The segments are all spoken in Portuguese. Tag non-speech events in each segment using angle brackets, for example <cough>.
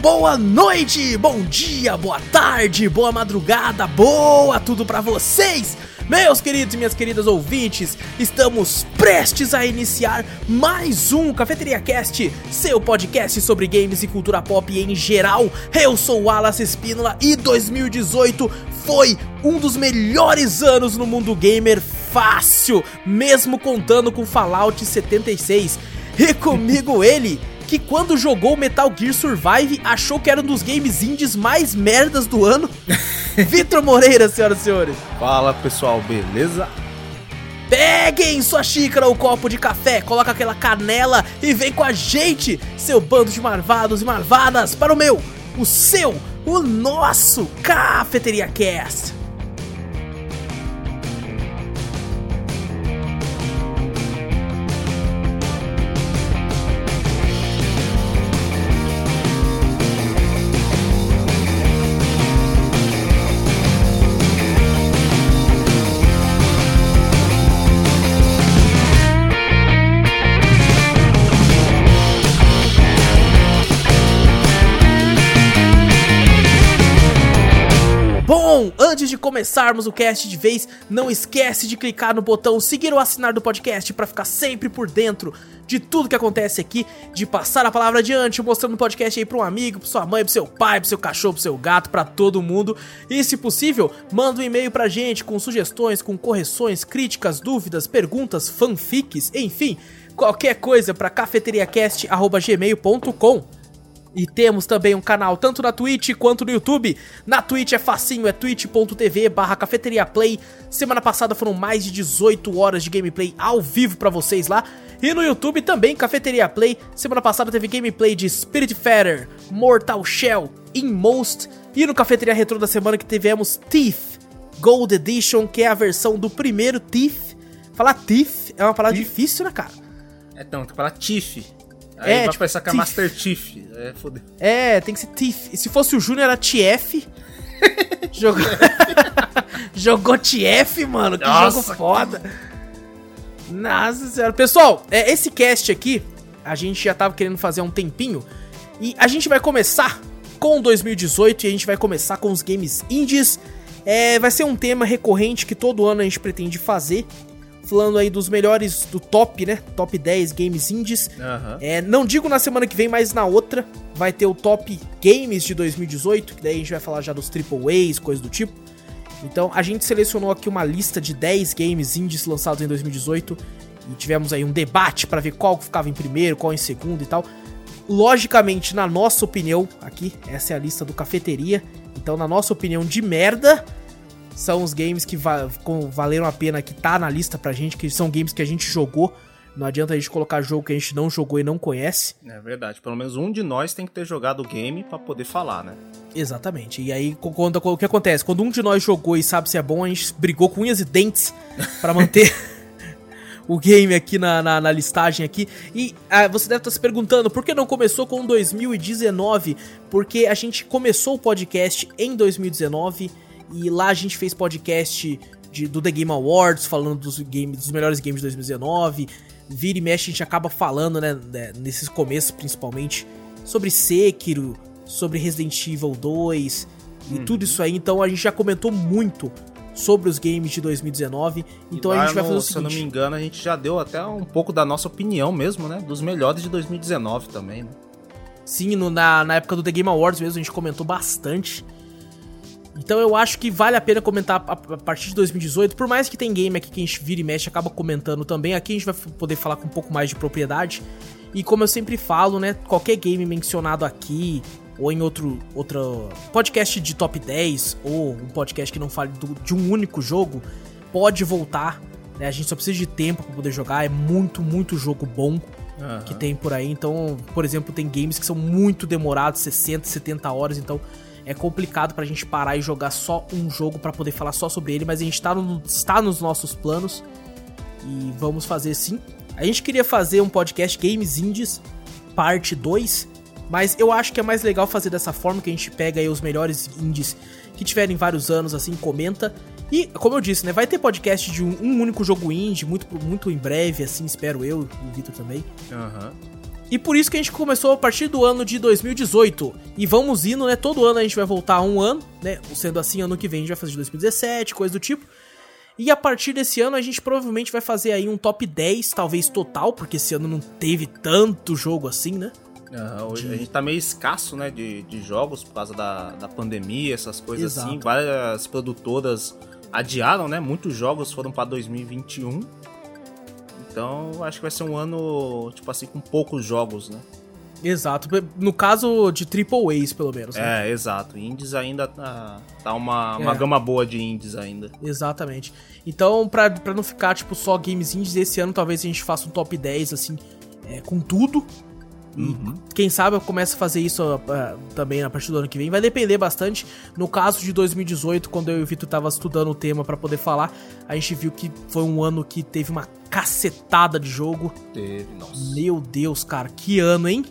boa noite, bom dia, boa tarde, boa madrugada, boa tudo pra vocês! Meus queridos e minhas queridas ouvintes, estamos prestes a iniciar mais um Cafeteria Cast, seu podcast sobre games e cultura pop em geral. Eu sou Wallace Espínola e 2018 foi um dos melhores anos no mundo gamer fácil, mesmo contando com Fallout 76. E comigo ele, que quando jogou Metal Gear Survive achou que era um dos games indies mais merdas do ano. <laughs> Vitor Moreira, senhoras e senhores. Fala pessoal, beleza? Peguem sua xícara ou copo de café, coloca aquela canela e vem com a gente, seu bando de marvados e marvadas, para o meu, o seu, o nosso Cafeteria Cast. Começarmos o cast de vez, não esquece de clicar no botão seguir ou assinar do podcast para ficar sempre por dentro de tudo que acontece aqui, de passar a palavra adiante, mostrando o podcast aí para um amigo, para sua mãe, para seu pai, para seu cachorro, para seu gato, para todo mundo. E se possível, manda um e-mail pra gente com sugestões, com correções, críticas, dúvidas, perguntas, fanfics, enfim, qualquer coisa para cafeteriacast@gmail.com. E temos também um canal tanto na Twitch quanto no YouTube. Na Twitch é facinho, é twitch.tv barra cafeteria play. Semana passada foram mais de 18 horas de gameplay ao vivo pra vocês lá. E no YouTube também, Cafeteria Play. Semana passada teve gameplay de Spirit Fighter, Mortal Shell, Inmost. E no Cafeteria Retro da semana que tivemos Thief Gold Edition, que é a versão do primeiro Thief. Falar Thief é uma palavra difícil, né, cara? É, então, tem que falar Tiff. Aí É, vai tipo, pensar que é. Master Chief. É, foder. É, tem que ser Tiff. E se fosse o Júnior, era TF. <laughs> Jogou... <laughs> Jogou TF, mano. Que Nossa, jogo foda. Nossa senhora. Pessoal, é, esse cast aqui, a gente já tava querendo fazer há um tempinho. E a gente vai começar com 2018 e a gente vai começar com os games indies. É, vai ser um tema recorrente que todo ano a gente pretende fazer. Falando aí dos melhores do top, né? Top 10 games indies. Aham. É, não digo na semana que vem, mas na outra vai ter o top games de 2018, que daí a gente vai falar já dos triple A's, coisa do tipo. Então a gente selecionou aqui uma lista de 10 games indies lançados em 2018 e tivemos aí um debate pra ver qual ficava em primeiro, qual em segundo e tal. Logicamente, na nossa opinião, aqui, essa é a lista do Cafeteria. Então, na nossa opinião de merda, são os games que va- valeram a pena que tá na lista pra gente, que são games que a gente jogou. Não adianta a gente colocar jogo que a gente não jogou e não conhece. É verdade. Pelo menos um de nós tem que ter jogado o game pra poder falar, né? Exatamente. E aí, quando, o que acontece? Quando um de nós jogou e sabe se é bom, a gente brigou com unhas e dentes <laughs> pra manter <laughs> o game aqui na, na, na listagem aqui. E ah, você deve estar se perguntando, por que não começou com 2019? Porque a gente começou o podcast em 2019 e lá a gente fez podcast de- do The Game Awards, falando dos, game, dos melhores games de 2019. Vira e mexe, a gente acaba falando, né, né, nesses começos principalmente, sobre Sekiro, sobre Resident Evil 2 e tudo isso aí. Então a gente já comentou muito sobre os games de 2019. Então a gente vai no- fazer o Se eu não me seguinte. engano, a gente já deu até um pouco da nossa opinião mesmo, né? Dos melhores de 2019 também, né? Sim, no- na, na época do The Game Awards mesmo, a gente comentou bastante. Então eu acho que vale a pena comentar a, a partir de 2018, por mais que tem game aqui que a gente vira e mexe acaba comentando também, aqui a gente vai poder falar com um pouco mais de propriedade. E como eu sempre falo, né, qualquer game mencionado aqui, ou em outro, outro podcast de top 10, ou um podcast que não fale do- de um único jogo, pode voltar. Né, a gente só precisa de tempo pra poder jogar, é muito, muito jogo bom Aham. que tem por aí. Então, por exemplo, tem games que são muito demorados, 60, 70 horas, então é complicado pra gente parar e jogar só um jogo pra poder falar só sobre ele, mas a gente tá no- está nos nossos planos e vamos fazer sim. A gente queria fazer um podcast Games Indies, parte 2, mas eu acho que é mais legal fazer dessa forma, que a gente pega aí os melhores indies que tiverem vários anos, assim, comenta. E, como eu disse, né, vai ter podcast de um, um único jogo indie, muito, muito em breve, assim, espero eu e o Vitor também. Aham. E por isso que a gente começou a partir do ano de 2018. E vamos indo, né? Todo ano a gente vai voltar um ano, né? Sendo assim, ano que vem a gente vai fazer de 2017, coisa do tipo. E a partir desse ano a gente provavelmente vai fazer aí um top 10, talvez total, porque esse ano não teve tanto jogo assim, né? Hoje de... a gente tá meio escasso, né, de, de jogos por causa da, da pandemia, essas coisas assim. Exato. assim. Várias produtoras adiaram, né? Muitos jogos foram para 2021. Então, acho que vai ser um ano, tipo assim, com poucos jogos, né? Exato. No caso de Triple A's, pelo menos. Né? É, exato. Indies ainda tá, tá uma, uma é. gama boa de indies ainda. Exatamente. Então, pra, pra não ficar, tipo, só games indies, esse ano talvez a gente faça um top 10, assim, é, com tudo. Uhum. Quem sabe eu comece a fazer isso uh, também a partir do ano que vem. Vai depender bastante. No caso de 2018, quando eu e o Vitor tava estudando o tema para poder falar, a gente viu que foi um ano que teve uma cacetada de jogo. Teve, nossa. Meu Deus, cara, que ano, hein?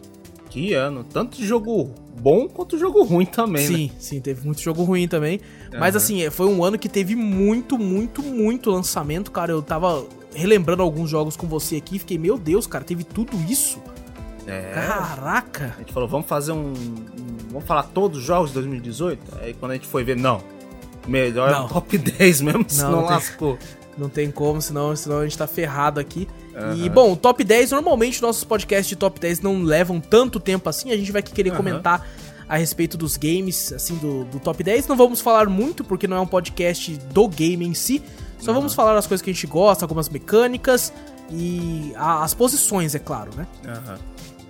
Que ano. Tanto de jogo bom quanto jogo ruim também, sim, né? Sim, teve muito jogo ruim também. Uhum. Mas assim, foi um ano que teve muito, muito, muito lançamento, cara. Eu tava relembrando alguns jogos com você aqui, fiquei, meu Deus, cara, teve tudo isso. É. Caraca! A gente falou, vamos fazer um, um, Vamos falar todos os jogos de 2018? Aí quando a gente foi ver, não. Melhor não. top <laughs> 10 mesmo, não, senão não tem, lascou. Não tem como, senão, senão a gente tá ferrado aqui. Uhum. E, bom, top 10, normalmente nossos podcasts de top 10 não levam tanto tempo assim. A gente vai querer uhum. comentar a respeito dos games, assim, do, do top 10. Não vamos falar muito, porque não é um podcast do game em si. Só uhum. vamos falar as coisas que a gente gosta, algumas mecânicas e a, as posições, é claro, né? Uhum.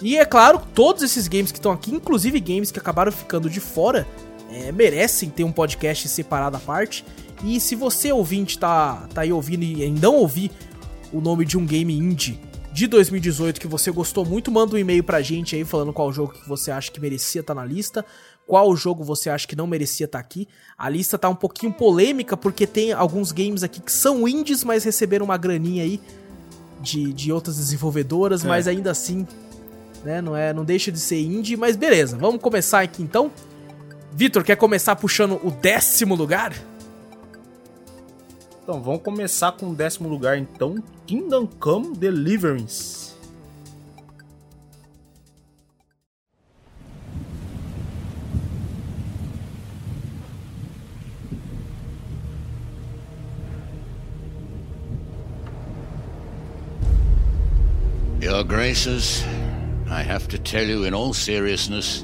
E é claro, todos esses games que estão aqui, inclusive games que acabaram ficando de fora, é, merecem ter um podcast separado à parte. E se você ouvinte tá, tá aí ouvindo e ainda não ouvir o nome de um game indie de 2018 que você gostou muito, manda um e-mail pra gente aí falando qual jogo que você acha que merecia estar tá na lista, qual jogo você acha que não merecia estar tá aqui. A lista tá um pouquinho polêmica porque tem alguns games aqui que são indies, mas receberam uma graninha aí de, de outras desenvolvedoras, é. mas ainda assim né? Não é, não deixa de ser indie, mas beleza. Vamos começar aqui então. Vitor, quer começar puxando o décimo lugar? Então, vamos começar com o décimo lugar então, Kingdom Come Deliverance. Your Graces, I have to tell you in all seriousness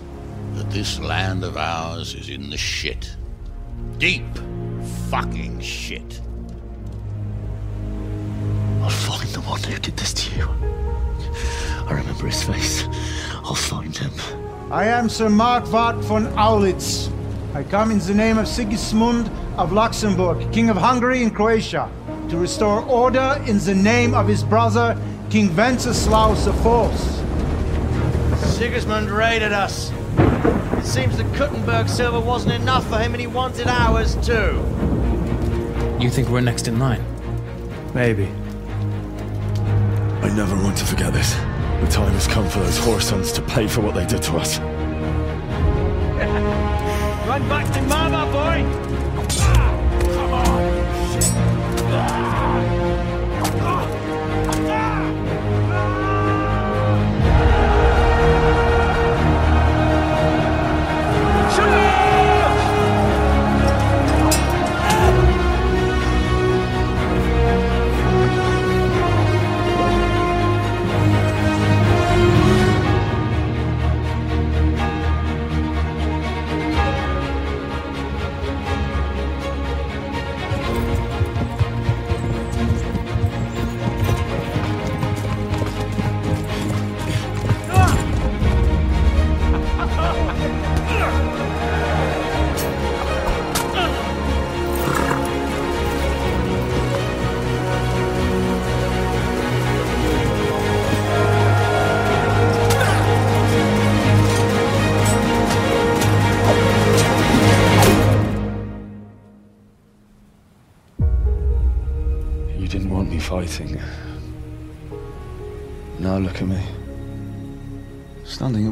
that this land of ours is in the shit. Deep fucking shit. I'll find the one who did this to you. I remember his face. I'll find him. I am Sir Markvart von Aulitz. I come in the name of Sigismund of Luxembourg, King of Hungary and Croatia, to restore order in the name of his brother, King Wenceslaus IV. Sigismund raided us. It seems the Kuttenberg silver wasn't enough for him and he wanted ours too. You think we're next in line? Maybe. I never want to forget this. The time has come for those whoresons to pay for what they did to us. <laughs> Run back to Mama, boy! Ah,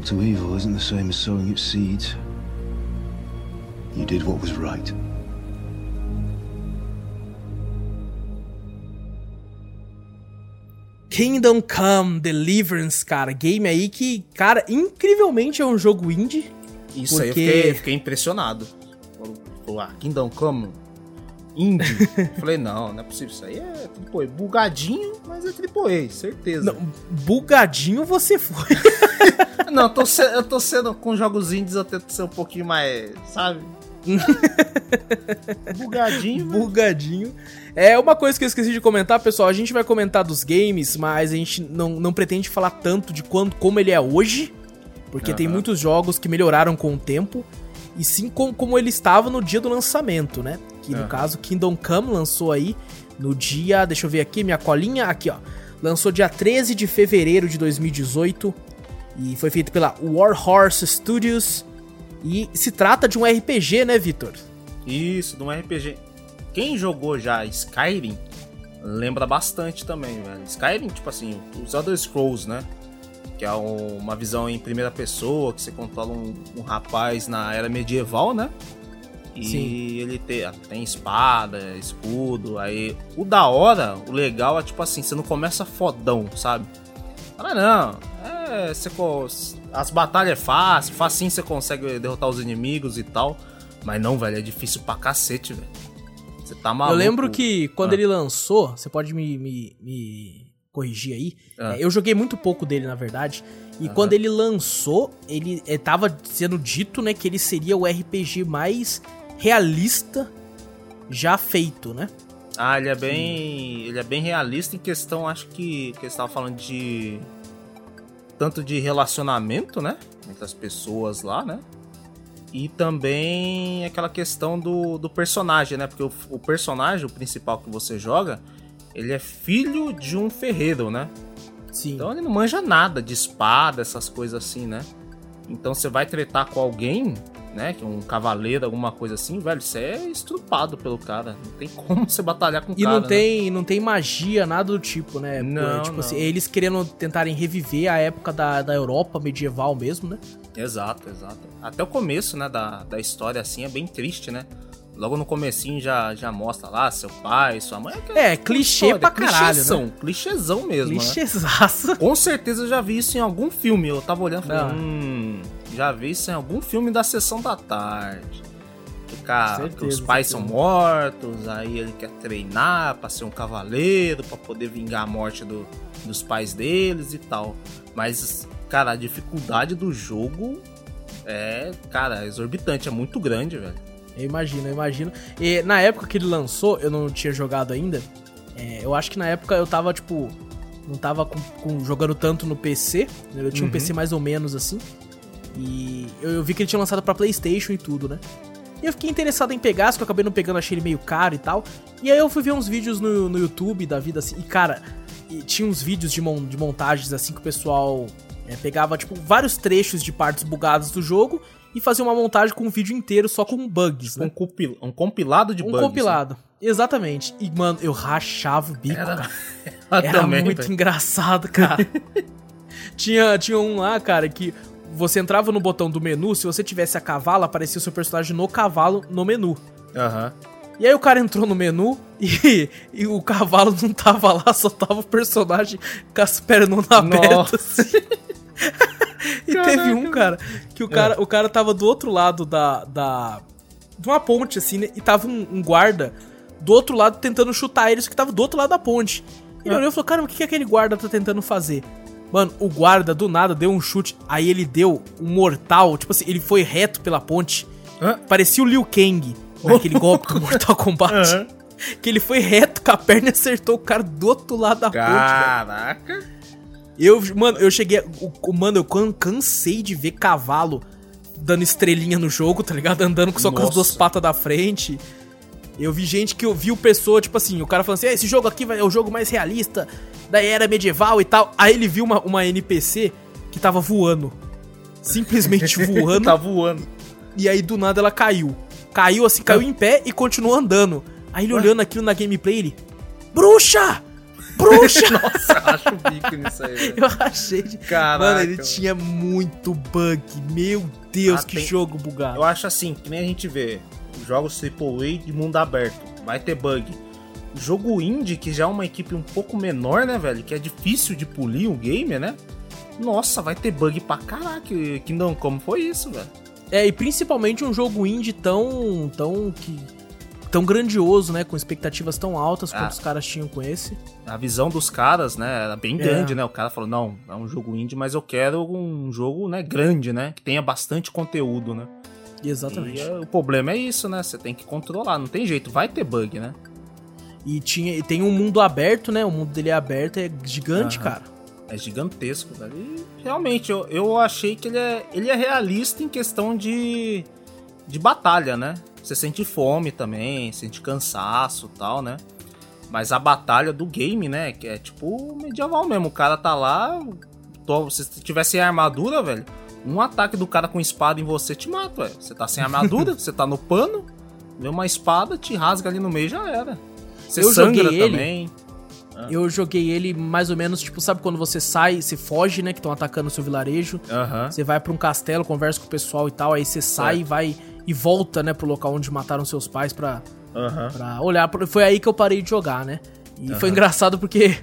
Up to evil isn't the same as sowing its seeds. You did what was right. Kingdom Come Deliverance, cara. Game aí que, cara, incrivelmente é um jogo indie. Isso porque... aí eu fiquei, fiquei impressionado. Falou, ah, Kingdom Come indie. Falei, não, não é possível. Isso aí é AAA. Bugadinho, mas é AAA, certeza. Não, bugadinho você foi. <laughs> não, eu tô, eu tô sendo com jogos indies, eu tento ser um pouquinho mais, sabe? <laughs> Bugadinho. Bugadinho. É uma coisa que eu esqueci de comentar, pessoal. A gente vai comentar dos games, mas a gente não, não pretende falar tanto de quando, como ele é hoje. Porque uhum. tem muitos jogos que melhoraram com o tempo. E sim como, como ele estava no dia do lançamento, né? Que no caso Kingdom Come lançou aí no dia. Deixa eu ver aqui, minha colinha. Aqui, ó. Lançou dia 13 de fevereiro de 2018. E foi feito pela Warhorse Studios. E se trata de um RPG, né, Vitor? Isso, de um RPG. Quem jogou já Skyrim lembra bastante também, velho. Skyrim, tipo assim, os Elder Scrolls, né? Que é um, uma visão em primeira pessoa, que você controla um, um rapaz na era medieval, né? E Sim. ele tem, tem espada, escudo. Aí o da hora, o legal é tipo assim, você não começa fodão, sabe? Ah, não. É, você, as batalhas é fácil, facinho você consegue derrotar os inimigos e tal. Mas não, velho, é difícil pra cacete, velho. Você tá maluco. Eu lembro que quando ah. ele lançou, você pode me, me, me corrigir aí. Ah. É, eu joguei muito pouco dele, na verdade. E quando ele lançou, ele, ele tava sendo dito, né, que ele seria o RPG mais realista já feito, né? Ah, ele é bem. Ele é bem realista em questão, acho que. Que eles estavam falando de tanto de relacionamento, né? Entre as pessoas lá, né? E também aquela questão do, do personagem, né? Porque o, o personagem, o principal que você joga, ele é filho de um ferreiro, né? Sim. Então ele não manja nada de espada, essas coisas assim, né? Então você vai tretar com alguém, né? Que é um cavaleiro, alguma coisa assim, velho, você é estrupado pelo cara. Não tem como você batalhar com o e cara. E não tem, né? não tem magia, nada do tipo, né? Não, tipo não. Assim, eles querendo tentarem reviver a época da, da Europa medieval mesmo, né? Exato, exato. Até o começo, né, da, da história, assim, é bem triste, né? Logo no comecinho já, já mostra lá seu pai, sua mãe. É, é clichê história, pra caralho, clichêzão, né? clichêzão mesmo, Clichêzaço. Né? Com certeza eu já vi isso em algum filme. Eu tava olhando e falei, hum já vi isso em algum filme da sessão da tarde. Que, cara, certeza, os pais certeza. são mortos, aí ele quer treinar para ser um cavaleiro, para poder vingar a morte do, dos pais deles e tal. Mas, cara, a dificuldade do jogo é, cara, exorbitante, é muito grande, velho. Eu imagino, eu imagino. E na época que ele lançou, eu não tinha jogado ainda. É, eu acho que na época eu tava, tipo, não tava com, com, jogando tanto no PC. Eu tinha uhum. um PC mais ou menos assim. E eu, eu, vi que ele tinha lançado para PlayStation e tudo, né? E eu fiquei interessado em pegar, só que eu acabei não pegando, achei ele meio caro e tal. E aí eu fui ver uns vídeos no, no YouTube da vida assim. E cara, e tinha uns vídeos de, mon, de montagens assim que o pessoal é, pegava, tipo, vários trechos de partes bugadas do jogo e fazia uma montagem com um vídeo inteiro só com bugs, né? Um, compil um compilado de um bugs. Um compilado. Né? Exatamente. E, mano, eu rachava o bico, Era, cara. <laughs> Era também, muito véio. engraçado, cara. <laughs> tinha, tinha um lá, cara, que você entrava no botão do menu, se você tivesse a cavalo, aparecia o seu personagem no cavalo no menu. Aham. Uhum. E aí o cara entrou no menu <laughs> e, e, o cavalo não tava lá, só tava o personagem com as pernas abertas. Assim. <laughs> e Caraca. teve um, cara, que o cara, é. o cara tava do outro lado da, da. de uma ponte, assim, né? E tava um, um, guarda do outro lado tentando chutar eles que tava do outro lado da ponte. E ele é. olhou e falou: Cara, o que, que aquele guarda tá tentando fazer? Mano, o guarda do nada deu um chute, aí ele deu um mortal, tipo assim, ele foi reto pela ponte. Hã? Parecia o Liu Kang naquele golpe do Mortal Kombat. Uhum. Que ele foi reto com a perna e acertou o cara do outro lado da Caraca. ponte. Caraca! Eu, mano, eu cheguei. Mano, eu cansei de ver cavalo dando estrelinha no jogo, tá ligado? Andando só com as duas patas da frente. Eu vi gente que ouviu pessoa, tipo assim, o cara falando assim: esse jogo aqui é o jogo mais realista da era medieval e tal. Aí ele viu uma, uma NPC que tava voando. Simplesmente <laughs> voando. tá voando. E aí do nada ela caiu. Caiu assim, caiu em pé e continuou andando. Aí ele Ué? olhando aquilo na gameplay, ele. Bruxa! Bruxa! <laughs> Nossa, eu acho o bico nisso aí, velho. Eu achei. De... Caraca. Mano, ele tinha muito bug. Meu Deus, ah, que tem... jogo bugado. Eu acho assim, que nem a gente vê jogos AAA de mundo aberto. Vai ter bug. jogo indie, que já é uma equipe um pouco menor, né, velho? Que é difícil de polir um game, né? Nossa, vai ter bug pra caraca. Kingdom Come foi isso, velho. É, e principalmente um jogo indie tão. tão. que. tão grandioso, né? Com expectativas tão altas quanto Ah. os caras tinham com esse. A visão dos caras, né, era bem É. grande, né? O cara falou, não, é um jogo indie, mas eu quero um jogo, né, grande, né? Que tenha bastante conteúdo, né? Exatamente. E é, o problema é isso, né? Você tem que controlar, não tem jeito, vai ter bug, né? E, tinha, e tem um mundo aberto, né? O mundo dele é aberto, é gigante, Aham. cara. É gigantesco, velho. E realmente, eu, eu achei que ele é, ele é realista em questão de, de batalha, né? Você sente fome também, sente cansaço e tal, né? Mas a batalha do game, né? Que é tipo medieval mesmo. O cara tá lá. Se sem armadura, velho, um ataque do cara com espada em você te mata, velho. Você tá sem armadura, <laughs> você tá no pano, vê uma espada, te rasga ali no meio já era. Você Eu sangra joguei ele. também. Eu joguei ele mais ou menos, tipo, sabe quando você sai, você foge, né? Que estão atacando o seu vilarejo. Aham. Você vai pra um castelo, conversa com o pessoal e tal, aí você sai e vai e volta, né, pro local onde mataram seus pais pra, Aham. pra olhar. Foi aí que eu parei de jogar, né? E foi engraçado porque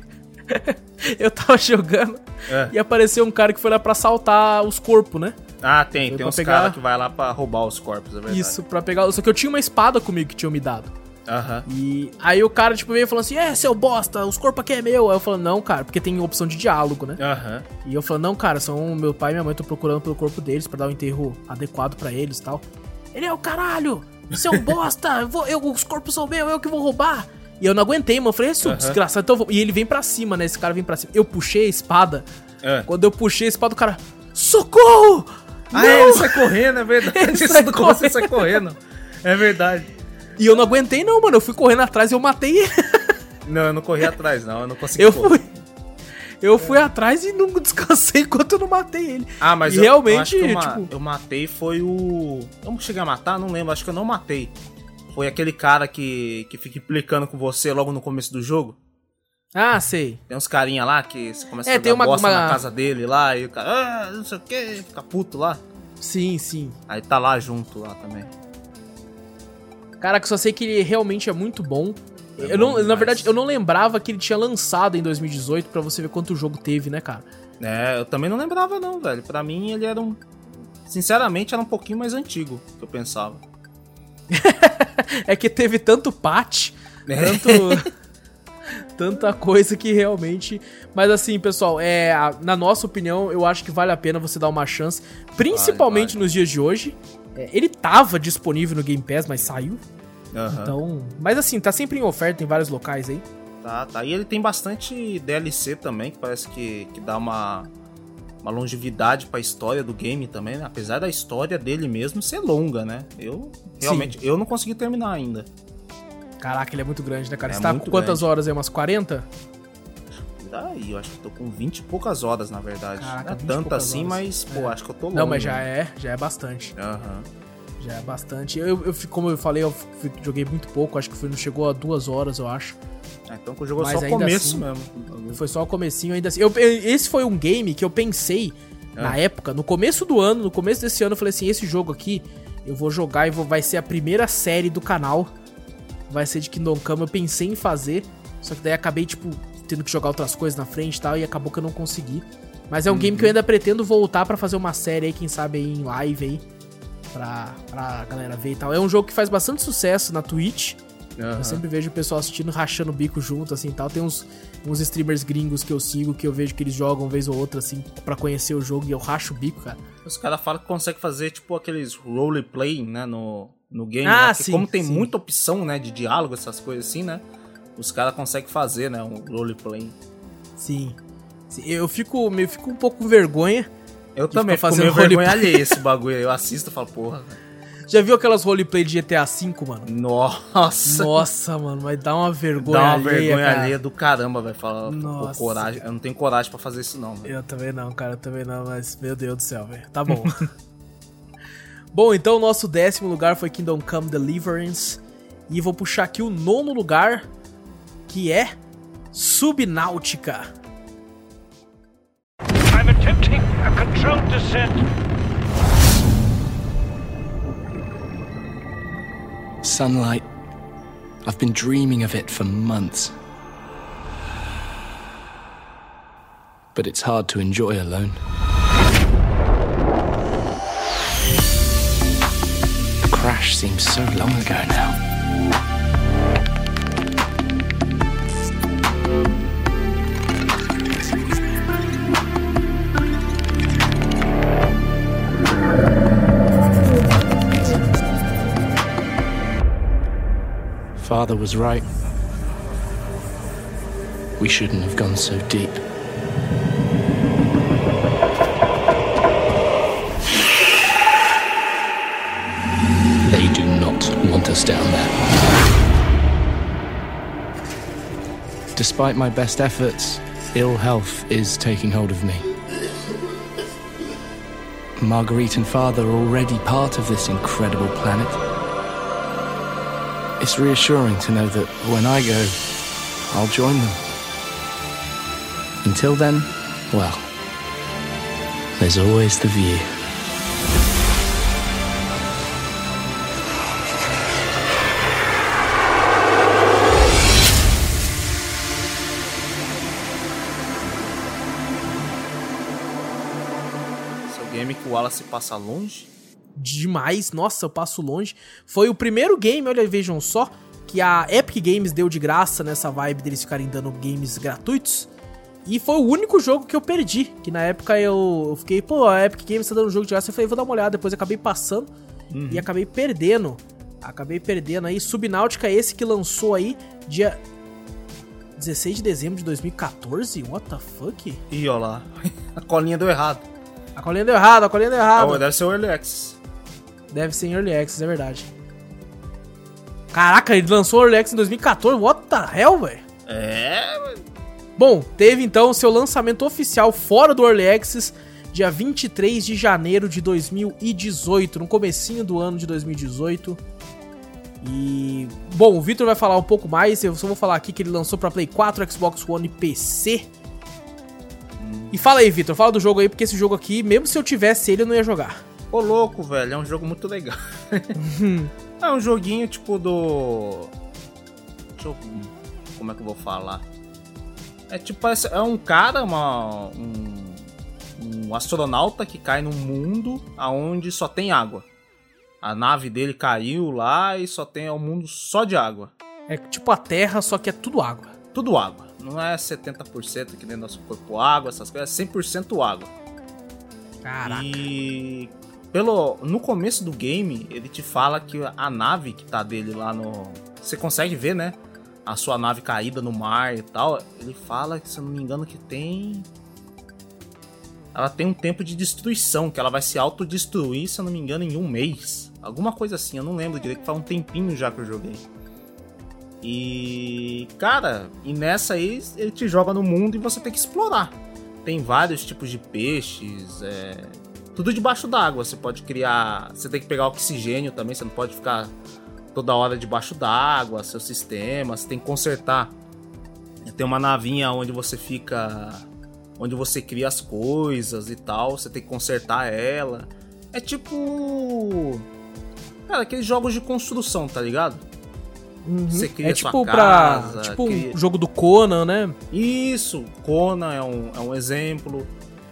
<laughs> eu tava jogando É. e apareceu um cara que foi lá pra assaltar os corpos, né? Ah, tem, Foi tem uns pegar- caras que vai lá pra roubar os corpos, é verdade. Isso, pra pegar. Só que eu tinha uma espada comigo que tinham me dado. Aham. E aí o cara, tipo, veio falando assim: É, seu bosta, os corpos aqui é meu. Aí eu falo, não, cara, porque tem opção de diálogo, né? Aham. E eu falo, não, cara, são meu pai e minha mãe estão procurando pelo corpo deles pra dar um enterro adequado pra eles e tal. Ele é o caralho! Você é um bosta! Eu vou, eu, os corpos são meus, eu que vou roubar! E eu não aguentei, mano. Eu falei, isso, desgraçado. Então. E ele vem pra cima, né? Esse cara vem pra cima. Eu puxei a espada. É. Quando eu puxei a espada, o cara. Socorro! Ah, Não! é, ele sai correndo, é verdade. <laughs> Ele sai do começo ele sai correndo. É verdade. E eu não aguentei, não, mano. Eu fui correndo atrás e eu matei ele. <laughs> Não, eu não corri atrás, não. Eu não consegui Eu correr. fui. Eu fui atrás e não descansei <laughs> enquanto eu não matei ele. Ah, mas E eu, realmente, eu eu, tipo- eu matei foi o... Eu não cheguei a matar? Não lembro. Acho que eu não matei. Foi aquele cara que, que fica implicando com você logo no começo do jogo. Ah, sei. Tem uns carinha lá que você começa É, a jogar tem uma- bosta uma- na casa dele lá e o cara, ah, não sei o que, fica puto lá. Sim, sim. Aí tá lá junto lá também. Caraca, eu só sei que ele realmente é muito bom. É eu bom não, na verdade, eu não lembrava que ele tinha lançado em 2018 pra você ver quanto jogo teve, né, cara? É, eu também não lembrava não, velho. Pra mim ele era um... Sinceramente era um pouquinho mais antigo que eu pensava. <laughs> É que teve tanto patch, É. tanto <laughs> tanta coisa que realmente, mas assim, pessoal, é, na nossa opinião, eu acho que vale a pena você dar uma chance, principalmente vale. nos dias de hoje. É, ele tava disponível no Game Pass, mas saiu. Aham. Então, mas assim, tá sempre em oferta em vários locais aí. Tá, tá. E ele tem bastante DLC também, que parece que, que dá uma, uma longevidade pra história do game também, né? Apesar da história dele mesmo ser longa, né? Eu, realmente, eu não consegui terminar ainda. Caraca, ele é muito grande, né, cara? É Você tá com quantas grande. horas aí? Umas 40? Daí, eu acho que tô com 20 e poucas horas, na verdade. Caraca, não é 20 tanto assim, horas. mas, pô, É. acho que eu tô longe. Não, mas já né? é, já é bastante. Aham. Já é bastante. Eu, eu, como eu falei, eu joguei muito pouco, acho que foi, não chegou a duas horas, eu acho. Ah, então que o jogo é Mas só o começo assim, mesmo. Foi só o comecinho ainda assim. Eu- esse foi um game que eu pensei na Ah. época, no começo do ano, no começo desse ano, eu falei assim, esse jogo aqui eu vou jogar e vou, vai ser a primeira série do canal. Vai ser de Kingdom Come. Eu pensei em fazer, só que daí acabei, tipo, tendo que jogar outras coisas na frente e tal, e acabou que eu não consegui. Mas é um game que eu ainda pretendo voltar pra fazer uma série aí, quem sabe aí em live aí. Pra, pra galera ver e tal. É um jogo que faz bastante sucesso na Twitch. Aham. Eu sempre vejo o pessoal assistindo, rachando o bico junto, assim, tal. Tem uns, uns streamers gringos que eu sigo, que eu vejo que eles jogam uma vez ou outra, assim, pra conhecer o jogo, e eu racho o bico, cara. Os caras falam que consegue fazer, tipo, aqueles roleplay, né, no, no game. Ah, né? Porque sim, como tem sim. muita opção, né, de diálogo, essas coisas assim, né, os caras conseguem fazer, né, um roleplay. Sim. Sim, Eu fico, eu fico um pouco com vergonha. Eu também fico meio roleplay. vergonha alheia esse bagulho aí. Eu assisto e falo, porra, velho. Já viu aquelas roleplay de GTA V, mano? nossa. Nossa, mano, vai dar uma vergonha Dá uma alheia, vergonha cara. alheia do caramba, velho. Fala, pô, Nossa. coragem. Eu não tenho coragem pra fazer isso, não, velho. Eu também não, cara, eu também não, mas meu Deus do céu, velho. Tá bom. <laughs> bom, então o nosso décimo lugar foi Kingdom Come Deliverance. E vou puxar aqui o nono lugar, que é Subnáutica. I'm attempting a controlled descent. Sunlight I've been dreaming of it for months. But it's hard to enjoy alone. The crash seems so long ago now. Father was right. We shouldn't have gone so deep. They do not want us down there. Despite my best efforts, ill health is taking hold of me. Marguerite and Father are already part of this incredible planet. It's reassuring to know that when I go, I'll join them. Until then, well, there's always the view. Game Wallace passa longe. Demais. Nossa, eu passo longe. Foi o primeiro game, olha, vejam só, que a Epic Games deu de graça nessa vibe deles ficarem dando games gratuitos. E foi o único jogo que eu perdi. Que na época eu, fiquei, pô, a Epic Games tá dando jogo de graça. Eu falei, vou dar uma olhada. Depois acabei passando e acabei perdendo. Acabei perdendo aí. Subnáutica, esse que lançou aí dia 16 de dezembro de 2014. What the fuck? Ih, ó lá. <laughs> A colinha deu errado. A colinha deu errado, a colinha deu errado. Ah, deve ser o Early Access. Deve ser em Early Access, é verdade. Caraca, ele lançou Early Access em 2014? What the hell, velho? É, mano. Bom, teve então o seu lançamento oficial fora do Early Access, dia 23 de janeiro de 2018, no comecinho do ano de 2018. E... Bom, o Victor vai falar um pouco mais, eu só vou falar aqui que ele lançou pra Play 4, Xbox One e PC. E fala aí, Victor, fala do jogo aí, porque esse jogo aqui, mesmo se eu tivesse ele, eu não ia jogar. Ô louco, velho, é um jogo muito legal. <laughs> é um joguinho tipo do. Deixa eu. Como é que eu vou falar? É tipo, é um cara, uma, um, um astronauta que cai num mundo aonde só tem água. A nave dele caiu lá e só tem é um mundo só de água. É tipo a Terra, só que é tudo água. Tudo água. Não é 70% que nem nosso corpo água, essas coisas, é 100% água. Caraca. E pelo no começo do game, ele te fala que a nave que tá dele lá no, você consegue ver, né? A sua nave caída no mar e tal. Ele fala que se eu não me engano que tem ela tem um tempo de destruição, que ela vai se autodestruir, se eu não me engano, em um mês. Alguma coisa assim, eu não lembro direito, que faz um tempinho já que eu joguei. E, cara, e nessa aí ele te joga no mundo e você tem que explorar. Tem vários tipos de peixes, é, tudo debaixo d'água. Você pode criar. Você tem que pegar oxigênio também, você não pode ficar toda hora debaixo d'água, seu sistema, você tem que consertar. Tem uma navinha onde você fica. onde você cria as coisas e tal, você tem que consertar ela. É tipo. Cara, aqueles jogos de construção, tá ligado? Você cria é sua tipo casa, pra. Tipo cria- o jogo do Conan, né? Isso, Conan é um, é um exemplo.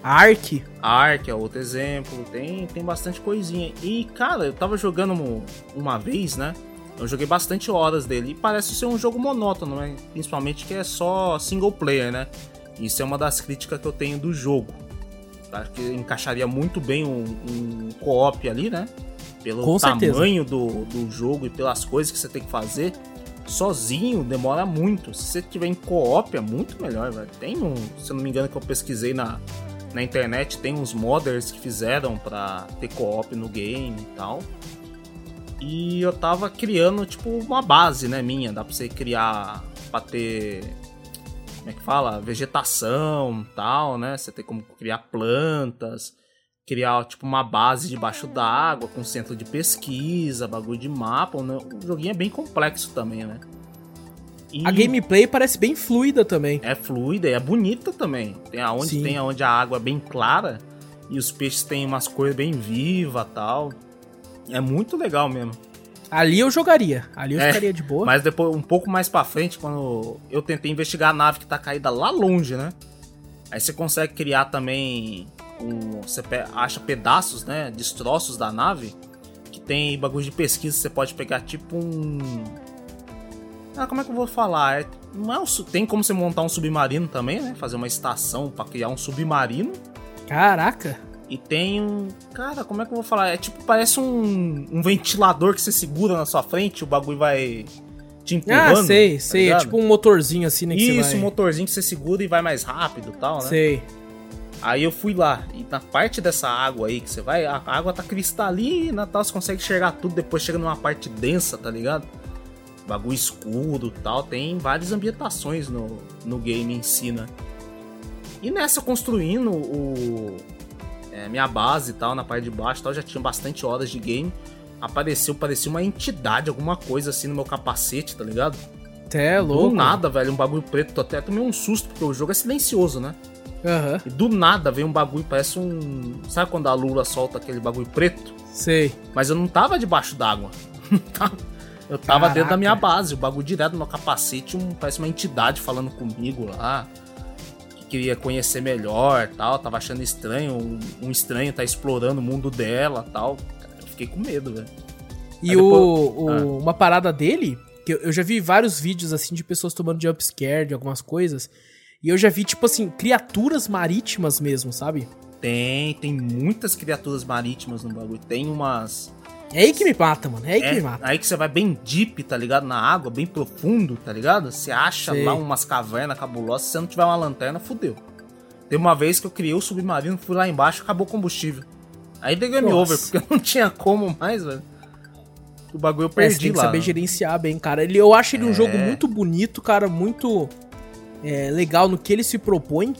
Ark. Ark é outro exemplo. Tem, tem bastante coisinha. E, cara, eu tava jogando um- uma vez, né? Eu joguei bastante horas dele. E parece ser um jogo monótono, né? Principalmente que é só single player, né? Isso é uma das críticas que eu tenho do jogo. Acho que encaixaria muito bem um, um co-op ali, né? Pelo Com tamanho do, do jogo e pelas coisas que você tem que fazer. Sozinho demora muito. Se você tiver em co-op é muito melhor, velho. Tem um, se eu não me engano, que eu pesquisei na, na internet, tem uns modders que fizeram pra ter co-op no game e tal. E eu tava criando, tipo, uma base, né, minha. Dá pra você criar pra ter. Como é que fala? Vegetação tal, né? Você tem como criar plantas, criar, tipo, uma base debaixo d'água, com centro de pesquisa, bagulho de mapa. né? O joguinho é bem complexo também, né? E A gameplay parece bem fluida também. é fluida e é bonita também. Tem aonde Sim. tem aonde a água é bem clara e os peixes têm umas cores bem vivas tal. É muito legal mesmo. Ali eu jogaria. Ali eu É, ficaria de boa. Mas depois, um pouco mais pra frente, quando eu tentei investigar a nave que tá caída lá longe, né? Aí você consegue criar também. Um, você acha pedaços, né? Destroços da nave. Que tem bagulho de pesquisa. Você pode pegar tipo um. Ah, como é que eu vou falar? É, não é um tem como você montar um submarino também, né? Fazer uma estação pra criar um submarino. Caraca. E tem um. Cara, como é que eu vou falar? É tipo, parece um, um ventilador que você segura na sua frente, o bagulho vai te empurrando. Ah, sei, tá sei. É ligado? tipo um motorzinho assim, né? Isso, vai... um motorzinho que você segura e vai mais rápido e tal, né? Sei. Aí eu fui lá, e na parte dessa água aí que você vai, a água tá cristalina e tal, você consegue enxergar tudo, depois chega numa parte densa, tá ligado? Bagulho escuro e tal, tem várias ambientações no, no game em si, né? E nessa construindo o é, minha base e tal, na parte de baixo e tal, já tinha bastante horas de game. Apareceu, parecia uma entidade, alguma coisa assim no meu capacete, tá ligado? Até é louco. Do nada, velho, um bagulho preto, até tomei um susto, porque o jogo é silencioso, né? Aham. E do nada veio um bagulho, parece um. Sabe quando a Lula solta aquele bagulho preto? Sei. Mas eu não tava debaixo d'água. <laughs> eu tava Caraca. dentro da minha base, o bagulho direto no meu capacete, um, parece uma entidade falando comigo lá. Que queria conhecer melhor tal. Tava achando estranho, um, um estranho tá explorando o mundo dela tal. Cara, eu fiquei com medo, velho. E Aí o, depois- o- Ah. uma parada dele, que eu, eu já vi vários vídeos assim de pessoas tomando jumpscare de algumas coisas. E eu já vi, tipo assim, criaturas marítimas mesmo, sabe? Tem, tem muitas criaturas marítimas no bagulho. Tem umas. É aí que me mata, mano. É aí que É, me mata. aí que você vai bem deep, tá ligado? Na água, bem profundo, tá ligado? Você acha Sei. lá umas cavernas cabulosas, se você não tiver uma lanterna, fudeu. Tem uma vez que eu criei o submarino, fui lá embaixo, acabou o combustível. Aí dei game Nossa. over, porque eu não tinha como mais, velho. O bagulho eu É, perdi tem que lá. saber né? gerenciar bem, cara. Ele, eu acho ele um É. jogo muito bonito, cara, muito é, legal no que ele se propõe.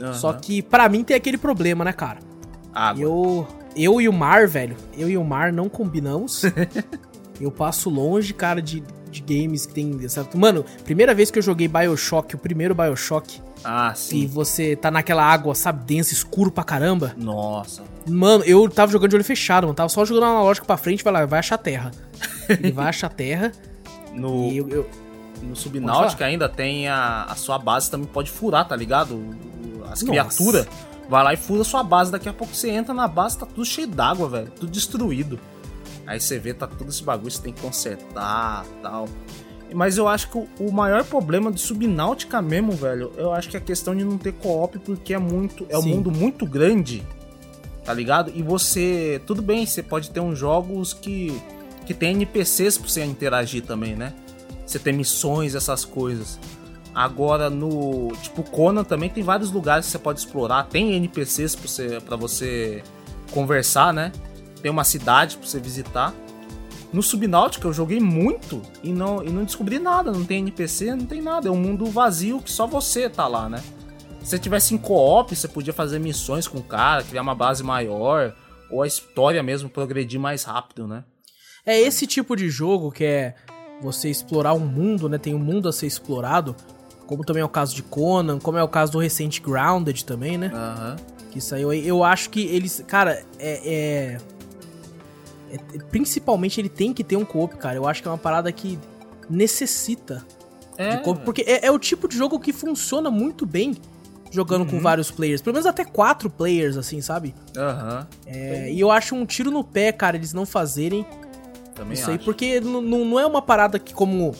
Aham. Só que pra mim tem aquele problema, né, cara? Água. Eu, eu e o Mar, velho, eu e o Mar não combinamos. <laughs> eu passo longe, cara, de, de games que tem. Certo? Mano, primeira vez que eu joguei Bioshock, o primeiro Bioshock, Ah, e sim. você tá naquela água, sabe, densa, escuro pra caramba. Nossa. Mano, eu tava jogando de olho fechado, mano. Tava só jogando analógico pra frente, vai lá, vai achar terra. <laughs> Ele vai achar terra. No, E eu, eu- no Subnáutica ainda tem a, a sua base também pode furar, tá ligado? As criaturas. Vai lá e fura sua base. Daqui a pouco você entra na base, tá tudo cheio d'água, velho. Tudo destruído. Aí você vê, tá tudo esse bagulho, você tem que consertar tal. Mas eu acho que o, maior problema do Subnáutica mesmo, velho, eu acho que é a questão de não ter co-op, porque é muito. É um Sim. mundo muito grande, tá ligado? E você. Tudo bem, você pode ter uns jogos que. que tem NPCs pra você interagir também, né? Você tem missões, essas coisas. Agora no. Tipo, Conan também tem vários lugares que você pode explorar. Tem NPCs pra você, pra você conversar, né? Tem uma cidade pra você visitar. No Subnáutica eu joguei muito e não, e não descobri nada. Não tem NPC, não tem nada. É um mundo vazio que só você tá lá, né? Se você tivesse em co-op, você podia fazer missões com o cara, criar uma base maior, ou a história mesmo progredir mais rápido, né? É esse tipo de jogo que é você explorar um mundo, né? Tem um mundo a ser explorado. Como também é o caso de Conan, como é o caso do recente Grounded também, né? Aham. Que saiu aí. Eu acho que eles. Cara, é, é- é- Principalmente ele tem que ter um co-op, cara. Eu acho que é uma parada que necessita É, de co-op. Porque é, é o tipo de jogo que funciona muito bem jogando com vários players. Pelo menos até quatro players, assim, sabe? Aham. É, e eu acho um tiro no pé, cara, eles não fazerem Também isso aí. acho. Porque n- n- não é uma parada que, como,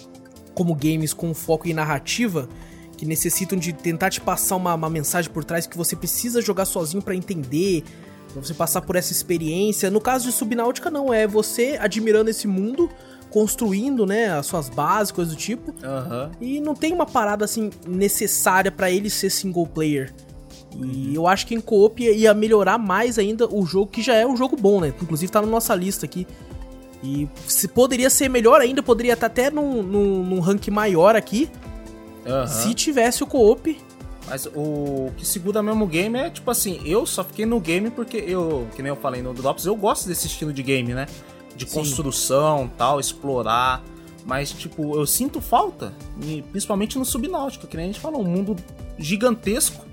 como games com foco em narrativa, que necessitam de tentar te passar uma, uma mensagem por trás que você precisa jogar sozinho pra entender, pra você passar por essa experiência. No caso de Subnáutica, não. É você admirando esse mundo, construindo, né, as suas bases, coisas do tipo. Aham. E não tem uma parada assim necessária pra ele ser single player. E eu acho que em co-op ia- ia melhorar mais ainda o jogo, que já é um jogo bom, né? Inclusive tá na nossa lista aqui. E se poderia ser melhor ainda, poderia estar até num, num, num rank maior aqui, se tivesse o co-op. Mas o que segura mesmo o game é tipo assim, eu só fiquei no game porque eu, que nem eu falei no Drops, eu gosto desse estilo de game, né? De Sim. construção, tal, explorar. Mas, tipo, eu sinto falta, principalmente no Subnáutica, que nem a gente falou, um mundo gigantesco,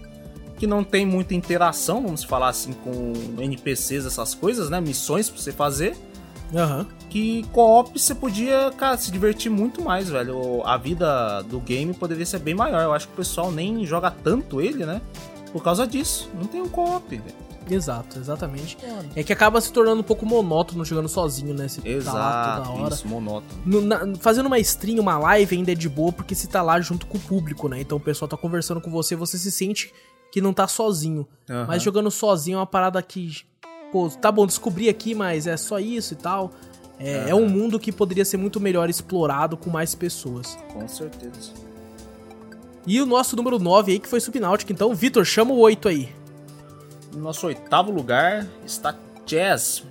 que não tem muita interação, vamos falar assim, com NPCs, essas coisas, né? Missões pra você fazer. Aham. que co-op você podia, cara, se divertir muito mais, velho. A vida do game poderia ser bem maior. Eu acho que o pessoal nem joga tanto ele, né? Por causa disso. Não tem um co-op, velho. Exato, exatamente. É que acaba se tornando um pouco monótono jogando sozinho, né? Você tá lá Exato, toda hora. isso, monótono. No- na- fazendo uma stream, uma live ainda é de boa porque você tá lá junto com o público, né? Então o pessoal tá conversando com você, você se sente que não tá sozinho. Aham. Mas jogando sozinho é uma parada que, pô, tá bom, descobri aqui, mas é só isso e tal. É, é um mundo que poderia ser muito melhor explorado com mais pessoas. Com certeza. E o nosso número 9 aí, que foi Subnáutica. Então, Vitor, chama o 8 aí. No nosso oitavo lugar está Jazz.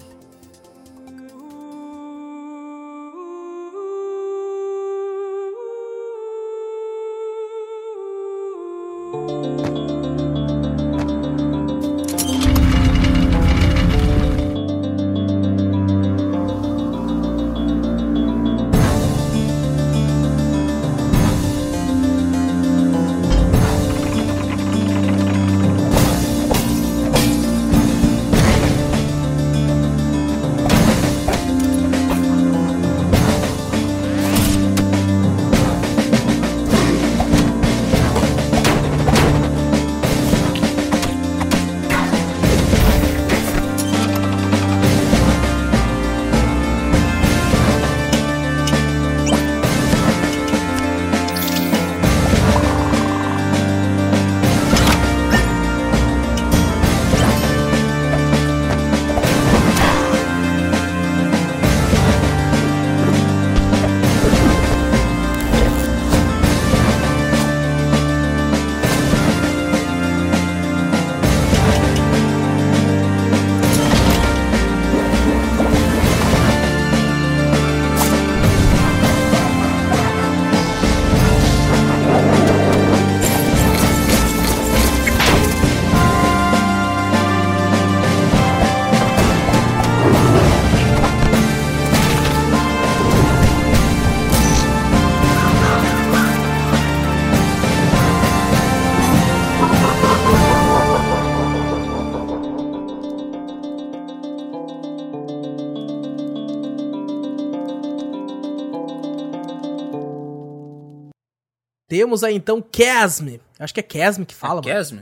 Temos aí então Chasm. Acho que é Chasm que fala, mano. Chasm?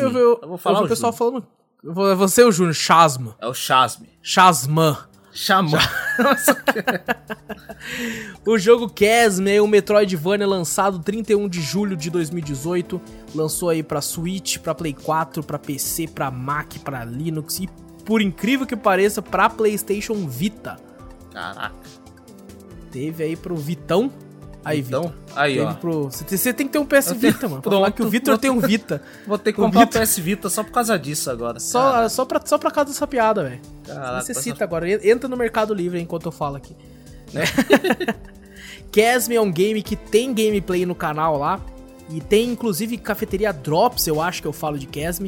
É o Eu vi-. Eu, Eu vou falar eu vi o pessoal Júnior. falando. Vou- Você, o Júnior, Chasm. É o Chasm. Chasman. Chamou. <laughs> O jogo Chasm é um Metroidvania lançado 31 de julho de 2018. Lançou aí pra Switch, pra Play 4, pra PC, pra Mac, pra Linux e, por incrível que pareça, pra PlayStation Vita. Caraca. Teve aí pro Vitão. Aí, Então, Vitor. aí, ó. pro... Você tem que ter um PS Eu tenho- Vita, mano. Pra falar Pronto. que o Vitor tem um Vita. <laughs> Vou ter que O comprar o Vita- PS Vita só por causa disso agora. Só, só, pra, só pra causa dessa piada, velho. Necessita essa- agora. Entra no Mercado Livre enquanto eu falo aqui. <laughs> Né? Chasm é um game que tem gameplay no canal lá. E tem inclusive cafeteria Drops, eu acho que eu falo de Chasm.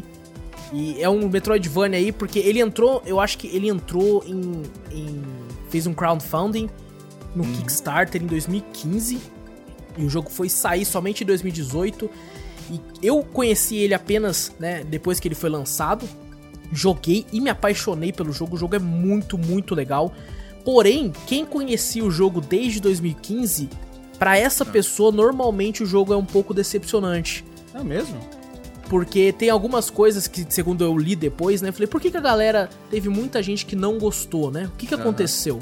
E é um Metroidvania aí, porque ele entrou, eu acho que ele entrou em. em- fez um crowdfunding no Kickstarter em 2015. E o jogo foi sair somente em 2018. E eu conheci ele apenas, né, depois que ele foi lançado. Joguei e me apaixonei pelo jogo. O jogo é muito, muito legal. Porém, quem conhecia o jogo desde 2015, pra essa pessoa, normalmente o jogo é um pouco decepcionante. É mesmo? Porque tem algumas coisas que, segundo eu li depois, né? Falei, por que, que a galera. Teve muita gente que não gostou, né? O que, que Aham. aconteceu?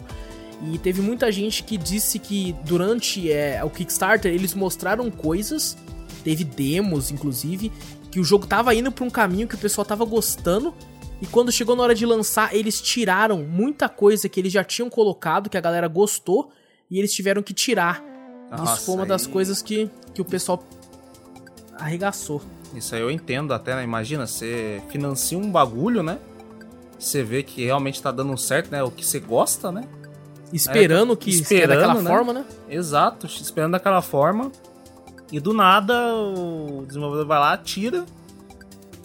E teve muita gente que disse que durante é, o Kickstarter eles mostraram coisas, teve demos, inclusive, que o jogo tava indo pra um caminho que o pessoal tava gostando. E quando chegou na hora de lançar, eles tiraram muita coisa que eles já tinham colocado, que a galera gostou, e eles tiveram que tirar. Nossa, Isso foi uma das aí- coisas que, que o pessoal arregaçou. Isso aí eu entendo até, né? Imagina, você financia um bagulho, né? Você vê que realmente tá dando certo, né? O que você gosta, né? Esperando É, que seja daquela forma, né? Exato, esperando daquela forma. E do nada o desenvolvedor vai lá, tira.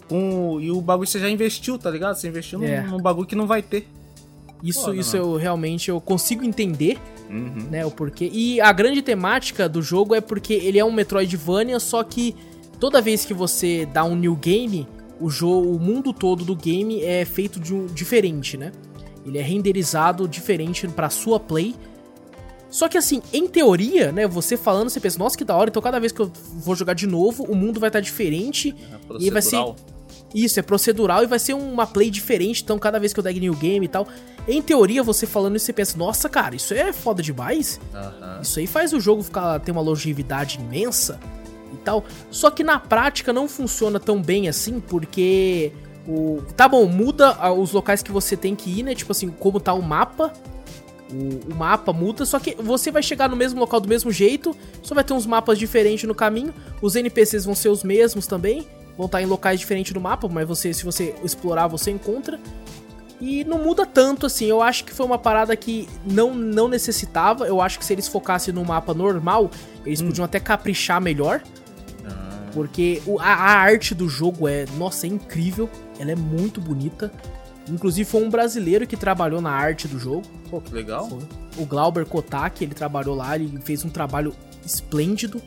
Com, e o bagulho você já investiu, tá ligado? Você investiu num, É. num bagulho que não vai ter. Isso, Foda, isso mano. eu realmente eu consigo entender, Uhum. né, o porquê. E a grande temática do jogo é porque ele é um Metroidvania, só que toda vez que você dá um new game, o jogo, o mundo todo do game é feito de um diferente, né? Ele é renderizado diferente pra sua play. Só que assim, em teoria, né, você falando, você pensa, nossa, que da hora, então cada vez que eu vou jogar de novo, o mundo vai estar diferente. É e vai ser. Isso, é procedural e vai ser uma play diferente, então cada vez que eu der new game e tal. Em teoria, você falando isso, você pensa, nossa, cara, isso é foda demais. Aham. Isso aí faz o jogo ficar ter uma longevidade imensa e tal. Só que na prática não funciona tão bem assim, porque o tá bom, muda ah, os locais que você tem que ir, né? Tipo assim, como tá o mapa. O, o mapa muda, só que você vai chegar no mesmo local do mesmo jeito, só vai ter uns mapas diferentes no caminho. Os NPCs vão ser os mesmos também, vão estar em locais diferentes no mapa, mas você, se você explorar, você encontra. E não muda tanto assim. Eu acho que foi uma parada que não, não necessitava. Eu acho que se eles focassem no mapa normal, eles podiam até caprichar melhor. Porque a, arte do jogo é, nossa, é incrível. Ela é muito bonita. Inclusive foi um brasileiro que trabalhou na arte do jogo. Pô, que legal. O Glauber Kotak, ele trabalhou lá, ele fez um trabalho esplêndido.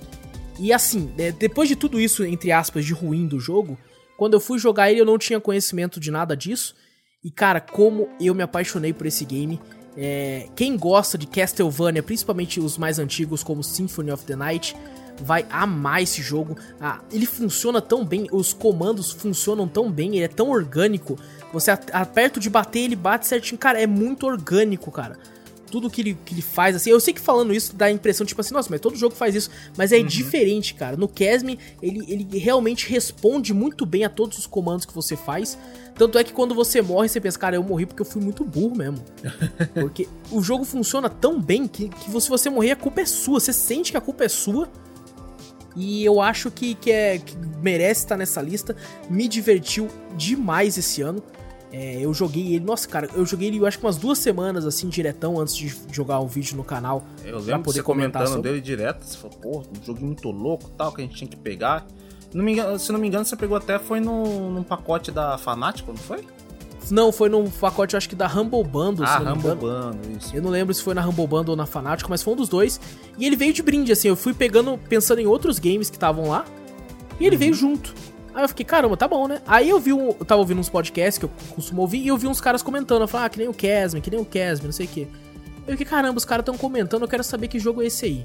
E assim, né, depois de tudo isso, entre aspas, de ruim do jogo, quando eu fui jogar ele, eu não tinha conhecimento de nada disso. E cara, como eu me apaixonei por esse game. É, quem gosta de Castlevania, principalmente os mais antigos, como Symphony of the Night, vai amar esse jogo. Ah, ele funciona tão bem, os comandos funcionam tão bem, ele é tão orgânico. Você aperta de bater, ele bate certinho. Cara, é muito orgânico, cara. Tudo que ele, que ele faz, assim. Eu sei que falando isso dá a impressão, tipo assim, nossa, mas todo jogo faz isso. Mas é diferente, cara. No Casme, ele, ele realmente responde muito bem a todos os comandos que você faz. Tanto é que quando você morre, você pensa, cara, eu morri porque eu fui muito burro mesmo. <laughs> Porque o jogo funciona tão bem que, que se você morrer, a culpa é sua. Você sente que a culpa é sua. E eu acho que, que, é, que merece estar nessa lista. Me divertiu demais esse ano. É, eu joguei ele, nossa, cara, eu joguei ele eu acho que umas duas semanas assim, diretão, antes de jogar o vídeo no canal. Eu pra lembro de poder você comentar comentando sobre. dele direto. Você falou, pô, um joguinho muito louco tal, que a gente tinha que pegar. Não engano- se não me engano, você pegou até foi no, num pacote da Fanático, não foi? Não, foi num pacote, eu acho que da Humble Bundle, ah, engano. Bundle, isso. Eu não lembro se foi na Humble Bundle ou na Fanático, mas foi um dos dois. E ele veio de brinde, assim, eu fui pegando, pensando em outros games que estavam lá, e ele veio junto. Aí eu fiquei, caramba, tá bom, né? Aí eu vi um. Eu tava ouvindo uns podcasts que eu costumo ouvir, e eu vi uns caras comentando. Eu falei, ah, que nem o Casme, que nem o Casme, não sei o quê. Eu fiquei, caramba, os caras tão comentando, eu quero saber que jogo é esse aí.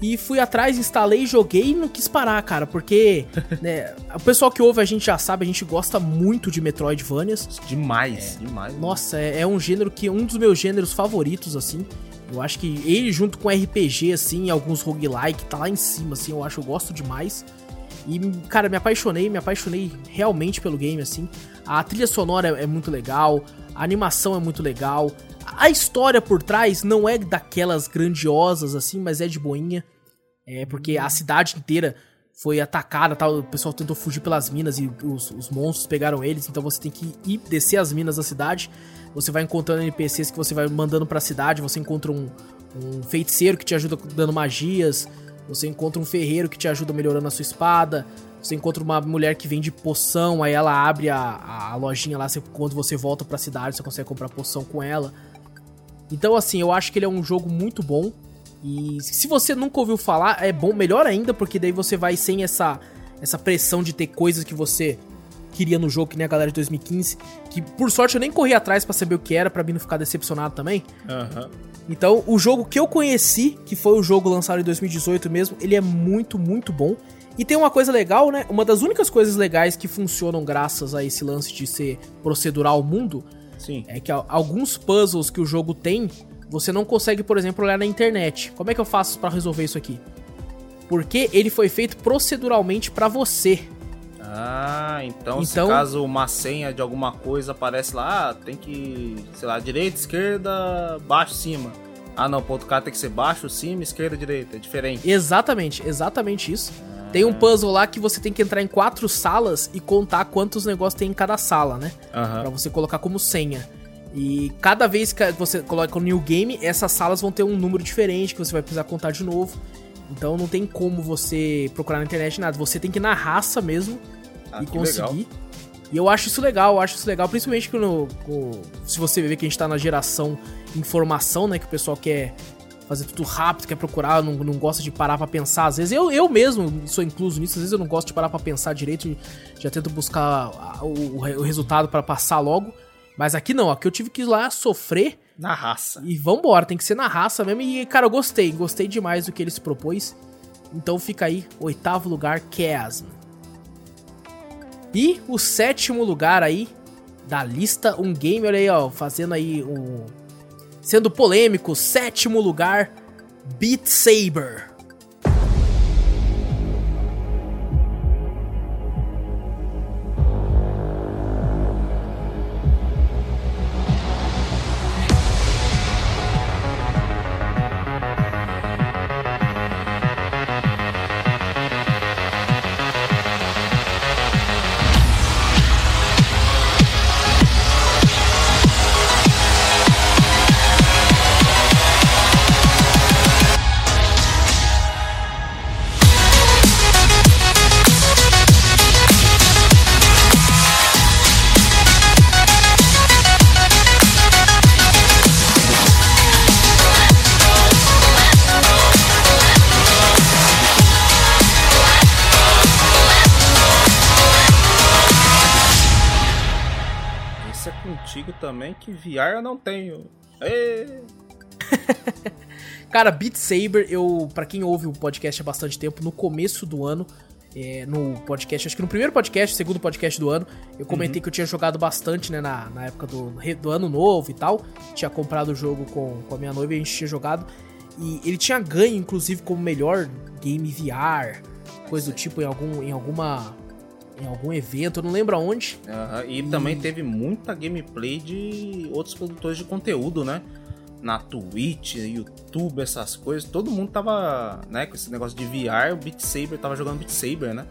E fui atrás, instalei, joguei e não quis parar, cara, porque <laughs> né, o pessoal que ouve a gente já sabe, a gente gosta muito de Metroidvanias. Demais, demais. Nossa, é, é um gênero que um dos meus gêneros favoritos, assim. Eu acho que ele junto com RPG, assim, e alguns roguelike, tá lá em cima, assim, eu acho, eu gosto demais. E, cara, me apaixonei, me apaixonei realmente pelo game, assim. A trilha sonora é, é muito legal, a animação é muito legal. A história por trás não é daquelas grandiosas, assim, mas é de boinha. É, porque a cidade inteira foi atacada, tal, o pessoal tentou fugir pelas minas e os, os monstros pegaram eles, então você tem que ir descer as minas da cidade. Você vai encontrando NPCs que você vai mandando pra cidade, você encontra um, um feiticeiro que te ajuda dando magias, você encontra um ferreiro que te ajuda melhorando a sua espada, você encontra uma mulher que vende poção, aí ela abre a, a lojinha lá, você, quando você volta pra cidade, você consegue comprar poção com ela. Então, assim, eu acho que ele é um jogo muito bom. E se você nunca ouviu falar, é bom, melhor ainda, porque daí você vai sem essa, essa pressão de ter coisas que você queria no jogo, que nem a galera de 2015. Que por sorte eu nem corri atrás pra saber o que era, pra mim não ficar decepcionado também. Aham. Então, o jogo que eu conheci, que foi o jogo lançado em 2018 mesmo, ele é muito, muito bom. E tem uma coisa legal, né? Uma das únicas coisas legais que funcionam graças a esse lance de ser procedural mundo Sim. é que alguns puzzles que o jogo tem, você não consegue, por exemplo, olhar na internet. Como é que eu faço pra resolver isso aqui? Porque ele foi feito proceduralmente pra você. Ah, então, se Então- caso uma senha de alguma coisa aparece lá, ah, tem que, sei lá, direita, esquerda, baixo, cima. Ah, não, outro cara tem que ser baixo, cima, esquerda, direita. É diferente. Exatamente, exatamente isso. Tem um puzzle lá que você tem que entrar em quatro salas e contar quantos negócios tem em cada sala, né? Aham. Pra você colocar como senha. E cada vez que você coloca o new game, essas salas vão ter um número diferente que você vai precisar contar de novo. Então não tem como você procurar na internet nada. Você tem que ir na raça mesmo Ah, e conseguir. legal. E eu acho isso legal, eu acho isso legal, principalmente quando, se você vê que a gente tá na geração informação, né? Que o pessoal quer fazer tudo rápido, quer procurar, não, não gosta de parar pra pensar. Às vezes eu, eu mesmo sou incluso nisso, às vezes eu não gosto de parar pra pensar direito, já tento buscar o, o re- o resultado pra passar logo. Mas aqui não, aqui eu tive que ir lá sofrer Na raça. e vambora, tem que ser na raça mesmo. E, cara, eu gostei, gostei demais do que ele se propôs. Então fica aí, oitavo lugar, Chasm. E o sétimo lugar aí da lista, um game, olha aí, ó, fazendo aí um. Sendo polêmico, sétimo lugar, Beat Saber. Que VR eu não tenho. <laughs> Cara, Beat Saber, eu, para quem ouve o podcast há bastante tempo, no começo do ano, é, no podcast, acho que no primeiro podcast, segundo podcast do ano, eu comentei que eu tinha jogado bastante, né, na, na época do, do ano novo e tal. Tinha comprado o jogo com, com a minha noiva e a gente tinha jogado. E ele tinha ganho, inclusive, como melhor game VR, coisa do tipo, em, algum, em alguma. Em algum evento, não lembro aonde. Aham, E também teve muita gameplay de outros produtores de conteúdo, né? Na Twitch, YouTube, essas coisas. Todo mundo tava, né, com esse negócio de VR, o Beat Saber tava jogando Beat Saber, né?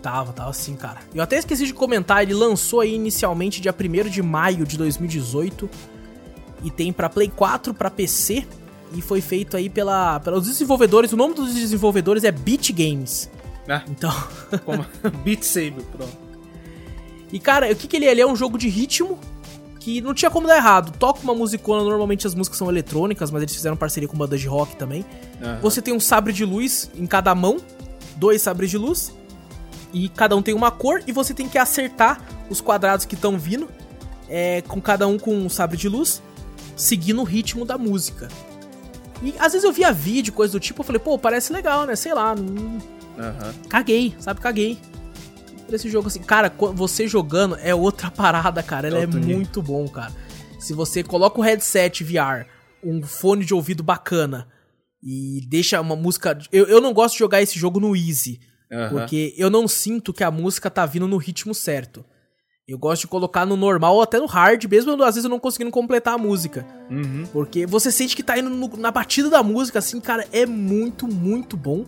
Tava, tava assim, cara. Eu até esqueci de comentar, ele lançou aí inicialmente dia 1 de maio de 2018 e tem pra Play 4, pra PC e foi feito aí pela, pelos desenvolvedores. O nome dos desenvolvedores é Beat Games. Né? Então, <laughs> Como <laughs> Beat Saber, pronto. e cara, o que que ele é? Ele é um jogo de ritmo que não tinha como dar errado. Toca uma musicona, normalmente as músicas são eletrônicas, mas eles fizeram parceria com bandas de rock também. Aham. Você tem um sabre de luz em cada mão, dois sabres de luz, e cada um tem uma cor, e você tem que acertar os quadrados que estão vindo, é, com cada um com um sabre de luz, seguindo o ritmo da música. E às vezes eu via vídeo, coisa do tipo, eu falei, pô, parece legal, né? Sei lá, não... Aham. caguei, sabe? Caguei. Por esse jogo assim, cara, você jogando é outra <laughs> parada, cara. Ele é nível. muito bom, cara. Se você coloca o headset VR, um fone de ouvido bacana e deixa uma música. Eu, eu não gosto de jogar esse jogo no Easy, Aham. porque eu não sinto que a música tá vindo no ritmo certo. Eu gosto de colocar no normal ou até no hard, mesmo às vezes eu não conseguindo completar a música. Uhum. Porque você sente que tá indo no- na batida da música, assim, cara, é muito, muito bom.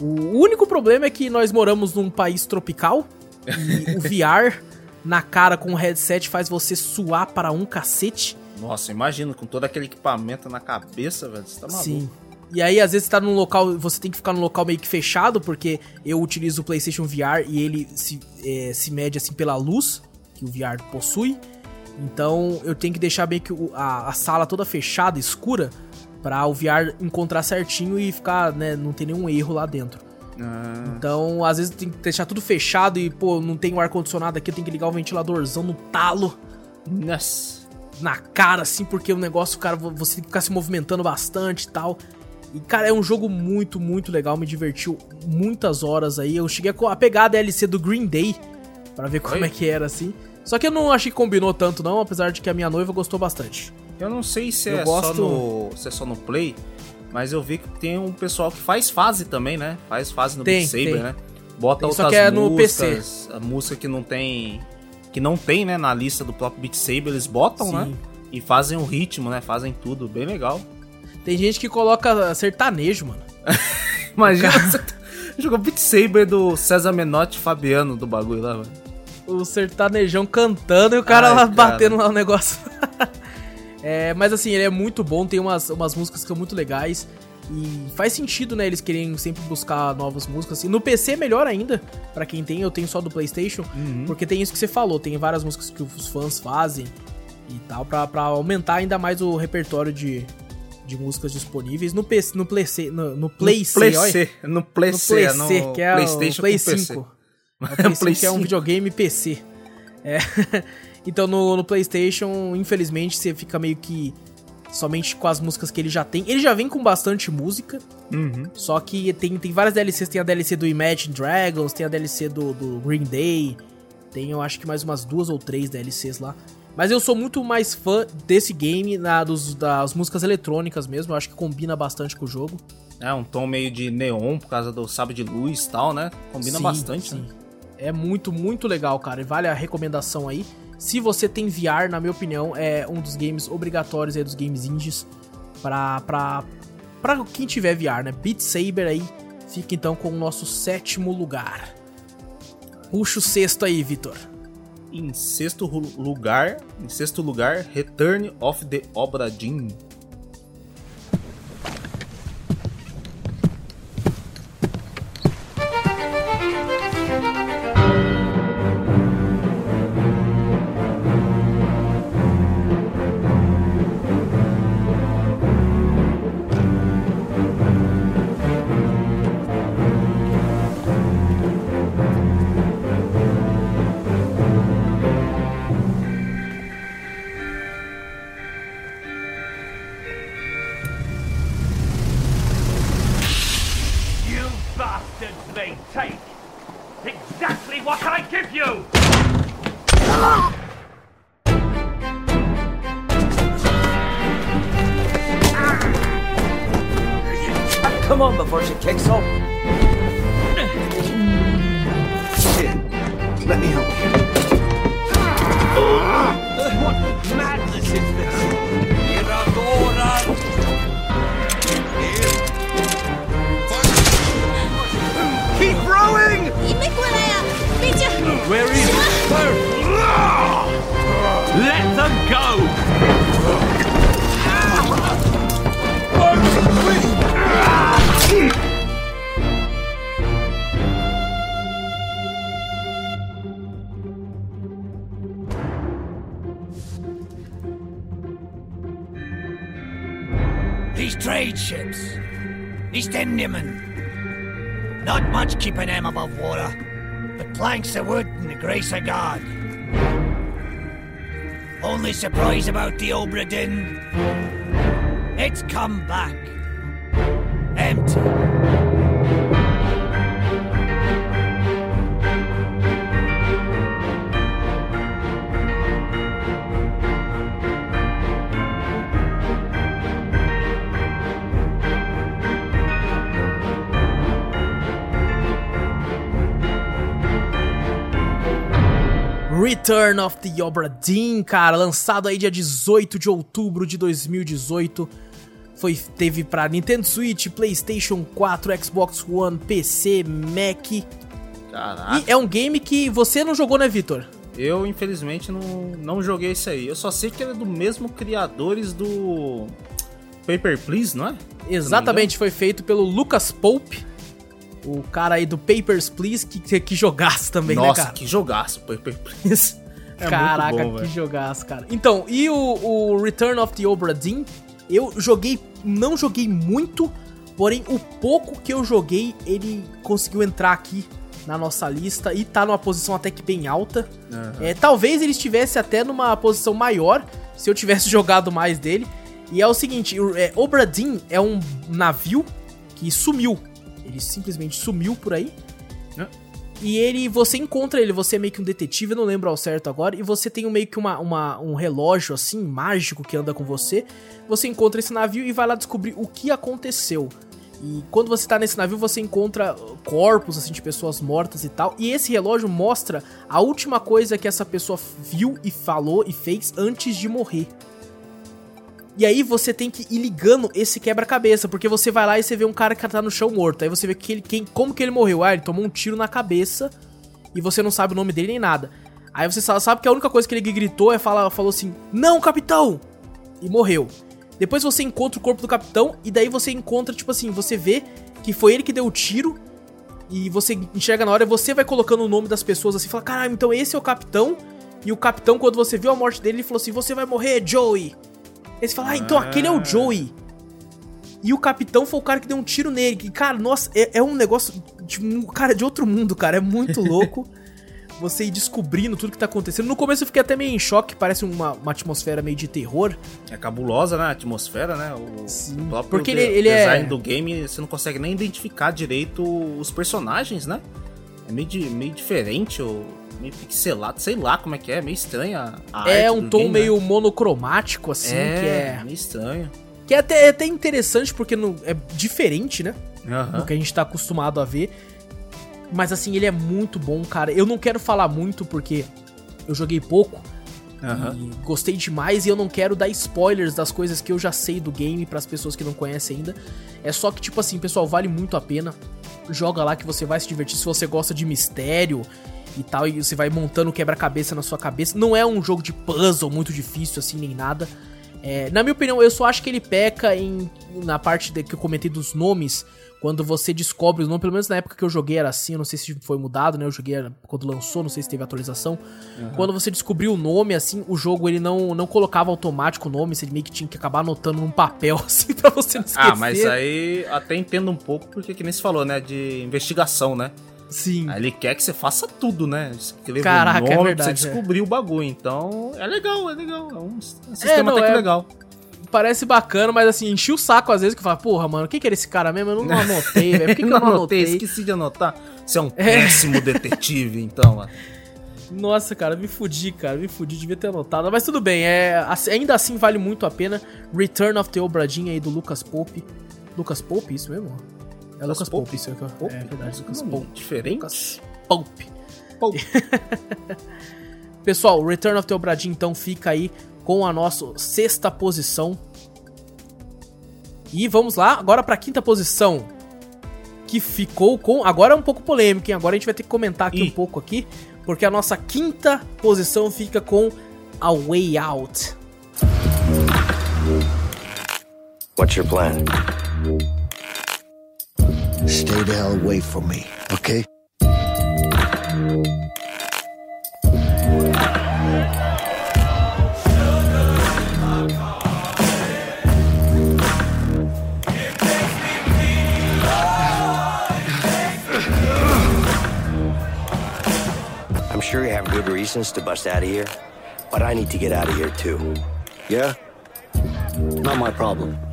O único problema é que nós moramos num país tropical e o VR na cara com o headset faz você suar para um cacete. Nossa, imagina, com todo aquele equipamento na cabeça, velho. Você tá maluco. Sim. E aí, às vezes, você tá num local. Você tem que ficar num local meio que fechado, porque eu utilizo o PlayStation VR e ele se, é, se mede assim pela luz que o VR possui. Então eu tenho que deixar bem que a, a sala toda fechada, escura, pra o VR encontrar certinho e ficar, né, não ter nenhum erro lá dentro. Ah, Então, às vezes tem que deixar tudo fechado e, pô, não tem o ar-condicionado aqui, eu tenho que ligar o ventiladorzão no talo nossa. na cara, assim, porque o negócio, cara, vo- você tem que ficar se movimentando bastante e tal. E, cara, é um jogo muito, muito legal, me divertiu muitas horas aí. Eu cheguei a pegar a DLC do Green Day pra ver como Oi? é que era, assim. Só que eu não achei que combinou tanto, não, apesar de que a minha noiva gostou bastante. Eu não sei se Eu é, só gosto- no, se é só no Play, mas eu vi que tem um pessoal que faz fase também, né? Faz fase no Tem, Beat Saber, tem. né? Bota Tem, só outras que é no músicas, a música que não tem que não tem, né, na lista do próprio Beat Saber, eles botam, né? Sim. E fazem o ritmo, né? Fazem tudo, bem legal. Tem gente que coloca sertanejo, mano. <laughs> Imagina você jogou Beat Saber do César Menotti Fabiano do bagulho lá, mano. o sertanejão cantando e o cara Ai, lá cara. batendo lá o negócio. <laughs> é, mas assim, ele é muito bom, tem umas, umas músicas que são muito legais. E faz sentido, né, eles querem sempre buscar novas músicas. E no PC é melhor ainda, pra quem tem, eu tenho só do Playstation. Porque tem isso que você falou, tem várias músicas que os fãs fazem e tal, pra, pra aumentar ainda mais o repertório de, de músicas disponíveis no PC, no Play, no, no Play, no no Play No C, Play é no que é PlayStation o Play com PC. 5. É o Play 5, Play que é um 5. videogame PC. É. <laughs> Então no, no PlayStation, infelizmente, você fica meio que somente com as músicas que ele já tem. Ele já vem com bastante música, Uhum. só que tem, tem várias DLCs. Tem a DLC do Imagine Dragons, tem a DLC do, do Green Day, tem eu acho que mais umas duas ou três DLCs lá. Mas eu sou muito mais fã desse game, na, dos, das músicas eletrônicas mesmo. Eu acho que combina bastante com o jogo. É, um tom meio de neon por causa do sabre de luz e tal, né? Combina Sim, bastante, sim. né? É muito, muito legal, cara. E vale a recomendação aí. Se você tem VR, na minha opinião, é um dos games obrigatórios aí dos games indies pra, pra, pra quem tiver VR, né? Beat Saber aí fica então com o nosso sétimo lugar. Puxa o sexto aí, Vitor. Em sexto lugar, em sexto lugar, Return of the Obra Dinn. And the grace of God. Only surprise about the Obra Dinn. It's come back. Empty. Return of the Obra Dinn, cara, lançado aí dia 18 de outubro de 2018. Foi, teve pra Nintendo Switch, PlayStation 4, Xbox One, PC, Mac. Caraca. E é um game que você não jogou, né, Vitor? Eu, infelizmente, não, não joguei isso aí. Eu só sei que ele é do mesmo criadores do Paper Please, não é? Exatamente, foi feito pelo Lucas Pope, o cara aí do Papers, Please, que, que jogasse também, Nossa, né, cara? que jogaço, Paper Please. <laughs> É Caraca, muito bom, que jogaço, cara. Então, e o, o Return of the Obra Dinn, eu joguei, não joguei muito, porém o pouco que eu joguei, ele conseguiu entrar aqui na nossa lista e tá numa posição até que bem alta. Aham. É, talvez ele estivesse até numa posição maior se eu tivesse <laughs> jogado mais dele. E é o seguinte, o- é, Obra Dinn é um navio que sumiu. Ele simplesmente sumiu por aí. E ele, você encontra ele, você é meio que um detetive, eu não lembro ao certo agora, e você tem um, meio que uma, uma- um relógio assim, mágico que anda com você. Você encontra esse navio e vai lá descobrir o que aconteceu. E quando você tá nesse navio, você encontra corpos assim de pessoas mortas e tal. E esse relógio mostra a última coisa que essa pessoa viu e falou e fez antes de morrer. E aí você tem que ir ligando esse quebra-cabeça, porque você vai lá e você vê um cara que tá no chão morto. Aí você vê que ele, quem, como que ele morreu. Ah, ele tomou um tiro na cabeça e você não sabe o nome dele nem nada. Aí você sabe que a única coisa que ele gritou é falar, falou assim: "Não, capitão!" E morreu. Depois você encontra o corpo do capitão e daí você encontra tipo assim, você vê que foi ele que deu o tiro e você enxerga na hora e você vai colocando o nome das pessoas assim, fala: "Caralho, então esse é o capitão?" E o capitão quando você viu a morte dele, ele falou assim: "Você vai morrer, Joey." Aí você fala: "Ah, então aquele é o Joey." E o capitão foi o cara que deu um tiro nele. Que, cara, nossa, é, é um negócio de cara de outro mundo, cara. É muito <laughs> louco. você ir descobrindo tudo que tá acontecendo. No começo eu fiquei até meio em choque, parece uma, uma atmosfera meio de terror. É cabulosa, né? A atmosfera, né? O, Sim, o porque de- ele- ele é- design do game, você não consegue nem identificar direito os personagens, né? É meio, de, meio diferente, ou meio pixelado, sei lá como é que é, meio estranha a é um tom game, né? meio monocromático, assim, é, que é. meio estranho. Que é até, é até interessante, porque não, é diferente, né? Aham. do que a gente tá acostumado a ver. Mas assim, ele é muito bom, cara. Eu não quero falar muito porque eu joguei pouco. E gostei demais e eu não quero dar spoilers das coisas que eu já sei do game pras pessoas que não conhecem ainda. É só que, tipo assim, pessoal, vale muito a pena. Joga lá que você vai se divertir. Se você gosta de mistério e tal, e você vai montando quebra-cabeça na sua cabeça. Não é um jogo de puzzle muito difícil, assim, nem nada. É, na minha opinião, eu só acho que ele peca em, na parte de- que eu comentei dos nomes. Quando você descobre o nome, pelo menos na época que eu joguei era assim, eu não sei se foi mudado, né? Eu joguei quando lançou, não sei se teve atualização. Quando você descobriu o nome, assim, o jogo ele não, não colocava automático o nome, você meio que tinha que acabar anotando num papel, <laughs> assim, pra você não esquecer. Ah, mas aí até entendo um pouco, porque que nem você falou, né? De investigação, né? Sim. Aí ele quer que você faça tudo, né? Escreva Caraca, o é nome verdade, pra você descobrir o bagulho. Então, é legal, é legal. É um, um sistema É, não, até que é- legal. Parece bacana, mas assim, enchi o saco às vezes que eu falo, porra, mano, quem que era esse cara mesmo? Eu não <laughs> anotei, velho. Por que, que eu não anotei? Esqueci de anotar. Você é um É. péssimo detetive, então. ó. Nossa, cara, me fudi, cara, me fudi, devia ter anotado. Mas tudo bem, é, ainda assim vale muito a pena. Return of the Obra Dinn aí do Lucas Pope. Lucas Pope, isso mesmo? É Lucas Pope, Pope? isso que eu- Pope? É verdade, Lucas Pope. Diferente. Lucas Pope. Pope. <laughs> Pessoal, Return of the Obra Dinn, então fica aí com a nossa sexta posição. E vamos lá, agora pra quinta posição. Que ficou com. Agora é um pouco polêmico, hein? Agora a gente vai ter que comentar aqui Ih. um pouco aqui. Porque a nossa quinta posição fica com A Way Out. What's your plan? Stay the hell away from me, okay? I'm sure you have good reasons to bust out of here, but I need to get out of here too. Yeah? Not my problem.